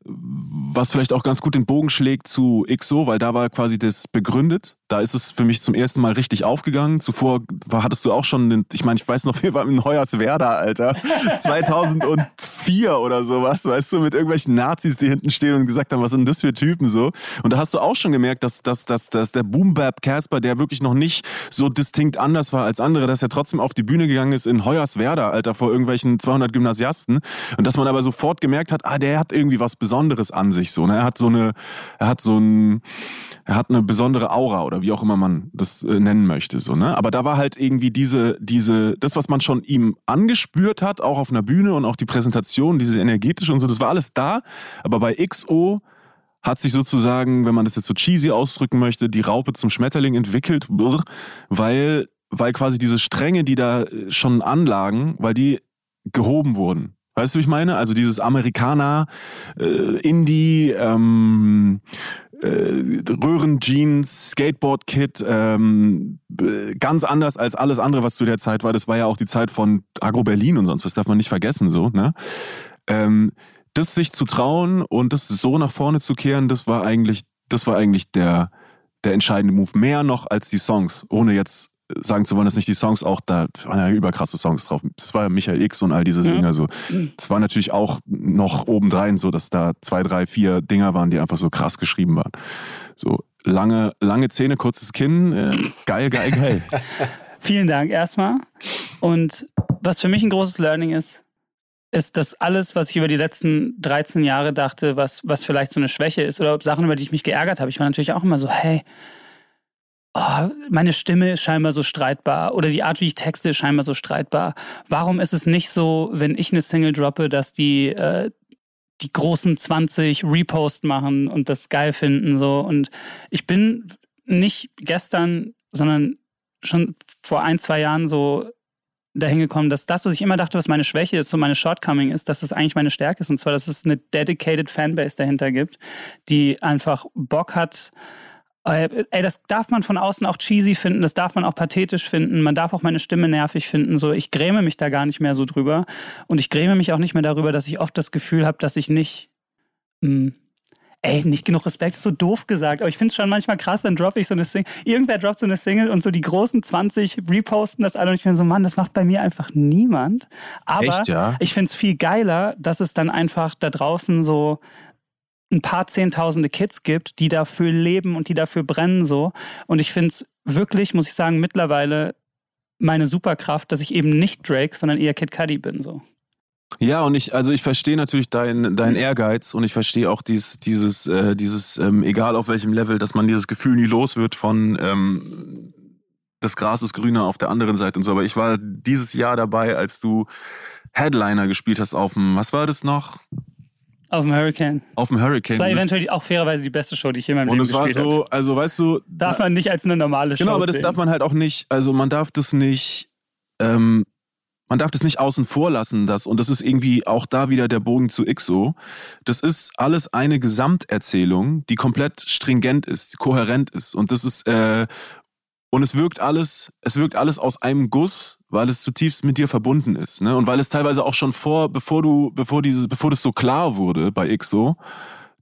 was vielleicht auch ganz gut den Bogen schlägt zu XO, weil da war quasi das begründet. Da ist es für mich zum ersten Mal richtig aufgegangen. Zuvor war, hattest du auch schon, ich meine, ich weiß noch, wir waren in Hoyerswerda, Alter. 2004 oder sowas, weißt du, mit irgendwelchen Nazis, die hinten stehen und gesagt haben, was sind das für Typen so. Und da hast du auch schon gemerkt, dass, dass, dass, dass der Boom Bap Casper, der wirklich noch nicht so distinkt anders war als andere, dass er trotzdem auf die Bühne gegangen ist in Hoyerswerda, Alter, vor irgendwelchen 200 Gymnasiasten. Und dass man aber sofort gemerkt hat, ah, der hat irgendwie was Besonderes an sich so. Ne? Er hat so eine, er hat so ein, er hat eine besondere Aura oder wie auch immer man das äh, nennen möchte, so, ne? Aber da war halt irgendwie diese, diese, das, was man schon ihm angespürt hat, auch auf einer Bühne und auch die Präsentation, diese energetische und so, das war alles da. Aber bei XO hat sich sozusagen, wenn man das jetzt so cheesy ausdrücken möchte, die Raupe zum Schmetterling entwickelt, weil, weil quasi diese Stränge, die da äh, schon anlagen, weil die gehoben wurden. Weißt du, wie ich meine? Also dieses Amerikaner, äh, Indie, ähm, äh, Röhrenjeans, Skateboard-Kit, ähm, ganz anders als alles andere, was zu der Zeit war. Das war ja auch die Zeit von Agro Berlin und sonst was, darf man nicht vergessen, so, ne? Ähm, das sich zu trauen und das so nach vorne zu kehren, das war eigentlich, das war eigentlich der, der entscheidende Move. Mehr noch als die Songs, ohne jetzt sagen zu wollen, dass nicht die Songs auch da waren ja überkrasse Songs drauf. Das war ja Michael X und all diese ja. Dinger so. Das war natürlich auch noch obendrein so, dass da zwei, drei, vier Dinger waren, die einfach so krass geschrieben waren. So lange, lange Zähne, kurzes Kinn, äh, geil, geil, geil. Vielen Dank erstmal. Und was für mich ein großes Learning ist, ist, dass alles, was ich über die letzten 13 Jahre dachte, was, was vielleicht so eine Schwäche ist oder Sachen, über die ich mich geärgert habe, ich war natürlich auch immer so, hey, oh, meine Stimme ist scheinbar so streitbar oder die Art, wie ich texte, ist scheinbar so streitbar. Warum ist es nicht so, wenn ich eine Single droppe, dass die, äh, die großen 20 Repost machen und das geil finden? So. Und ich bin nicht gestern, sondern schon vor ein, zwei Jahren so dahin gekommen, dass das, was ich immer dachte, was meine Schwäche ist, so meine Shortcoming ist, dass es eigentlich meine Stärke ist. Und zwar, dass es eine dedicated Fanbase dahinter gibt, die einfach Bock hat, äh, ey, das darf man von außen auch cheesy finden, das darf man auch pathetisch finden, man darf auch meine Stimme nervig finden. So, ich gräme mich da gar nicht mehr so drüber. Und ich gräme mich auch nicht mehr darüber, dass ich oft das Gefühl habe, dass ich nicht. Mh, hm, ey, nicht genug Respekt, ist so doof gesagt, aber ich finde es schon manchmal krass, dann droppe ich so eine Single. Irgendwer droppt so eine Single und so die großen 20 reposten das alle und ich bin so, Mann, das macht bei mir einfach niemand. Aber Echt, ja? ich finde es viel geiler, dass es dann einfach da draußen so ein paar Zehntausende Kids gibt, die dafür leben und die dafür brennen so. Und ich finde es wirklich, muss ich sagen, mittlerweile meine Superkraft, dass ich eben nicht Drake, sondern eher Kid Cudi bin so. Ja, und ich, also ich verstehe natürlich deinen dein Ehrgeiz und ich verstehe auch dies, dieses, äh, dieses, ähm, egal auf welchem Level, dass man dieses Gefühl nie los wird von ähm, das Gras ist grüner auf der anderen Seite und so. Aber ich war dieses Jahr dabei, als du Headliner gespielt hast auf dem, was war das noch? Auf dem Hurricane. Auf dem Hurricane. Das war eventuell auch fairerweise die beste Show, die ich jemals in meinem Leben gespielt habe. Und es war so, also weißt du. Darf man nicht als eine normale Show Genau, aber das sehen. darf man halt auch nicht, also man darf das nicht, ähm, man darf das nicht außen vor lassen, das, und das ist irgendwie auch da wieder der Bogen zu XO. Das ist alles eine Gesamterzählung, die komplett stringent ist, kohärent ist. Und das ist, äh, und es wirkt alles, es wirkt alles aus einem Guss, weil es zutiefst mit dir verbunden ist, ne? Und weil es teilweise auch schon vor, bevor du, bevor dieses, bevor das so klar wurde bei XO,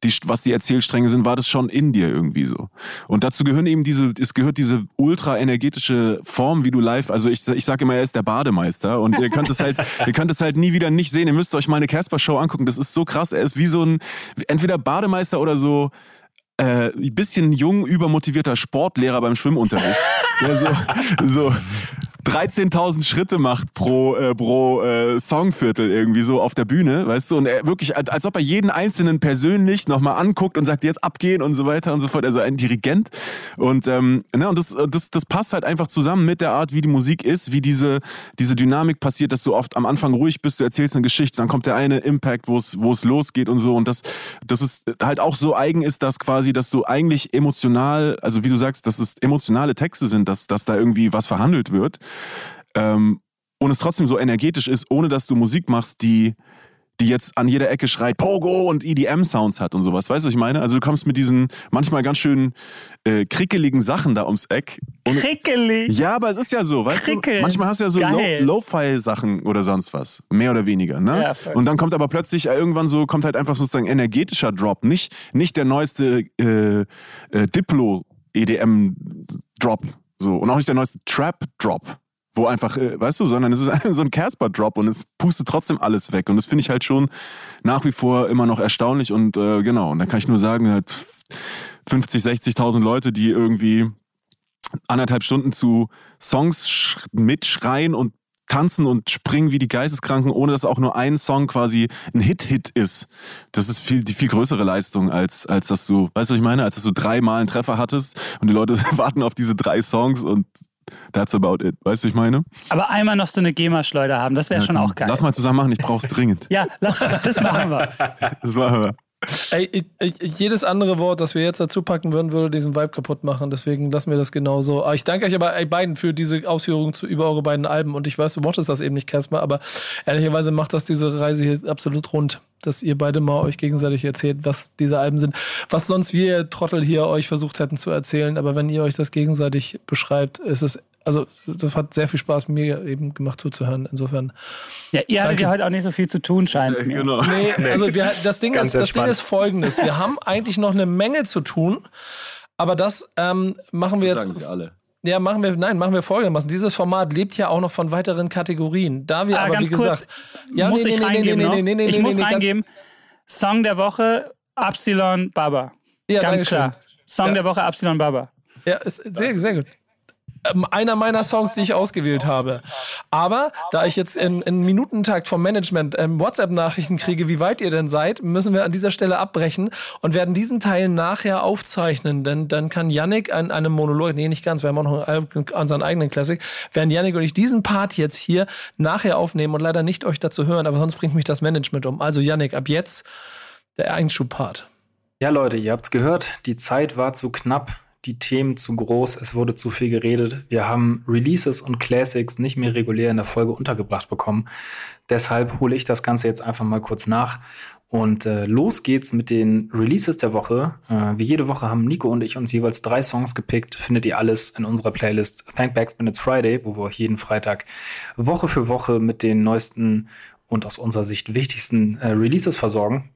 die, was die Erzählstränge sind, war das schon in dir irgendwie so. Und dazu gehören eben diese, es gehört diese ultra energetische Form, wie du live, also ich, ich sage immer, er ist der Bademeister und ihr könnt es halt, ihr könnt es halt nie wieder nicht sehen. Ihr müsst euch mal eine Casper-Show angucken. Das ist so krass. Er ist wie so ein, entweder Bademeister oder so, äh, ein bisschen jung, übermotivierter Sportlehrer beim Schwimmunterricht. der so, so 13.000 Schritte macht pro, äh, pro äh, Songviertel irgendwie so auf der Bühne, weißt du? Und er wirklich, als, als ob er jeden Einzelnen persönlich nochmal anguckt und sagt, jetzt abgehen und so weiter und so fort. Also ein Dirigent. Und, ähm, ne, und das, das, das passt halt einfach zusammen mit der Art, wie die Musik ist, wie diese, diese Dynamik passiert, dass du oft am Anfang ruhig bist, du erzählst eine Geschichte, dann kommt der eine Impact, wo es, wo es losgeht und so. Und das, das ist halt auch so eigen ist, dass quasi, dass du eigentlich emotional, also wie du sagst, dass es emotionale Texte sind, dass, dass da irgendwie was verhandelt wird. Ähm, und es trotzdem so energetisch ist, ohne dass du Musik machst, die, die jetzt an jeder Ecke schreit Pogo und EDM-Sounds hat und sowas. Weißt du, was ich meine? Also du kommst mit diesen manchmal ganz schön äh, krickeligen Sachen da ums Eck. Und Krickelig? Ja, aber es ist ja so, weißt Krickel. du? Manchmal hast du ja so Geil. Lo- Lo-Fi-Sachen oder sonst was. Mehr oder weniger, ne? Ja, voll. und dann kommt aber plötzlich äh, irgendwann so, kommt halt einfach sozusagen energetischer Drop. Nicht, nicht der neueste äh, äh, Diplo-EDM-Drop. So. Und auch nicht der neueste Trap-Drop. Wo einfach, äh, weißt du, sondern es ist so ein Casper-Drop und es pustet trotzdem alles weg. Und das finde ich halt schon nach wie vor immer noch erstaunlich. Und äh, genau, und da kann ich nur sagen, halt 50, 60.000 Leute, die irgendwie anderthalb Stunden zu Songs sch mitschreien und tanzen und springen wie die Geisteskranken, ohne dass auch nur ein Song quasi ein Hit-Hit ist. Das ist viel, die viel größere Leistung, als, als dass du, weißt du, was ich meine? Als dass du dreimal einen Treffer hattest und die Leute warten auf diese drei Songs und that's about it. Weißt du, was ich meine? Aber einmal noch so eine GEMA-Schleuder haben, das wäre schon auch geil. Lass mal zusammen machen, ich brauch's dringend. ja, lass, das machen wir. Das machen wir. Ey, ich, ich, jedes andere Wort, das wir jetzt dazu packen würden, würde diesen Vibe kaputt machen. Deswegen lassen wir das genauso. Aber ich danke euch aber ey, beiden für diese Ausführungen zu, über eure beiden Alben. Und ich weiß, du mochtest das eben nicht, Casper, aber ehrlicherweise macht das diese Reise hier absolut rund, dass ihr beide mal euch gegenseitig erzählt, was diese Alben sind. Was sonst wir Trottel hier euch versucht hätten zu erzählen. Aber wenn ihr euch das gegenseitig beschreibt, ist es also das hat sehr viel Spaß mir eben gemacht zuzuhören. Insofern. Ja, ihr hattet ja heute auch nicht so viel zu tun, scheint es mir. Genau. Nee, also wir, das, Ding ist, das Ding ist folgendes. Wir haben eigentlich noch eine Menge zu tun, aber das ähm, machen wir jetzt. Sagen sie alle. Ja, machen wir, nein, machen wir folgendermaßen. Dieses Format lebt ja auch noch von weiteren Kategorien. Da wir Ah, aber, ganz wie kurz, gesagt. Ja, muss nee, ich nee, reingeben nee, nee, nee, nee, Ich nee, muss nee, ganz- reingeben. Song der Woche, Epsilon Baba. Ja, Ganz klar. Song Ja. der Woche, Epsilon Baba. Ja, ist sehr, sehr gut. Ähm, Einer meiner Songs, die ich ausgewählt habe. Aber da ich jetzt in, in Minutentakt vom Management ähm, WhatsApp-Nachrichten kriege, wie weit ihr denn seid, müssen wir an dieser Stelle abbrechen und werden diesen Teil nachher aufzeichnen. Denn dann kann Yannick an einem Monolog, nee, nicht ganz, wir haben auch noch unseren eigenen Classic, werden Yannick und ich diesen Part jetzt hier nachher aufnehmen und leider nicht euch dazu hören, aber sonst bringt mich das Management um. Also Yannick, ab jetzt der Einschub-Part. Ja, Leute, ihr habt's gehört. Die Zeit war zu knapp, die Themen zu groß, es wurde zu viel geredet. Wir haben Releases und Classics nicht mehr regulär in der Folge untergebracht bekommen. Deshalb hole ich das Ganze jetzt einfach mal kurz nach. Und äh, los geht's mit den Releases der Woche. Äh, wie jede Woche haben Nico und ich uns jeweils drei Songs gepickt. Findet ihr alles in unserer Playlist Thank Backs When It's Friday, wo wir jeden Freitag Woche für Woche mit den neuesten und aus unserer Sicht wichtigsten äh, Releases versorgen.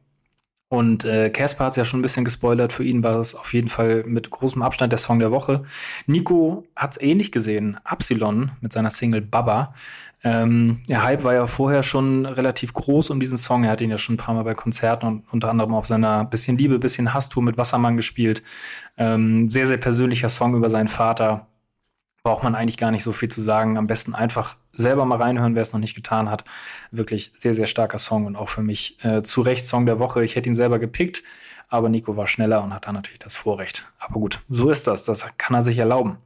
Und äh, Casper hat es ja schon ein bisschen gespoilert. Für ihn war es auf jeden Fall mit großem Abstand der Song der Woche. Nico hat es ähnlich gesehen. Epsilon mit seiner Single Baba. Ähm, der Hype war ja vorher schon relativ groß um diesen Song. Er hat ihn ja schon ein paar Mal bei Konzerten und unter anderem auf seiner Bisschen Liebe, Bisschen Hass-Tour mit Wassermann gespielt. Ähm, sehr, sehr persönlicher Song über seinen Vater. Braucht man eigentlich gar nicht so viel zu sagen. Am besten einfach selber mal reinhören, wer es noch nicht getan hat. Wirklich sehr, sehr starker Song und auch für mich äh, zu Recht Song der Woche. Ich hätte ihn selber gepickt, aber Nico war schneller und hat da natürlich das Vorrecht. Aber gut, so ist das. Das kann er sich erlauben.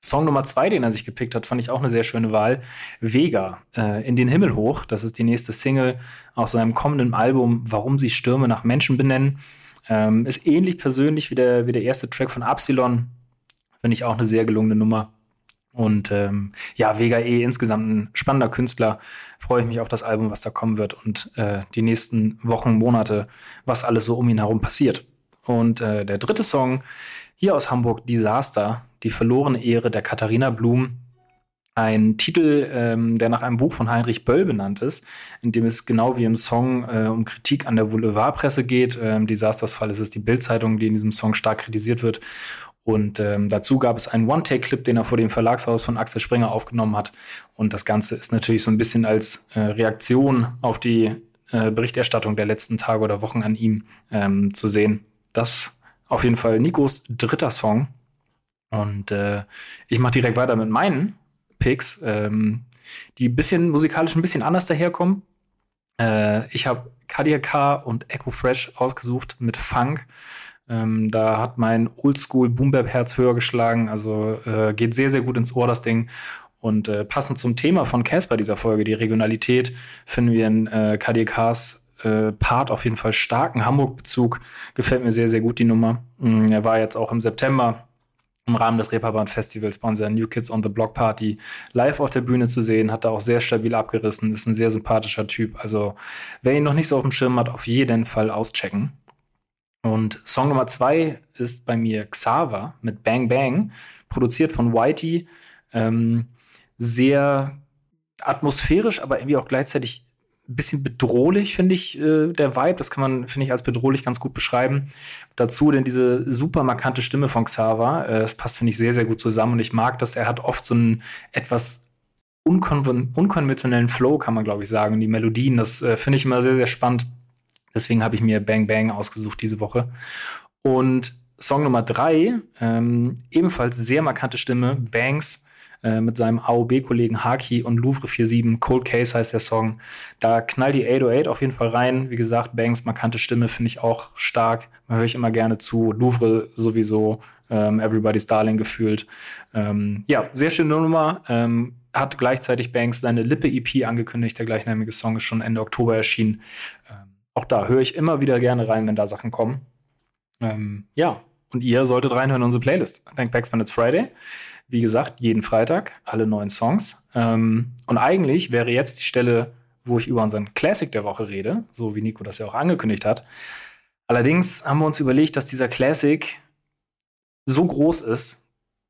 Song Nummer zwei, den er sich gepickt hat, fand ich auch eine sehr schöne Wahl. Vega, äh, in den Himmel hoch. Das ist die nächste Single aus seinem kommenden Album, Warum sie Stürme nach Menschen benennen. Ähm, ist ähnlich persönlich wie der, wie der erste Track von Epsilon. Finde ich auch eine sehr gelungene Nummer. Und ähm, ja, Vega eh insgesamt ein spannender Künstler. Freue ich mich auf das Album, was da kommen wird und äh, die nächsten Wochen, Monate, was alles so um ihn herum passiert. Und äh, der dritte Song hier aus Hamburg, Disaster, die verlorene Ehre der Katharina Blum. Ein Titel, ähm, der nach einem Buch von Heinrich Böll benannt ist, in dem es genau wie im Song äh, um Kritik an der Boulevardpresse geht. Ähm, Disasters-Fall ist es die Bildzeitung, die in diesem Song stark kritisiert wird. Und ähm, dazu gab es einen One-Take-Clip, den er vor dem Verlagshaus von Axel Springer aufgenommen hat. Und das Ganze ist natürlich so ein bisschen als äh, Reaktion auf die äh, Berichterstattung der letzten Tage oder Wochen an ihm ähm, zu sehen. Das auf jeden Fall Nikos dritter Song. Und äh, ich mache direkt weiter mit meinen Picks, ähm, die bisschen musikalisch ein bisschen anders daherkommen. Äh, ich habe Cardiac Car und Echo Fresh ausgesucht mit Funk. Ähm, da hat mein Oldschool Boombap Herz höher geschlagen. Also äh, geht sehr, sehr gut ins Ohr, das Ding. Und äh, passend zum Thema von Casper dieser Folge, die Regionalität, finden wir in äh, KDKs äh, Part auf jeden Fall starken Hamburg-Bezug. Gefällt mir sehr, sehr gut die Nummer. Mhm, er war jetzt auch im September im Rahmen des Reeperbahn Festivals bei unserer New Kids on the Block Party live auf der Bühne zu sehen, hat er auch sehr stabil abgerissen, ist ein sehr sympathischer Typ. Also wer ihn noch nicht so auf dem Schirm hat, auf jeden Fall auschecken. Und Song Nummer zwei ist bei mir Xaver mit Bang Bang, produziert von Whitey. Ähm, sehr atmosphärisch, aber irgendwie auch gleichzeitig ein bisschen bedrohlich, finde ich, äh, der Vibe. Das kann man, finde ich, als bedrohlich ganz gut beschreiben. Dazu denn diese super markante Stimme von Xaver. Äh, das passt, finde ich, sehr, sehr gut zusammen. Und ich mag dass Er hat oft so einen etwas unkon unkonventionellen Flow, kann man, glaube ich, sagen. Die Melodien, das äh, finde ich immer sehr, sehr spannend. Deswegen habe ich mir Bang Bang ausgesucht diese Woche. Und Song Nummer drei, ähm, ebenfalls sehr markante Stimme, Banks äh, mit seinem AOB-Kollegen Haki und Louvre 47. Cold Case heißt der Song. Da knallt die 808 auf jeden Fall rein. Wie gesagt, Banks markante Stimme finde ich auch stark. Da höre ich immer gerne zu. Louvre sowieso. Ähm, Everybody's Darling gefühlt. Ähm, ja, sehr schöne Nummer. Ähm, hat gleichzeitig Banks seine Lippe-EP angekündigt. Der gleichnamige Song ist schon Ende Oktober erschienen. Ähm, auch da höre ich immer wieder gerne rein, wenn da Sachen kommen. Ähm, ja, und ihr solltet reinhören in unsere Playlist. Thank Backs when it's Friday. Wie gesagt, jeden Freitag alle neuen Songs. Ähm, und eigentlich wäre jetzt die Stelle, wo ich über unseren Classic der Woche rede, so wie Nico das ja auch angekündigt hat. Allerdings haben wir uns überlegt, dass dieser Classic so groß ist,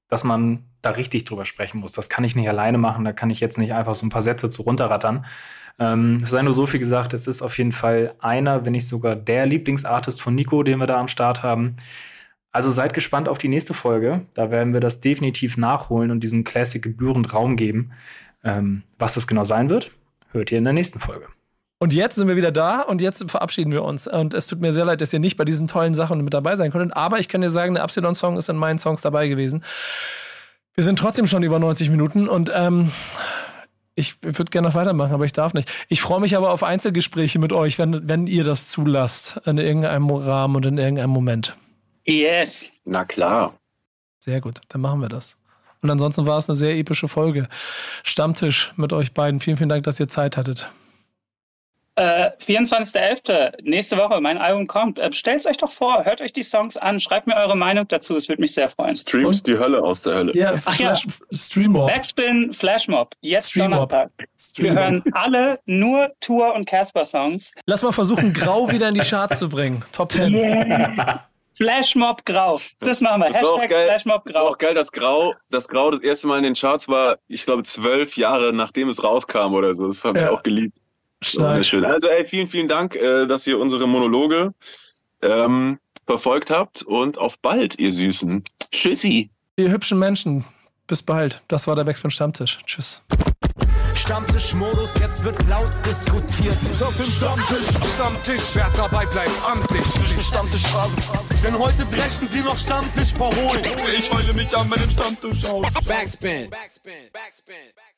dass man da richtig drüber sprechen muss. Das kann ich nicht alleine machen, da kann ich jetzt nicht einfach so ein paar Sätze zu runterrattern. Ähm, es sei nur so viel gesagt, es ist auf jeden Fall einer, wenn nicht sogar der Lieblingsartist von Nico, den wir da am Start haben. Also seid gespannt auf die nächste Folge. Da werden wir das definitiv nachholen und diesem Classic gebührend Raum geben. Ähm, was das genau sein wird, hört ihr in der nächsten Folge. Und jetzt sind wir wieder da und jetzt verabschieden wir uns. Und es tut mir sehr leid, dass ihr nicht bei diesen tollen Sachen mit dabei sein konntet. Aber ich kann dir sagen, der Absilon-Song ist in meinen Songs dabei gewesen. Wir sind trotzdem schon über 90 Minuten und ähm, ich würde gerne noch weitermachen, aber ich darf nicht. Ich freue mich aber auf Einzelgespräche mit euch, wenn, wenn ihr das zulasst, in irgendeinem Rahmen und in irgendeinem Moment. Yes. Na klar. Sehr gut, dann machen wir das. Und ansonsten war es eine sehr epische Folge. Stammtisch mit euch beiden. Vielen, vielen Dank, dass ihr Zeit hattet. Äh, 24.11. nächste Woche, mein Album kommt. Äh, Stellt es euch doch vor, hört euch die Songs an, schreibt mir eure Meinung dazu, es würde mich sehr freuen. Streams die Hölle aus der Hölle. Ja, Ach ja. Flash, Streammob. Backspin Flashmob, jetzt Streammob. Donnerstag. Wir Streammob. hören alle nur Tour- und Casper-Songs. Lass mal versuchen, Grau wieder in die Charts zu bringen. Top 10. Yeah. Flashmob Grau. Das machen wir. Das Hashtag geil. Flashmob Das war Grau. auch geil, dass Grau, das Grau das erste Mal in den Charts war, ich glaube, zwölf Jahre nachdem es rauskam oder so. Das habe ich Ja. auch geliebt. Stark. schön. Also, ey, vielen, vielen Dank, äh, dass ihr unsere Monologe ähm, verfolgt habt und auf bald, ihr Süßen. Tschüssi. Ihr hübschen Menschen, bis bald. Das war der Backspin Stammtisch. Tschüss. Stammtischmodus, jetzt wird laut diskutiert. Auf dem Stammtisch, Stammtisch, wer dabei bleibt, amtlich. Stammtisch Phase. Denn heute dreschen sie noch Stammtisch verholen. Ich heule mich an meinem Stammtisch aus. Backspin. Backspin. Backspin. Backspin.